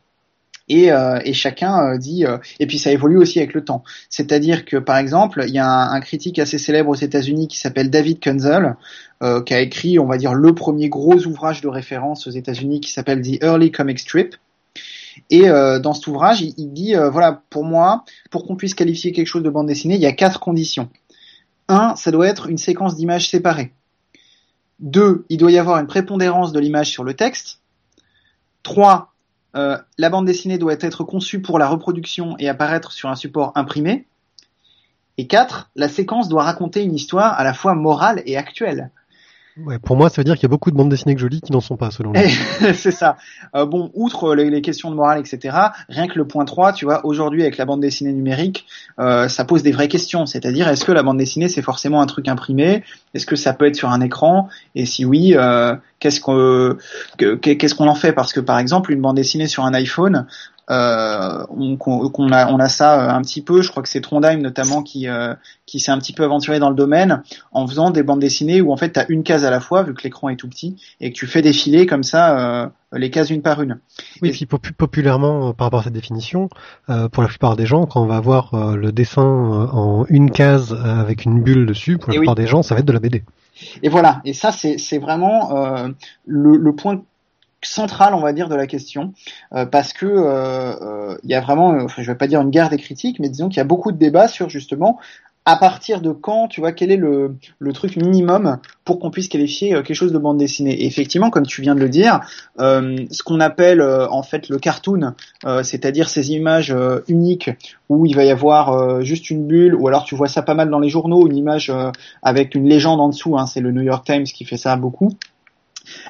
et, euh, et chacun euh, dit et puis ça évolue aussi avec le temps. C'est-à-dire que par exemple, il y a un, un critique assez célèbre aux États-Unis qui s'appelle David Kunzel, qui a écrit, on va dire, le premier gros ouvrage de référence aux États-Unis qui s'appelle The Early Comic Strip. Et euh, dans cet ouvrage, il, il dit euh, voilà, pour moi, pour qu'on puisse qualifier quelque chose de bande dessinée, il y a quatre conditions. Un, ça doit être une séquence d'images séparées. Deux, il doit y avoir une prépondérance de l'image sur le texte. Trois, euh, la bande dessinée doit être conçue pour la reproduction et apparaître sur un support imprimé. Et quatre, la séquence doit raconter une histoire à la fois morale et actuelle. Ouais, pour moi, ça veut dire qu'il y a beaucoup de bandes dessinées lis qui n'en sont pas, selon moi. c'est ça. Euh, bon, outre les, les questions de morale, etc., rien que le point 3, tu vois, aujourd'hui avec la bande dessinée numérique, euh, ça pose des vraies questions. C'est-à-dire, est-ce que la bande dessinée, c'est forcément un truc imprimé? Est-ce que ça peut être sur un écran? Et si oui, euh, qu'est-ce qu'on que- qu'est-ce qu'on en fait? Parce que, par exemple, une bande dessinée sur un iPhone, euh, on, qu'on qu'on a, on a ça euh, un petit peu. Je crois que c'est Trondheim notamment qui, euh, qui s'est un petit peu aventuré dans le domaine en faisant des bandes dessinées où en fait tu as une case à la fois vu que l'écran est tout petit et que tu fais défiler comme ça euh, les cases une par une. Oui, puis popu- populairement, euh, par rapport à cette définition, euh, pour la plupart des gens, quand on va voir euh, le dessin en une case avec une bulle dessus, pour la plupart des gens, ça va être de la BD. Et voilà, et ça c'est c'est vraiment euh, le, le point central, on va dire, de la question, euh, parce que euh, euh, il y a vraiment, enfin, je vais pas dire une guerre des critiques, mais disons qu'il y a beaucoup de débats sur justement à partir de quand, tu vois, quel est le, truc minimum pour qu'on puisse qualifier quelque chose de bande dessinée. Effectivement, comme tu viens de le dire, ce qu'on appelle en fait le cartoon, c'est-à-dire ces images uniques où il va y avoir juste une bulle, ou alors tu vois ça pas mal dans les journaux, une image avec une légende en dessous, hein, c'est le New York Times qui fait ça beaucoup.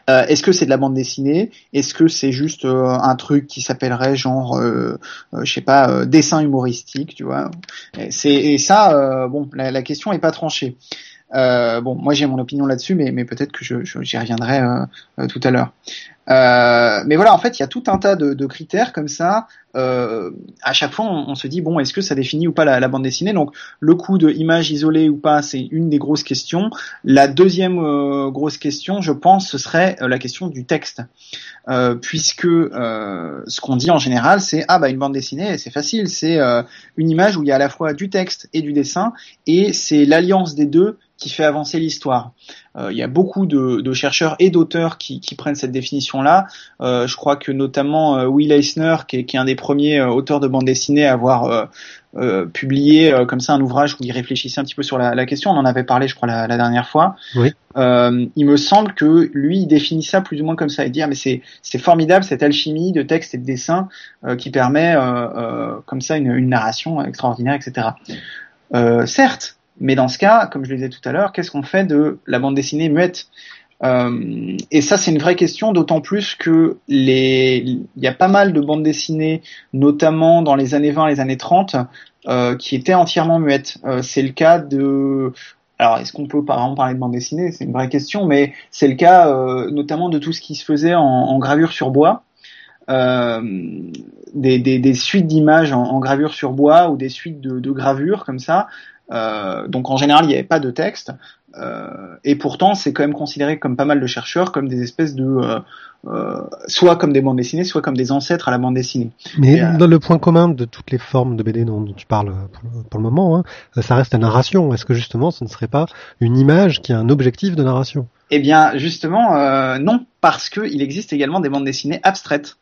Euh, Est-ce que c'est de la bande dessinée? Est-ce que c'est juste euh, un truc qui s'appellerait genre, euh, je sais pas, dessin humoristique, tu vois? Et C'est et ça, bon, la, question est pas tranchée. Bon, moi j'ai mon opinion là-dessus, mais, peut-être que j'y reviendrai tout à l'heure. Euh, mais voilà, en fait, il y a tout un tas de, critères comme ça. Euh, à chaque fois, on, se dit bon, est-ce que ça définit ou pas la, bande dessinée? Donc, le coup de image isolée ou pas, c'est une des grosses questions. La deuxième euh, grosse question, je pense, ce serait euh, la question du texte, puisque ce qu'on dit en général, c'est ah bah une bande dessinée, c'est facile, c'est une image où il y a à la fois du texte et du dessin, et c'est l'alliance des deux qui fait avancer l'histoire. Euh, il y a beaucoup de, de chercheurs et d'auteurs qui, qui prennent cette définition-là. Euh, je crois que notamment euh, Will Eisner, qui est, qui est un des premiers euh, auteurs de bande dessinée à avoir euh, euh, publié euh, comme ça un ouvrage où il réfléchissait un petit peu sur la, la question. On en avait parlé, je crois, la, la dernière fois. Oui. Euh, il me semble que lui, il définit ça plus ou moins comme ça et dire mais c'est formidable cette alchimie de texte et de dessin euh, qui permet euh, euh, comme ça une, une narration extraordinaire, etc. Euh, certes, mais dans ce cas, comme je le disais tout à l'heure, qu'est-ce qu'on fait de la bande dessinée muette? Euh, et ça, c'est une vraie question, d'autant plus que les, il y a pas mal de bandes dessinées, notamment dans les années 20, les années 30, euh, qui étaient entièrement muettes. Euh, c'est le cas de, alors, est-ce qu'on peut par exemple parler de bande dessinée? C'est une vraie question, mais c'est le cas euh, notamment de tout ce qui se faisait en, en gravure sur bois. Euh, des, des, des, suites d'images en, gravure sur bois ou des suites de, de gravures comme ça. Euh, donc en général, il n'y avait pas de texte. Euh, et pourtant, c'est quand même considéré comme pas mal de chercheurs comme des espèces de euh, soit comme des bandes dessinées, soit comme des ancêtres à la bande dessinée. Mais et, dans le point commun de toutes les formes de BD dont, tu parles pour le, pour le moment, hein, ça reste la narration. Est-ce que justement, ce ne serait pas une image qui a un objectif de narration? Eh bien, justement, euh, non, parce que il existe également des bandes dessinées abstraites.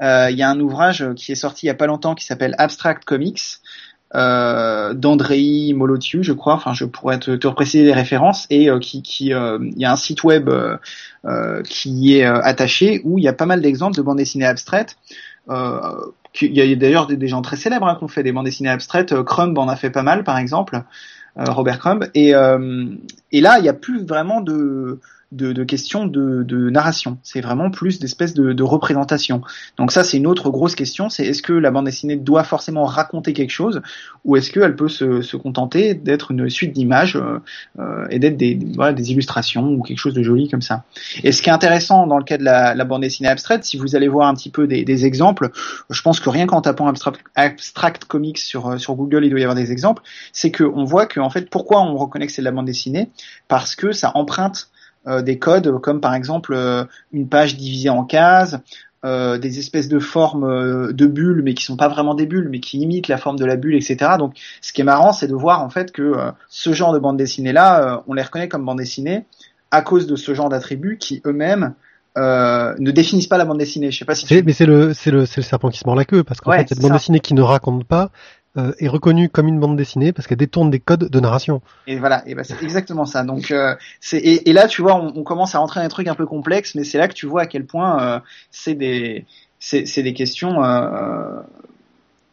Euh, il y a un ouvrage qui est sorti il y a pas longtemps qui s'appelle Abstract Comics euh, d'Andrei Molotiu, je crois. Enfin, je pourrais te, te préciser les références et euh, qui, qui euh, il y a un site web qui est attaché où il y a pas mal d'exemples de bandes dessinées abstraites. il y a d'ailleurs des, des, gens très célèbres hein, qui ont fait des bandes dessinées abstraites. Crumb en a fait pas mal, par exemple. Robert Crumb. Et, et là, il n'y a plus vraiment de de, de questions de, de narration. C'est vraiment plus d'espèces de, de représentation. Donc ça, c'est une autre grosse question. C'est est-ce que la bande dessinée doit forcément raconter quelque chose ou est-ce qu'elle peut se, se contenter d'être une suite d'images euh, et d'être des, voilà, des illustrations ou quelque chose de joli comme ça. Et ce qui est intéressant dans le cas de la, la bande dessinée abstraite, si vous allez voir un petit peu des, des exemples, je pense que rien qu'en tapant abstract, abstract comics sur, sur Google, il doit y avoir des exemples, c'est qu'on voit que en fait pourquoi on reconnaît que c'est de la bande dessinée? Parce que ça emprunte euh, des codes comme par exemple euh, une page divisée en cases, euh, des espèces de formes de bulles, mais qui sont pas vraiment des bulles, mais qui imitent la forme de la bulle, etc. Donc, ce qui est marrant, c'est de voir en fait que ce genre de bande dessinée là, on les reconnaît comme bande dessinée à cause de ce genre d'attributs qui eux-mêmes euh, ne définissent pas la bande dessinée. Je sais pas si. Tu... Mais c'est le c'est le c'est le serpent qui se mord la queue parce qu'en ouais, fait cette bande ça. dessinée qui ne raconte pas euh, est reconnue comme une bande dessinée parce qu'elle détourne des codes de narration. Et voilà, et ben c'est exactement ça. Donc euh, c'est et, là tu vois, on, on, commence à rentrer dans des trucs un peu complexes, mais c'est là que tu vois à quel point euh, c'est des c'est des questions euh,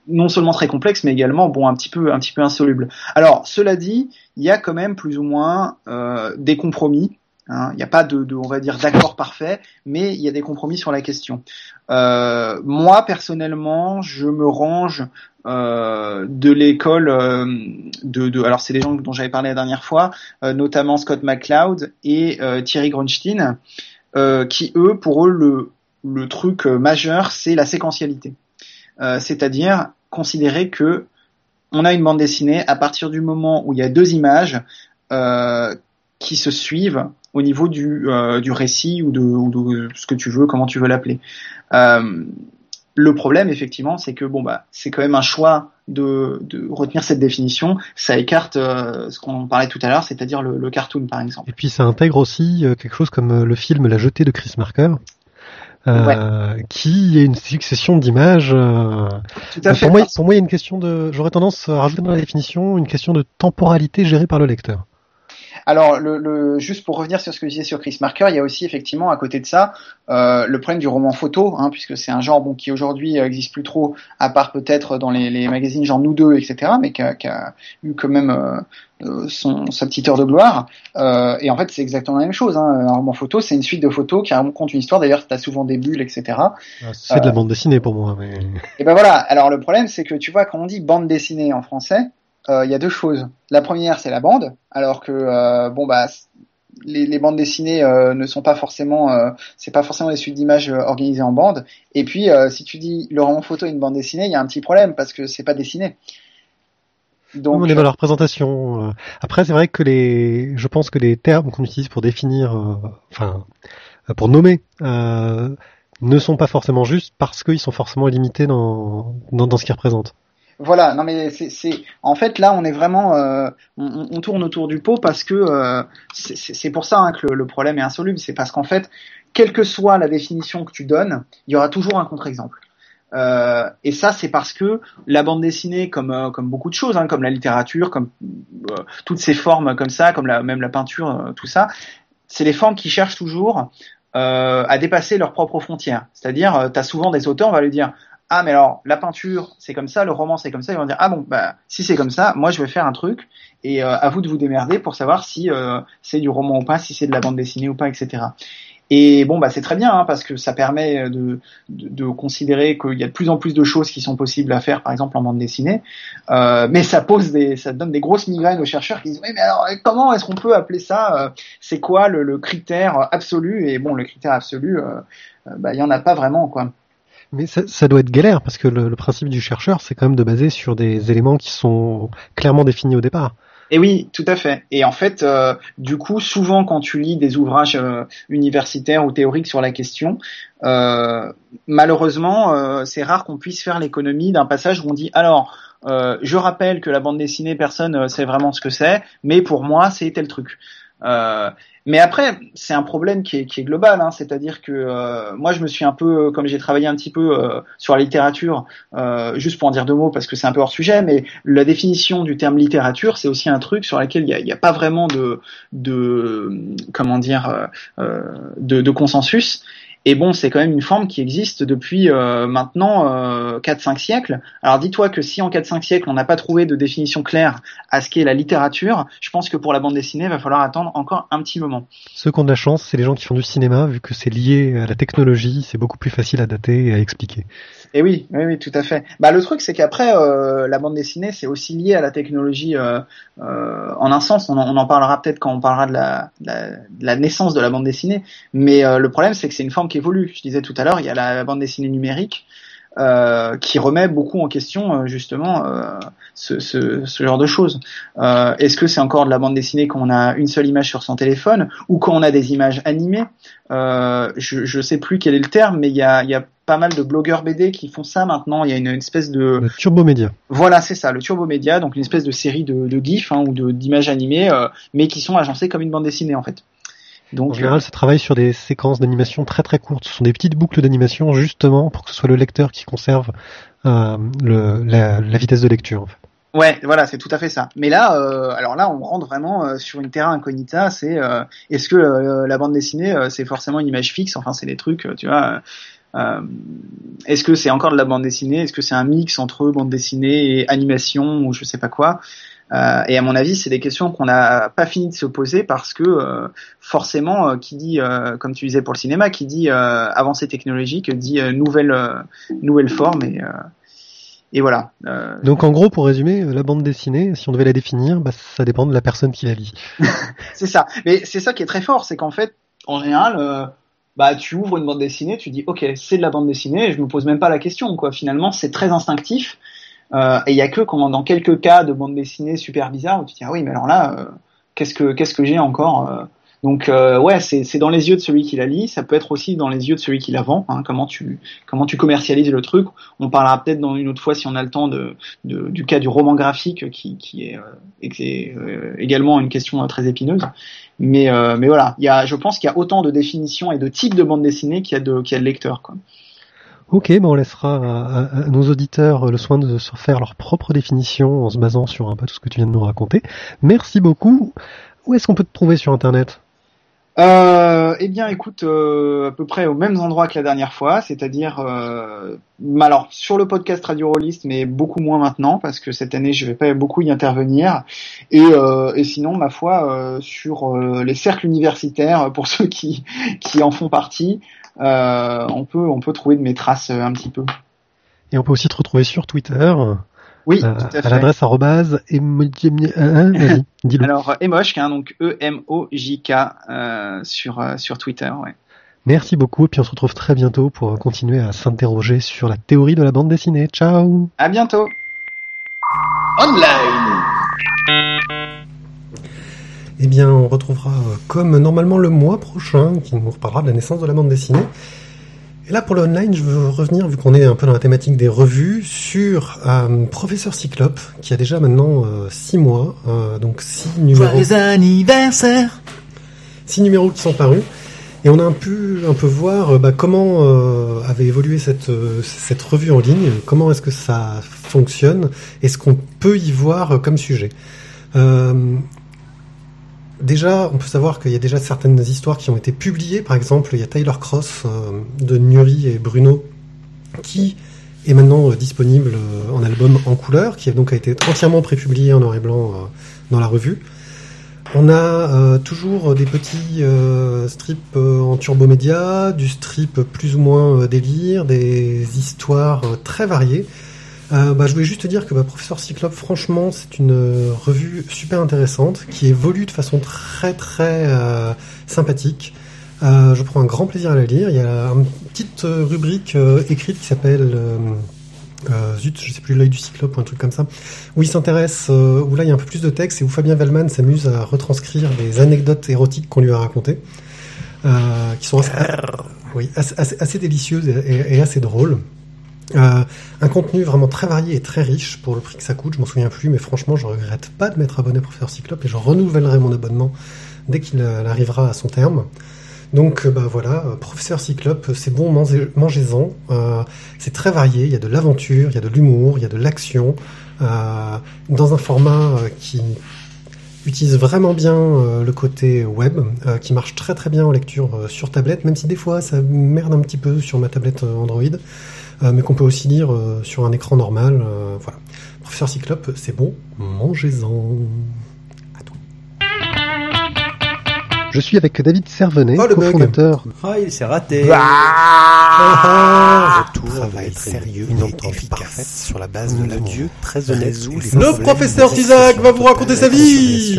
non seulement très complexes, mais également bon un petit peu un petit peu insolubles. Alors cela dit, il y a quand même plus ou moins euh, des compromis. Hein. Il n'y a pas de, on va dire d'accord parfait, mais il y a des compromis sur la question. Euh, moi personnellement, je me range euh, de l'école euh, de, alors c'est des gens dont j'avais parlé la dernière fois, notamment Scott McCloud et Thierry Grunstein, qui eux pour eux le, le truc majeur c'est la séquentialité, c'est-à-dire considérer que on a une bande dessinée à partir du moment où il y a deux images qui se suivent au niveau du, du récit ou de, ou de, ce que tu veux, comment tu veux l'appeler. Le problème, effectivement, c'est que bon bah c'est quand même un choix de, de retenir cette définition. Ça écarte euh, ce qu'on parlait tout à l'heure, c'est-à-dire le, le, cartoon, par exemple. Et puis ça intègre aussi euh, quelque chose comme euh, le film La Jetée de Chris Marker. Euh, ouais. qui est une succession d'images. Pour moi, pour moi, il y a une question de, j'aurais tendance à rajouter dans la définition une question de temporalité gérée par le lecteur. Alors, le, le, juste pour revenir sur ce que je disais sur Chris Marker, il y a aussi effectivement à côté de ça euh, le problème du roman photo, hein, puisque c'est un genre bon qui aujourd'hui n'existe plus trop, à part peut-être dans les, les, magazines genre Nous deux, etc., mais qui a, qui a eu quand même euh, son, sa petite heure de gloire. Euh, et en fait, c'est exactement la même chose. Hein. Un roman photo, c'est une suite de photos qui raconte une histoire. D'ailleurs, tu as souvent des bulles, etc. Ah, c'est de la bande dessinée pour moi. Mais... Et ben voilà. Alors le problème, c'est que tu vois, quand on dit bande dessinée en français, il euh, y a deux choses. La première, c'est la bande, alors que euh, bon bah les, les bandes dessinées euh, ne sont pas forcément, c'est pas forcément des suites d'images organisées en bande. Et puis, si tu dis le roman photo est une bande dessinée, il y a un petit problème parce que c'est pas dessiné. Donc, on est dans la représentation. Après, c'est vrai que les, je pense que les termes qu'on utilise pour définir, enfin, pour nommer, ne sont pas forcément justes parce qu'ils sont forcément limités dans, dans, dans ce qu'ils représentent. Voilà, non mais c'est en fait là on est vraiment euh, on, tourne autour du pot parce que euh, c'est pour ça hein, que le, problème est insoluble, c'est parce qu'en fait quelle que soit la définition que tu donnes, il y aura toujours un contre-exemple. Euh, et ça, c'est parce que la bande dessinée, comme euh, comme beaucoup de choses, hein, comme la littérature, comme euh, toutes ces formes comme ça, comme la, même la peinture, euh, tout ça, c'est les formes qui cherchent toujours à dépasser leurs propres frontières. C'est-à-dire, tu as souvent des auteurs, on va lui dire, ah mais alors la peinture c'est comme ça, le roman c'est comme ça, ils vont dire ah bon bah si c'est comme ça, moi je vais faire un truc et euh, à vous de vous démerder pour savoir si euh, c'est du roman ou pas, si c'est de la bande dessinée ou pas, etc. Et bon, bah c'est très bien hein, parce que ça permet de, de, de considérer qu'il y a de plus en plus de choses qui sont possibles à faire, par exemple en bande dessinée. Euh, mais ça pose des, ça donne des grosses migraines aux chercheurs qui disent mais alors comment est-ce qu'on peut appeler ça euh, C'est quoi le, critère absolu? Et bon, le critère absolu, euh, bah il y en a pas vraiment quoi. Mais ça, ça, doit être galère parce que le, le principe du chercheur, c'est quand même de baser sur des éléments qui sont clairement définis au départ. Et oui, tout à fait. Et en fait, euh, du coup, souvent quand tu lis des ouvrages euh, universitaires ou théoriques sur la question, euh, malheureusement, euh, c'est rare qu'on puisse faire l'économie d'un passage où on dit alors, euh, je rappelle que la bande dessinée, personne sait vraiment ce que c'est, mais pour moi, c'est tel truc. Mais après, c'est un problème qui est, qui est global, hein, c'est-à-dire que euh, moi, je me suis un peu, comme j'ai travaillé un petit peu euh, sur la littérature, euh, juste pour en dire deux mots parce que c'est un peu hors sujet, mais la définition du terme littérature, c'est aussi un truc sur lequel il n'y a, a, pas vraiment de, de comment dire, euh, de, de consensus. Et bon, c'est quand même une forme qui existe depuis euh, maintenant euh, 4-5 siècles. Alors dis-toi que si en 4-5 siècles on n'a pas trouvé de définition claire à ce qu'est la littérature, je pense que pour la bande dessinée, il va falloir attendre encore un petit moment. Ceux qui ont de la chance, c'est les gens qui font du cinéma, vu que c'est lié à la technologie, c'est beaucoup plus facile à dater et à expliquer. Et oui, oui, oui, tout à fait. Bah le truc, c'est qu'après, euh, la bande dessinée, c'est aussi lié à la technologie euh, euh, en un sens. On en, on en parlera peut-être quand on parlera de la, de la, de la naissance de la bande dessinée. Mais le problème, c'est que c'est une forme qui évolue. Je disais tout à l'heure, il y a la bande dessinée numérique. Euh, qui remet beaucoup en question euh, justement euh, ce, ce, ce, genre de choses. Est-ce que c'est encore de la bande dessinée quand on a une seule image sur son téléphone ou quand on a des images animées? Je ne sais plus quel est le terme, mais il y a, y a pas mal de blogueurs BD qui font ça maintenant. Il y a une, une espèce de le turbo média. Voilà, c'est ça, le turbo média, donc une espèce de série de, de gifs hein, ou d'images animées, mais qui sont agencées comme une bande dessinée en fait. Donc, en général, ça travaille sur des séquences d'animation très très courtes. Ce sont des petites boucles d'animation justement pour que ce soit le lecteur qui conserve euh, le, la, la, vitesse de lecture. En fait. Ouais, voilà, c'est tout à fait ça. Mais là, euh, alors là, on rentre vraiment euh, sur une terra incognita. C'est euh, est-ce que euh, la bande dessinée, c'est forcément une image fixe? Enfin, c'est des trucs, tu vois. est-ce que c'est encore de la bande dessinée? Est-ce que c'est un mix entre bande dessinée et animation ou je sais pas quoi? Euh, et à mon avis, c'est des questions qu'on n'a pas fini de se poser parce que euh, forcément, euh, qui dit, comme tu disais pour le cinéma, qui dit avancée technologique, dit nouvelle nouvelle forme et et voilà. Donc en gros, pour résumer, la bande dessinée, si on devait la définir, bah, ça dépend de la personne qui la lit. c'est ça. Mais c'est ça qui est très fort, c'est qu'en fait, en général, bah tu ouvres une bande dessinée, tu dis ok, c'est de la bande dessinée, et je me pose même pas la question quoi. Finalement, c'est très instinctif. Euh, et il y a que quand, dans quelques cas de bande dessinée super bizarre où tu te dis ah oui mais alors là euh, qu'est-ce que qu'est-ce que j'ai encore euh donc euh, ouais, c'est dans les yeux de celui qui la lit. Ça peut être aussi dans les yeux de celui qui la vend. Hein, comment tu comment tu commercialises le truc. On parlera peut-être dans une autre fois si on a le temps de, de du cas du roman graphique qui qui est, euh, qui est euh, également une question très épineuse. Mais mais voilà, il y a je pense qu'il y a autant de définitions et de types de bande dessinée qu'il y a de qu'il y a de lecteurs quoi. Ok, ben on laissera à, nos auditeurs le soin de se faire leur propre définition en se basant sur un peu tout ce que tu viens de nous raconter. Merci beaucoup. Où est-ce qu'on peut te trouver sur Internet? Euh, eh bien, écoute, euh, à peu près au même endroit que la dernière fois, c'est-à-dire, euh, alors sur le podcast Radio Rollist, mais beaucoup moins maintenant parce que cette année je vais pas beaucoup y intervenir. Et, euh, et sinon, ma foi, euh, sur les cercles universitaires, pour ceux qui qui en font partie, on peut on peut trouver de mes traces un petit peu. Et on peut aussi te retrouver sur Twitter. Oui, euh, tout à, fait. à l'adresse arrobase dis-le. Alors Emoshk, hein, donc E M O J K euh, sur euh, sur Twitter, ouais. Merci beaucoup et puis on se retrouve très bientôt pour continuer à s'interroger sur la théorie de la bande dessinée. Ciao. À bientôt. Online. Eh bien, on retrouvera comme normalement le mois prochain qui nous reparlera de la naissance de la bande dessinée. Et là, pour le online, je veux revenir, vu qu'on est un peu dans la thématique des revues, sur euh, Professeur Cyclope, qui a déjà maintenant euh, six mois, euh, donc six numéros. Joyeux anniversaire Six numéros qui sont parus. Et on a un peu, un peu voir bah, comment avait évolué cette, cette revue en ligne, comment est-ce que ça fonctionne, et ce qu'on peut y voir comme sujet. Déjà, on peut savoir qu'il y a déjà certaines histoires qui ont été publiées. Par exemple, il y a Tyler Cross euh, de Nuri et Bruno qui est maintenant euh, disponible euh, en album en couleur, qui a donc été entièrement prépublié en noir et blanc dans la revue. On a toujours des petits strips en turbomédia, du strip plus ou moins délire, des histoires très variées. Euh, bah, je voulais juste te dire que bah, Professeur Cyclope, franchement, c'est une euh, revue super intéressante qui évolue de façon très très euh, sympathique. Je prends un grand plaisir à la lire. Il y a une petite rubrique écrite qui s'appelle zut, je sais plus l'œil du cyclope ou un truc comme ça, où il s'intéresse, où là il y a un peu plus de texte et où Fabien Vellman s'amuse à retranscrire des anecdotes érotiques qu'on lui a racontées, qui sont assez, oui, assez, assez- assez délicieuses et, et- et assez drôles. Euh, un contenu vraiment très varié et très riche pour le prix que ça coûte, je m'en souviens plus, mais franchement je regrette pas de m'être abonné à Professeur Cyclope et je renouvellerai mon abonnement dès qu'il euh, arrivera à son terme. Donc euh, bah voilà, Professeur Cyclope, c'est bon, mangez- mangez-en. C'est très varié, il y a de l'aventure, il y a de l'humour, il y a de l'action, dans un format qui utilise vraiment bien le côté web, qui marche très très bien en lecture sur tablette, même si des fois ça merde un petit peu sur ma tablette Android, mais qu'on peut aussi lire euh, sur un écran normal. euh, voilà. Professeur Cyclope, c'est bon, mangez-en. À toi. Je suis avec David Servenet, Oh, cofondateur. Ah, il s'est raté. Ah, travail sérieux une et entente efficace parfaite sur la base de l'amour. Très honnête. Le professeur Tizak va vous raconter sa vie.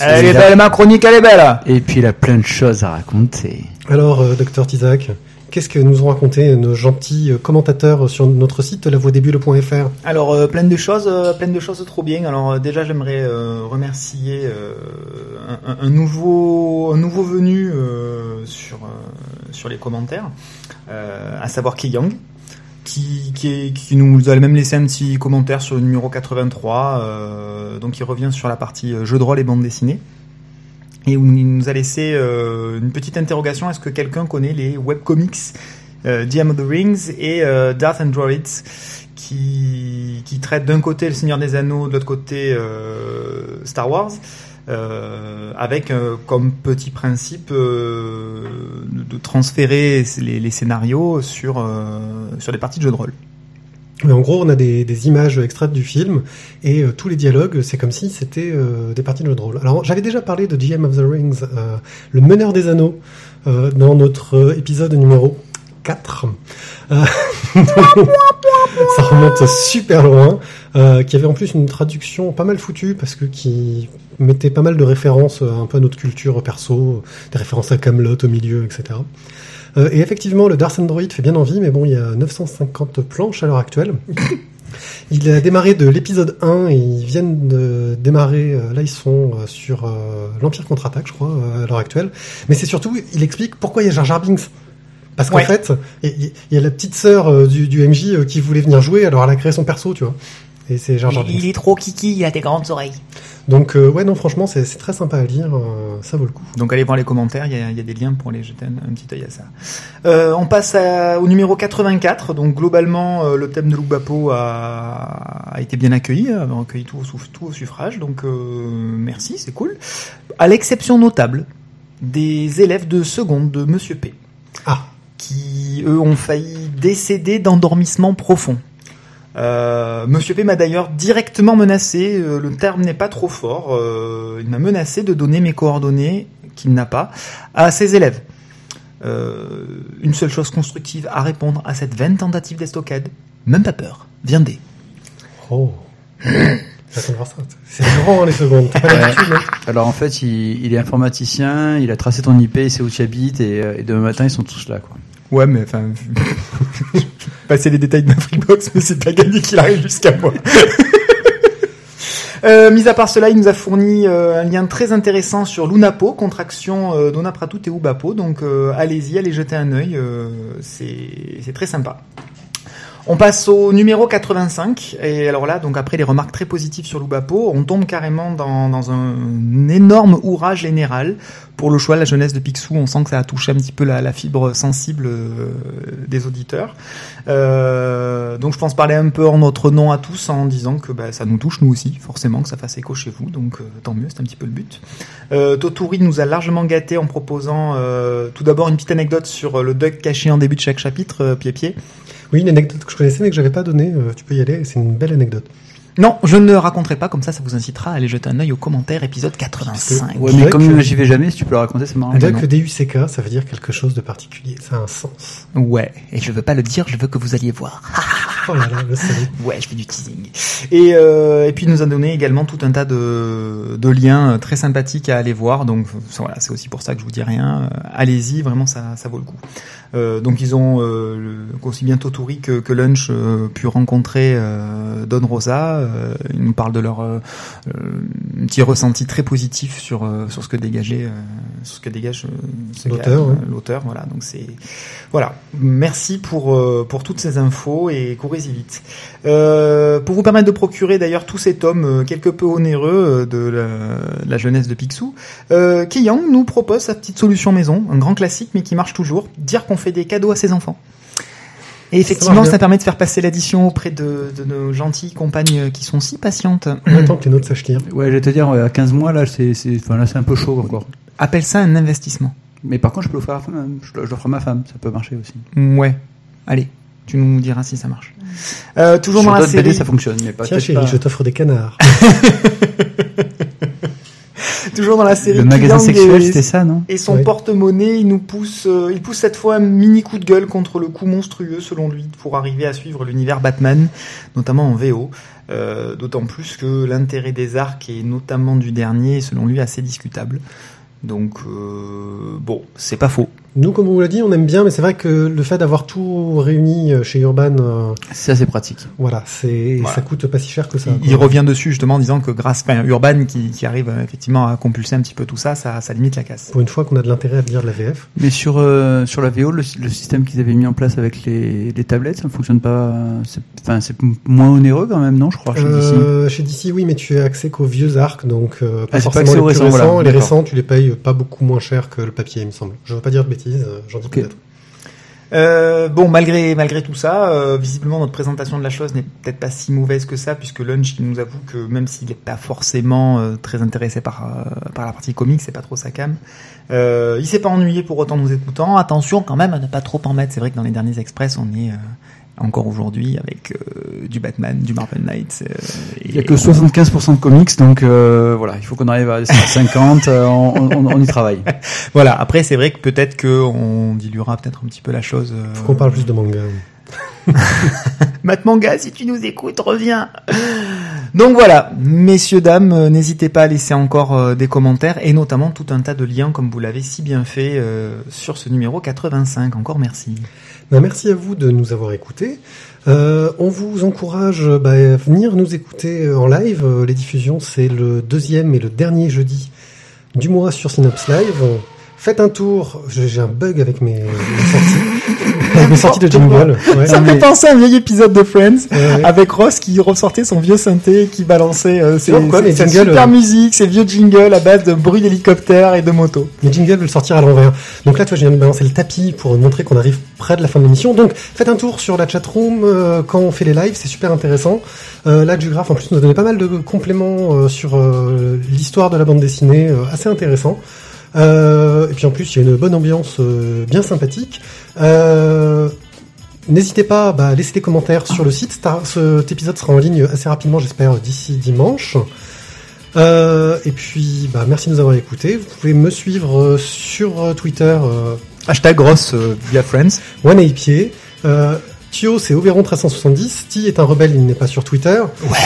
Elle est belle, ma chronique, elle est belle. Et puis il a plein de choses à raconter. Alors, euh, docteur Tizak, qu'est-ce que nous ont raconté nos gentils euh, commentateurs sur notre site lavoidébule.fr Alors euh, plein de choses, euh, plein de choses trop bien. Alors déjà j'aimerais remercier un, nouveau, venu sur les commentaires, à savoir Keyang, qui qui, nous a même laissé un petit commentaire sur le numéro 83, euh, donc il revient sur la partie jeux de rôle et bande dessinée. Et où il nous a laissé euh, une petite interrogation est-ce que quelqu'un connaît les webcomics euh, DM of the Rings et euh, Darth and Droids qui, qui traitent d'un côté le Seigneur des Anneaux, de l'autre côté euh, Star Wars, euh, avec euh, comme petit principe de transférer les, les scénarios sur, sur des parties de jeux de rôle. Mais en gros, on a des, des images extraites du film et euh, tous les dialogues, c'est comme si c'était euh, des parties de jeux de rôle. Alors, j'avais déjà parlé de GM of the Rings, euh, le meneur des anneaux, euh, dans notre euh, épisode numéro 4. Euh, ça remonte super loin, qui avait en plus une traduction pas mal foutue parce que qui mettait pas mal de références un peu à notre culture perso, des références à Camelot au milieu, etc. Euh, et effectivement, le Dark Android fait bien envie, mais bon, il y a 950 planches à l'heure actuelle. Il a démarré de l'épisode 1 et ils viennent de démarrer, euh, là ils sont euh, sur euh, l'Empire contre-attaque, je crois, à l'heure actuelle. Mais c'est surtout, il explique pourquoi il y a Jar Jar Binks. Parce qu'en Ouais. fait, il y, a la petite sœur du, du MJ qui voulait venir jouer, alors elle a créé son perso, tu vois. Et c'est Jar Binks. est trop kiki, il a des grandes oreilles. Donc euh, ouais, non, franchement, c'est très sympa à lire, euh, ça vaut le coup. Donc allez voir les commentaires, il y a, il y a des liens pour aller jeter un, un petit œil à ça. Euh, on passe à- au numéro 84. Donc globalement, euh, le thème de Loubapo a, a été bien accueilli, a recueilli tout, tout au suffrage. Donc euh, merci, c'est cool. À l'exception notable des élèves de seconde de Monsieur P, Ah, qui eux ont failli décéder d'endormissement profond. Euh, Monsieur P m'a d'ailleurs directement menacé, euh, le terme n'est pas trop fort, euh, il m'a menacé de donner mes coordonnées, qu'il n'a pas, à ses élèves. Euh, une seule chose constructive à répondre à cette vaine tentative d'estocade, même pas peur, viendez. oh. C'est grand les secondes. Hein Alors en fait, il, il est informaticien, il a tracé ton IP, il sait où tu habites, et, euh, et demain matin, ils sont tous là. Quoi. Ouais, mais enfin, passer les détails de ma Freebox, mais c'est pas gagné qu'il arrive jusqu'à moi. Euh, mis à part cela, il nous a fourni euh, un lien très intéressant sur l'UNAPO, contraction euh, d'Onapratut et Ubapo. Donc euh, allez-y, allez jeter un œil, c'est très sympa. On passe au numéro 85, et alors là, donc après les remarques très positives sur l'Ubapo, on tombe carrément dans, dans un énorme ouvrage général pour le choix de la jeunesse de Picsou. On sent que ça a touché un petit peu la, fibre sensible euh, des auditeurs. Euh, donc je pense parler un peu en notre nom à tous en disant que bah, ça nous touche nous aussi, forcément que ça fasse écho chez vous, donc euh, tant mieux, c'est un petit peu le but. Euh, Toturi nous a largement gâté en proposant tout d'abord une petite anecdote sur le duck caché en début de chaque chapitre, pied-pied. Oui, une anecdote que je connaissais mais que j'avais pas donnée. euh, tu peux y aller. C'est une belle anecdote. Non, je ne le raconterai pas, comme ça, ça vous incitera à aller jeter un œil aux commentaires, épisode 85. Ouais, mais comme que- j'y vais jamais, si tu peux le raconter, c'est marrant. Non. que DUCK, ça veut dire quelque chose de particulier. Ça a un sens. Ouais, et je veux pas le dire, je veux que vous alliez voir. Oh là là, le salut. Ouais, je fais du teasing. Et, euh, et puis il nous a donné également tout un tas de, de liens euh, très sympathiques à aller voir. Donc voilà, c'est aussi pour ça que je vous dis rien. Euh, Allez-y, vraiment ça, ça vaut le coup. Euh, donc ils ont euh, le- aussi bien Toturi que, que Lunch euh, pu rencontrer euh, Don Rosa. Euh, ils nous parlent de leur euh, euh, petit ressenti très positif sur sur ce que dégageait, sur ce que dégage L'auteur, ouais. l'auteur. Voilà, donc c'est voilà. Merci pour pour toutes ces infos et courez-y vite. Pour vous permettre de procurer d'ailleurs tous ces tomes quelque peu onéreux de la, de la jeunesse de Picsou, euh, Kiyang nous propose sa petite solution maison, un grand classique mais qui marche toujours, dire qu'on fait des cadeaux à ses enfants. Et effectivement, ça, permet de faire passer l'addition auprès de, de nos gentilles compagnes euh, qui sont si patientes. On attend que les nôtres sachent lire. Ouais, je vais te dire, ouais, à 15 mois, là, c'est, c'est, enfin, là, c'est un peu chaud encore. Appelle ça un investissement. Mais par contre, je peux l'offrir à, ma femme, je l'offre à ma femme, ça peut marcher aussi. Ouais. Allez, tu nous diras si ça marche. Euh, toujours Sur dans la d'autres série. BD, ça fonctionne, mais pas Tiens chérie, pas- je t'offre des canards. Toujours dans la série. Le magasin sexuel, et- c'était ça, non Et son Ouais. porte-monnaie, il nous pousse, euh, il pousse cette fois un mini coup de gueule contre le coup monstrueux, selon lui, pour arriver à suivre l'univers Batman, notamment en VO. Euh, D'autant plus que l'intérêt des arcs, et notamment du dernier, est, selon lui, assez discutable. Donc, euh, bon, c'est pas faux. Nous, comme on vous l'a dit, on aime bien, mais c'est vrai que le fait d'avoir tout réuni euh, chez Urban, euh, C'est assez pratique. voilà, c'est Voilà. ça coûte pas si cher que ça. Il, revient dessus justement en disant que grâce, enfin, Urban qui, qui arrive euh, effectivement à compulser un petit peu tout ça, ça, ça limite la casse. Pour une fois qu'on a de l'intérêt à lire de la VF. Mais sur, euh, sur la VO, le, le système qu'ils avaient mis en place avec les, les tablettes, ça ne fonctionne pas. c'est- Enfin, c'est moins onéreux quand même, non, je crois, chez DC. Chez DC, oui, mais tu as accès qu'aux vieux arcs, donc euh, pas Ah, c'est pas forcément accès les aux plus récents, voilà, et les récents, tu les payes pas beaucoup moins cher que le papier, il me semble. Je veux pas dire de bêtises, euh, j'en dis Ok. peut-être. Euh, bon, malgré malgré tout ça, euh, visiblement notre présentation de la chose n'est peut-être pas si mauvaise que ça, puisque Lunch nous avoue que même s'il n'est pas forcément euh, très intéressé par par la partie comique, c'est pas trop sa cam. Il s'est pas ennuyé pour autant nous écoutant. Attention quand même à ne pas trop en mettre. C'est vrai que dans les derniers Express, on est encore aujourd'hui avec euh, du Batman, du Marvel Knights. euh, Il y a que 75% de comics, donc euh, voilà, il faut qu'on arrive à 50, euh, on, on, on y travaille. Voilà. Après, c'est vrai que peut-être que on diluera peut-être un petit peu la chose. euh, Faut qu'on parle plus de manga. Matt Manga, si tu nous écoutes, reviens. Donc voilà, messieurs, dames, euh, n'hésitez pas à laisser encore des commentaires et notamment tout un tas de liens comme vous l'avez si bien fait euh, sur ce numéro 85. Encore merci. Ben, merci à vous de nous avoir écoutés. Euh, on vous encourage euh, bah, à venir nous écouter euh, en live. Les diffusions, c'est le deuxième et le dernier jeudi du mois sur Synops Live. Faites un tour. J'ai un bug avec mes, mes sorties, mes sorties de jingle. Ouais. Ça me fait penser à un vieil épisode de Friends Ouais. avec Ross qui ressortait son vieux synthé qui balançait euh, ses, ses- mais sa jingle, super euh, musique, ses vieux jingles à base de bruit d'hélicoptère et de moto. Mes jingles veulent sortir à l'envers. Donc là, tu vois, je viens de balancer le tapis pour montrer qu'on arrive près de la fin de l'émission. Donc, faites un tour sur la chatroom euh, quand on fait les lives, c'est super intéressant. Euh, là, Dugraph, en plus, nous a donné pas mal de compléments sur l'histoire de la bande dessinée, euh, assez intéressant. Euh, et puis en plus, il y a une bonne ambiance euh, bien sympathique. Euh, N'hésitez pas bah, à laisser des commentaires sur le site. Cet épisode sera en ligne assez rapidement, j'espère, d'ici dimanche. Euh, et puis, bah, merci de nous avoir écoutés. Vous pouvez me suivre euh, sur euh, Twitter, euh, Hashtag Ross via Friends. One Pied. Euh, Thio, c'est Oberon 370. Ti est un rebelle, il n'est pas sur Twitter. Ouais.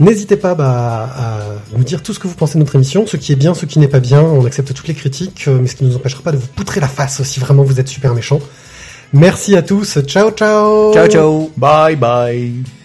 N'hésitez pas bah, à nous dire tout ce que vous pensez de notre émission, ce qui est bien, ce qui n'est pas bien. On accepte toutes les critiques, euh, mais ce qui ne nous empêchera pas de vous poutrer la face si vraiment vous êtes super méchant. Merci à tous. Ciao, ciao. Ciao, ciao Bye bye.